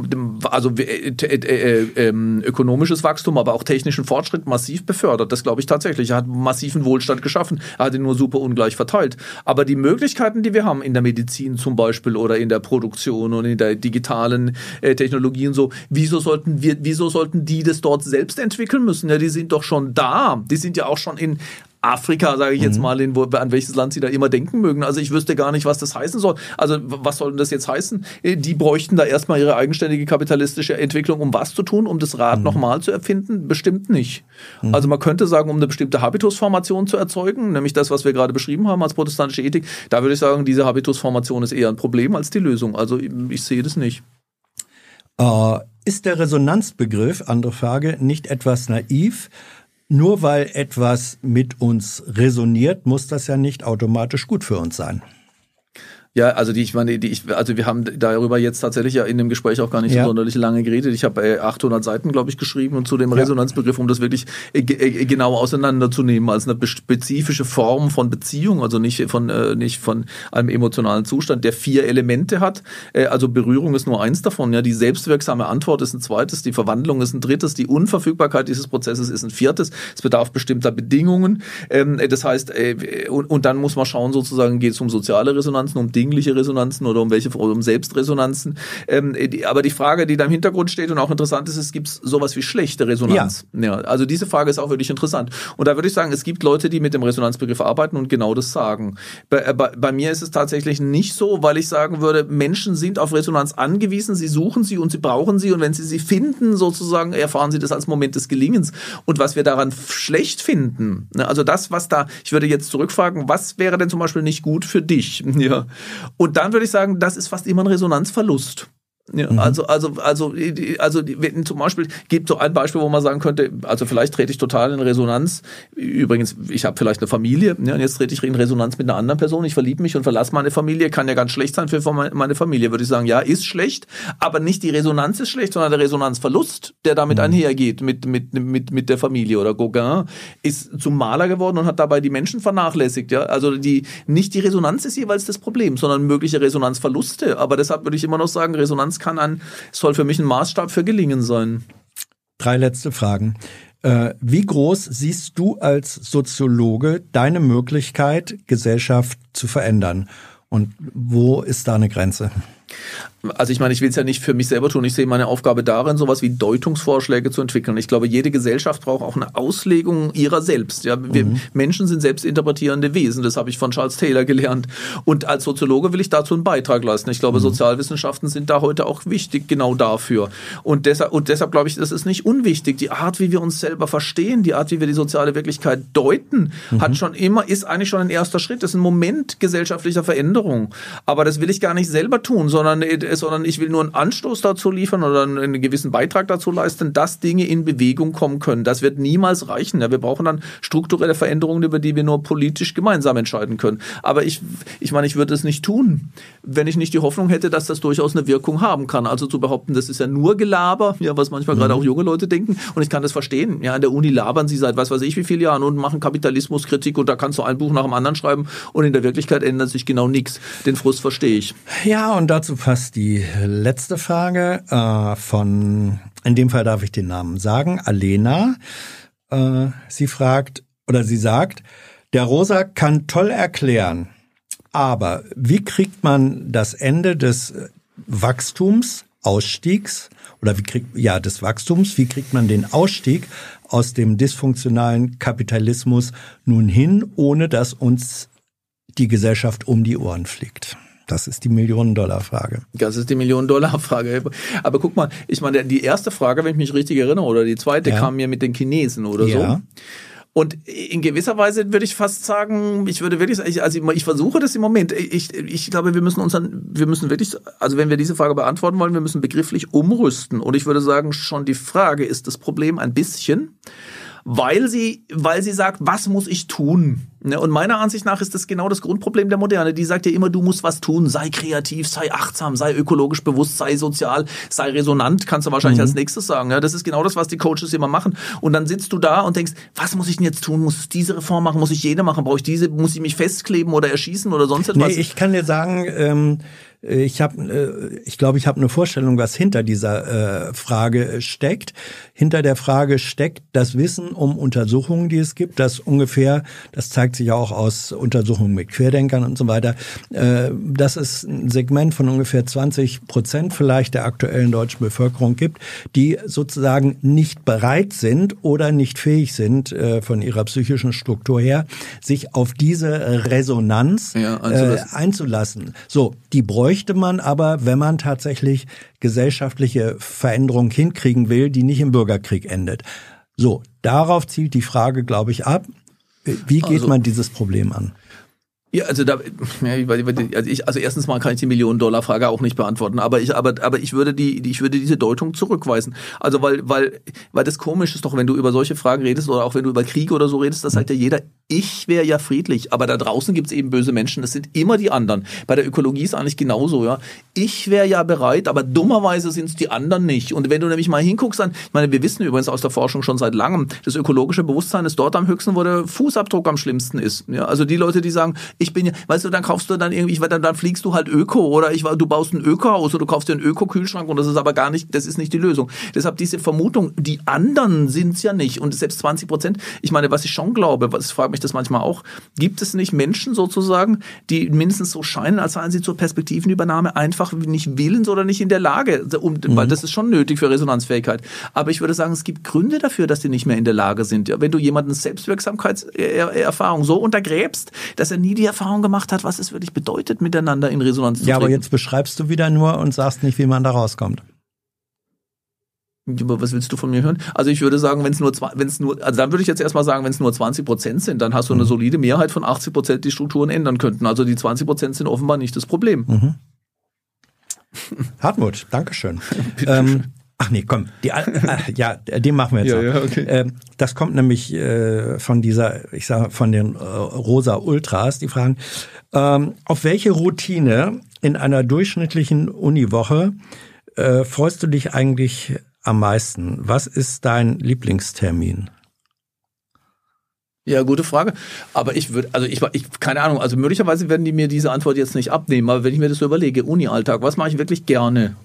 also äh, äh, äh, ähm, ökonomisches Wachstum, aber auch technischen Fortschritt massiv befördert. Das glaube ich tatsächlich. Er hat massiven Wohlstand geschaffen. Er hat ihn nur super ungleich verteilt. Aber die Möglichkeiten, die wir haben in der Medizin zum Beispiel oder in der Produktion und in der digitalen äh, Technologie und so, wieso sollten wir, wieso sollten die das dort selbst entwickeln müssen? Ja, die sind doch schon da. Die sind ja auch schon in Afrika, sage ich jetzt mhm. mal, in, wo, an welches Land sie da immer denken mögen. Also ich wüsste gar nicht, was das heißen soll. Also was soll denn das jetzt heißen? Äh, die bräuchten da erstmal ihre eigenständige kapitalistische Entwicklung, um was zu tun, um das Rad mhm. nochmal zu erfinden? Bestimmt nicht. Mhm. Also man könnte sagen, um eine bestimmte Habitusformation zu erzeugen, nämlich das, was wir gerade beschrieben haben als protestantische Ethik, da würde ich sagen, diese Habitusformation ist eher ein Problem als die Lösung. Also ich sehe das nicht. Uh, ist der Resonanzbegriff, andere Frage, nicht etwas naiv? Nur weil etwas mit uns resoniert, muss das ja nicht automatisch gut für uns sein. Ja, also die, ich meine, die, ich, also wir haben darüber jetzt tatsächlich ja in dem Gespräch auch gar nicht ja. so sonderlich lange geredet. Ich habe äh, 800 Seiten, glaube ich, geschrieben und zu dem. Resonanzbegriff, um das wirklich äh, äh, genau auseinanderzunehmen als eine spezifische Form von Beziehung, also nicht von äh, nicht von einem emotionalen Zustand, der vier Elemente hat. Also Berührung ist nur eins davon. Ja, die selbstwirksame Antwort ist ein zweites, die Verwandlung ist ein drittes, die Unverfügbarkeit dieses Prozesses ist ein viertes. Es bedarf bestimmter Bedingungen. Ähm, das heißt, und, und dann muss man schauen, sozusagen geht es um soziale Resonanzen, um Dinge dingliche Resonanzen oder um welche um Selbstresonanzen. Ähm, die, aber die Frage, die da im Hintergrund steht und auch interessant ist, es gibt sowas wie schlechte Resonanz. Ja. ja. Also diese Frage ist auch wirklich interessant. Und da würde ich sagen, es gibt Leute, die mit dem Resonanzbegriff arbeiten und genau das sagen. Bei, äh, bei, bei mir ist es tatsächlich nicht so, weil ich sagen würde, Menschen sind auf Resonanz angewiesen, sie suchen sie und sie brauchen sie und wenn sie sie finden, sozusagen, erfahren sie das als Moment des Gelingens. Und was wir daran schlecht finden, ne, also das, was da, ich würde jetzt zurückfragen, was wäre denn zum Beispiel nicht gut für dich? Ja. Und dann würde ich sagen, das ist fast immer ein Resonanzverlust. Ja, mhm. Also, also, also, also, wenn zum Beispiel, gibt so ein Beispiel, wo man sagen könnte, also vielleicht trete ich total in Resonanz. Übrigens, ich habe vielleicht eine Familie, ja, und jetzt trete ich in Resonanz mit einer anderen Person, ich verliebe mich und verlasse meine Familie, kann ja ganz schlecht sein für meine Familie, würde ich sagen, ja, ist schlecht, aber nicht die Resonanz ist schlecht, sondern der Resonanzverlust, der damit mhm. einhergeht, mit, mit, mit, mit der Familie. Oder Gauguin ist zum Maler geworden und hat dabei die Menschen vernachlässigt, ja. Also die, nicht die Resonanz ist jeweils das Problem, sondern mögliche Resonanzverluste. Aber deshalb würde ich immer noch sagen, Resonanz kann ein, soll für mich ein Maßstab für Gelingen sein. Drei letzte Fragen. Äh, wie groß siehst du als Soziologe deine Möglichkeit, Gesellschaft zu verändern? Und wo ist da eine Grenze? Also ich meine, ich will es ja nicht für mich selber tun. Ich sehe meine Aufgabe darin, sowas wie Deutungsvorschläge zu entwickeln. Ich glaube, jede Gesellschaft braucht auch eine Auslegung ihrer selbst. Ja, wir mhm. Menschen sind selbstinterpretierende Wesen. Das habe ich von Charles Taylor gelernt. Und als Soziologe will ich dazu einen Beitrag leisten. Ich glaube, mhm. Sozialwissenschaften sind da heute auch wichtig, genau dafür. Und deshalb, und deshalb glaube ich, das ist nicht unwichtig. Die Art, wie wir uns selber verstehen, die Art, wie wir die soziale Wirklichkeit deuten, mhm. hat schon immer, ist eigentlich schon ein erster Schritt. Das ist ein Moment gesellschaftlicher Veränderung. Aber das will ich gar nicht selber tun, sondern sondern ich will nur einen Anstoß dazu liefern oder einen gewissen Beitrag dazu leisten, dass Dinge in Bewegung kommen können. Das wird niemals reichen. Ja, wir brauchen dann strukturelle Veränderungen, über die wir nur politisch gemeinsam entscheiden können. Aber ich, ich meine, ich würde es nicht tun, wenn ich nicht die Hoffnung hätte, dass das durchaus eine Wirkung haben kann. Also zu behaupten, das ist ja nur Gelaber, ja, was manchmal mhm. gerade auch junge Leute denken. Und ich kann das verstehen. Ja, an der Uni labern sie seit was weiß ich wie viele Jahren und machen Kapitalismuskritik und da kannst du ein Buch nach dem anderen schreiben und in der Wirklichkeit ändert sich genau nichts. Den Frust verstehe ich. Ja, und dazu passt die letzte Frage äh, von, in dem Fall darf ich den Namen sagen, Alena. Äh, sie fragt oder sie sagt, der Rosa kann toll erklären, aber wie kriegt man das Ende des Wachstums, Ausstiegs oder wie kriegt ja des Wachstums, wie kriegt man den Ausstieg aus dem dysfunktionalen Kapitalismus nun hin, ohne dass uns die Gesellschaft um die Ohren fliegt? Das ist die Millionen-Dollar-Frage. Das ist die Millionen-Dollar-Frage. Aber guck mal, ich meine, die erste Frage, wenn ich mich richtig erinnere, oder die zweite ja. kam mir mit den Chinesen oder ja. so. Und in gewisser Weise würde ich fast sagen, ich würde wirklich, also ich versuche das im Moment. Ich, ich glaube, wir müssen uns dann, wir müssen wirklich, also wenn wir diese Frage beantworten wollen, wir müssen begrifflich umrüsten. Und ich würde sagen, schon die Frage ist das Problem ein bisschen, weil sie, weil sie sagt, was muss ich tun? Ne, und meiner Ansicht nach ist das genau das Grundproblem der Moderne. Die sagt ja immer, du musst was tun, sei kreativ, sei achtsam, sei ökologisch bewusst, sei sozial, sei resonant, kannst du wahrscheinlich mhm. als nächstes sagen. Ja, das ist genau das, was die Coaches immer machen. Und dann sitzt du da und denkst, was muss ich denn jetzt tun? Muss ich diese Reform machen? Muss ich jede machen? Brauche ich diese? Muss ich mich festleben oder erschießen oder sonst etwas? Nee, ich kann dir sagen, ähm, ich habe, äh, ich glaube, ich habe eine Vorstellung, was hinter dieser äh, Frage steckt. Hinter der Frage steckt das Wissen um Untersuchungen, die es gibt, das ungefähr, das zeigt sich auch aus Untersuchungen mit Querdenkern und so weiter, äh, dass es ein Segment von ungefähr 20 Prozent vielleicht der aktuellen deutschen Bevölkerung gibt, die sozusagen nicht bereit sind oder nicht fähig sind, äh, von ihrer psychischen Struktur her, sich auf diese Resonanz ja, äh, einzulassen. So, die bräuchten bräuchte man aber, wenn man tatsächlich gesellschaftliche Veränderungen hinkriegen will, die nicht im Bürgerkrieg endet. So, darauf zielt die Frage, glaube ich, ab. Wie geht also, man dieses Problem an? Ja, also da, also ich, also erstens mal kann ich die Millionen-Dollar-Frage auch nicht beantworten, aber ich, aber, aber ich würde die, ich würde diese Deutung zurückweisen. Also weil, weil, weil das komisch ist doch, wenn du über solche Fragen redest oder auch wenn du über Krieg oder so redest, das sagt ja jeder, ich wäre ja friedlich, aber da draußen gibt's eben böse Menschen, das sind immer die anderen. Bei der Ökologie ist eigentlich genauso, ja. Ich wäre ja bereit, aber dummerweise sind's die anderen nicht. Und wenn du nämlich mal hinguckst, dann, ich meine, wir wissen übrigens aus der Forschung schon seit langem, das ökologische Bewusstsein ist dort am höchsten, wo der Fußabdruck am schlimmsten ist. Ja, also die Leute, die sagen, ich bin ja, weißt du, dann kaufst du dann irgendwie, dann, dann fliegst du halt Öko oder ich, du baust ein Öko-Haus oder du kaufst dir einen Öko-Kühlschrank und das ist aber gar nicht, das ist nicht die Lösung. Deshalb diese Vermutung, die anderen sind's ja nicht und selbst 20 Prozent, ich meine, was ich schon glaube, was ich frage mich das manchmal auch, gibt es nicht Menschen sozusagen, die mindestens so scheinen, als seien sie zur Perspektivenübernahme einfach nicht willens oder nicht in der Lage, um, mhm. weil das ist schon nötig für Resonanzfähigkeit. Aber ich würde sagen, es gibt Gründe dafür, dass die nicht mehr in der Lage sind. Ja, wenn du jemanden Selbstwirksamkeitserfahrung so untergräbst, dass er nie die Erfahrung gemacht hat, was es wirklich bedeutet, miteinander in Resonanz zu treten. Ja, aber jetzt beschreibst du wieder nur und sagst nicht, wie man da rauskommt. Was willst du von mir hören? Also ich würde sagen, wenn es nur, wenn es nur, also dann würde ich jetzt erstmal sagen, wenn es nur 20 Prozent sind, dann hast du eine mhm. solide Mehrheit von 80 Prozent, die Strukturen ändern könnten. Also die 20 Prozent sind offenbar nicht das Problem. Mhm. Hartmut, Dankeschön. ähm, ach nee, komm, die, äh, ja, den machen wir jetzt ja. Ja, okay. Ähm, das kommt nämlich äh, von dieser, ich sage, von den äh, Rosa Ultras, die fragen, ähm, auf welche Routine in einer durchschnittlichen Uniwoche äh, freust du dich eigentlich am meisten? Was ist dein Lieblingstermin? Ja, gute Frage. Aber ich würde, also ich, ich, keine Ahnung, also möglicherweise werden die mir diese Antwort jetzt nicht abnehmen, aber wenn ich mir das so überlege, Uni-Alltag, was mache ich wirklich gerne?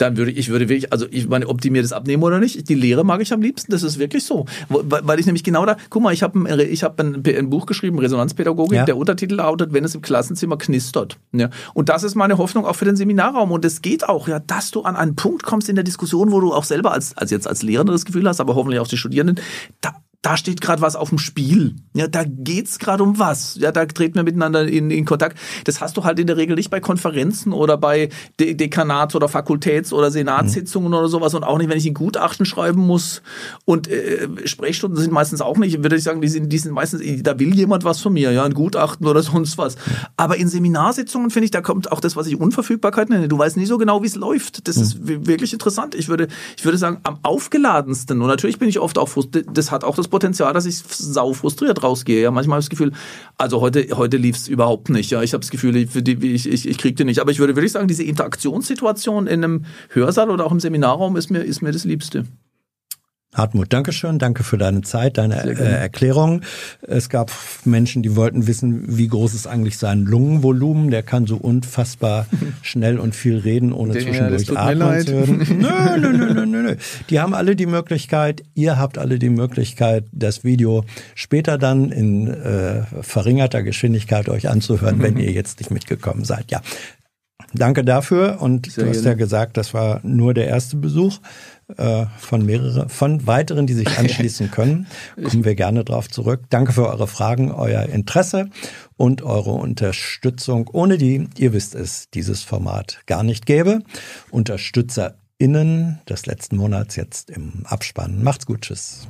Dann würde ich würde wirklich, also ich meine, ob die mir das abnehmen oder nicht, die Lehre mag ich am liebsten, das ist wirklich so. Weil ich nämlich genau da, guck mal, ich habe ein, ich hab ein, ein Buch geschrieben, Resonanzpädagogik, ja. der Untertitel lautet, wenn es im Klassenzimmer knistert. Ja. Und das ist meine Hoffnung auch für den Seminarraum. Und es geht auch, ja, dass du an einen Punkt kommst in der Diskussion, wo du auch selber als, als jetzt als Lehrender das Gefühl hast, aber hoffentlich auch die Studierenden, da, da steht gerade was auf dem Spiel. Ja, da geht's gerade um was. Ja, da treten wir miteinander in, in Kontakt. Das hast du halt in der Regel nicht bei Konferenzen oder bei De Dekanats- oder Fakultäts- oder Senatssitzungen mhm. oder sowas und auch nicht, wenn ich ein Gutachten schreiben muss. Und äh, Sprechstunden sind meistens auch nicht, würde ich sagen, die sind, die sind meistens, da will jemand was von mir, ja, ein Gutachten oder sonst was. Aber in Seminarsitzungen finde ich, da kommt auch das, was ich Unverfügbarkeit nenne. Du weißt nie so genau, wie es läuft. Das mhm. ist wirklich interessant. Ich würde, ich würde sagen, am aufgeladensten und natürlich bin ich oft auch, das hat auch das Potenzial, dass ich sau frustriert rausgehe. Ja, manchmal habe ich das Gefühl, also heute, heute lief es überhaupt nicht. Ja, ich habe das Gefühl, ich, ich, ich, ich kriege den nicht. Aber ich würde wirklich sagen, diese Interaktionssituation in einem Hörsaal oder auch im Seminarraum ist mir, ist mir das Liebste. Hartmut, Dankeschön. Danke für deine Zeit, deine äh, Erklärung. Es gab Menschen, die wollten wissen, wie groß ist eigentlich sein Lungenvolumen. Der kann so unfassbar schnell und viel reden, ohne Der, zwischendurch atmen zu hören. Nö, nö, nö, nö, nö. Die haben alle die Möglichkeit, ihr habt alle die Möglichkeit, das Video später dann in äh, verringerter Geschwindigkeit euch anzuhören, wenn ihr jetzt nicht mitgekommen seid. Ja, Danke dafür. Und Sehr du hast ja gesagt, das war nur der erste Besuch äh, von mehreren, von weiteren, die sich anschließen können. Kommen wir gerne drauf zurück. Danke für eure Fragen, euer Interesse und eure Unterstützung, ohne die, ihr wisst es, dieses Format gar nicht gäbe. UnterstützerInnen des letzten Monats jetzt im Abspann. Macht's gut, tschüss.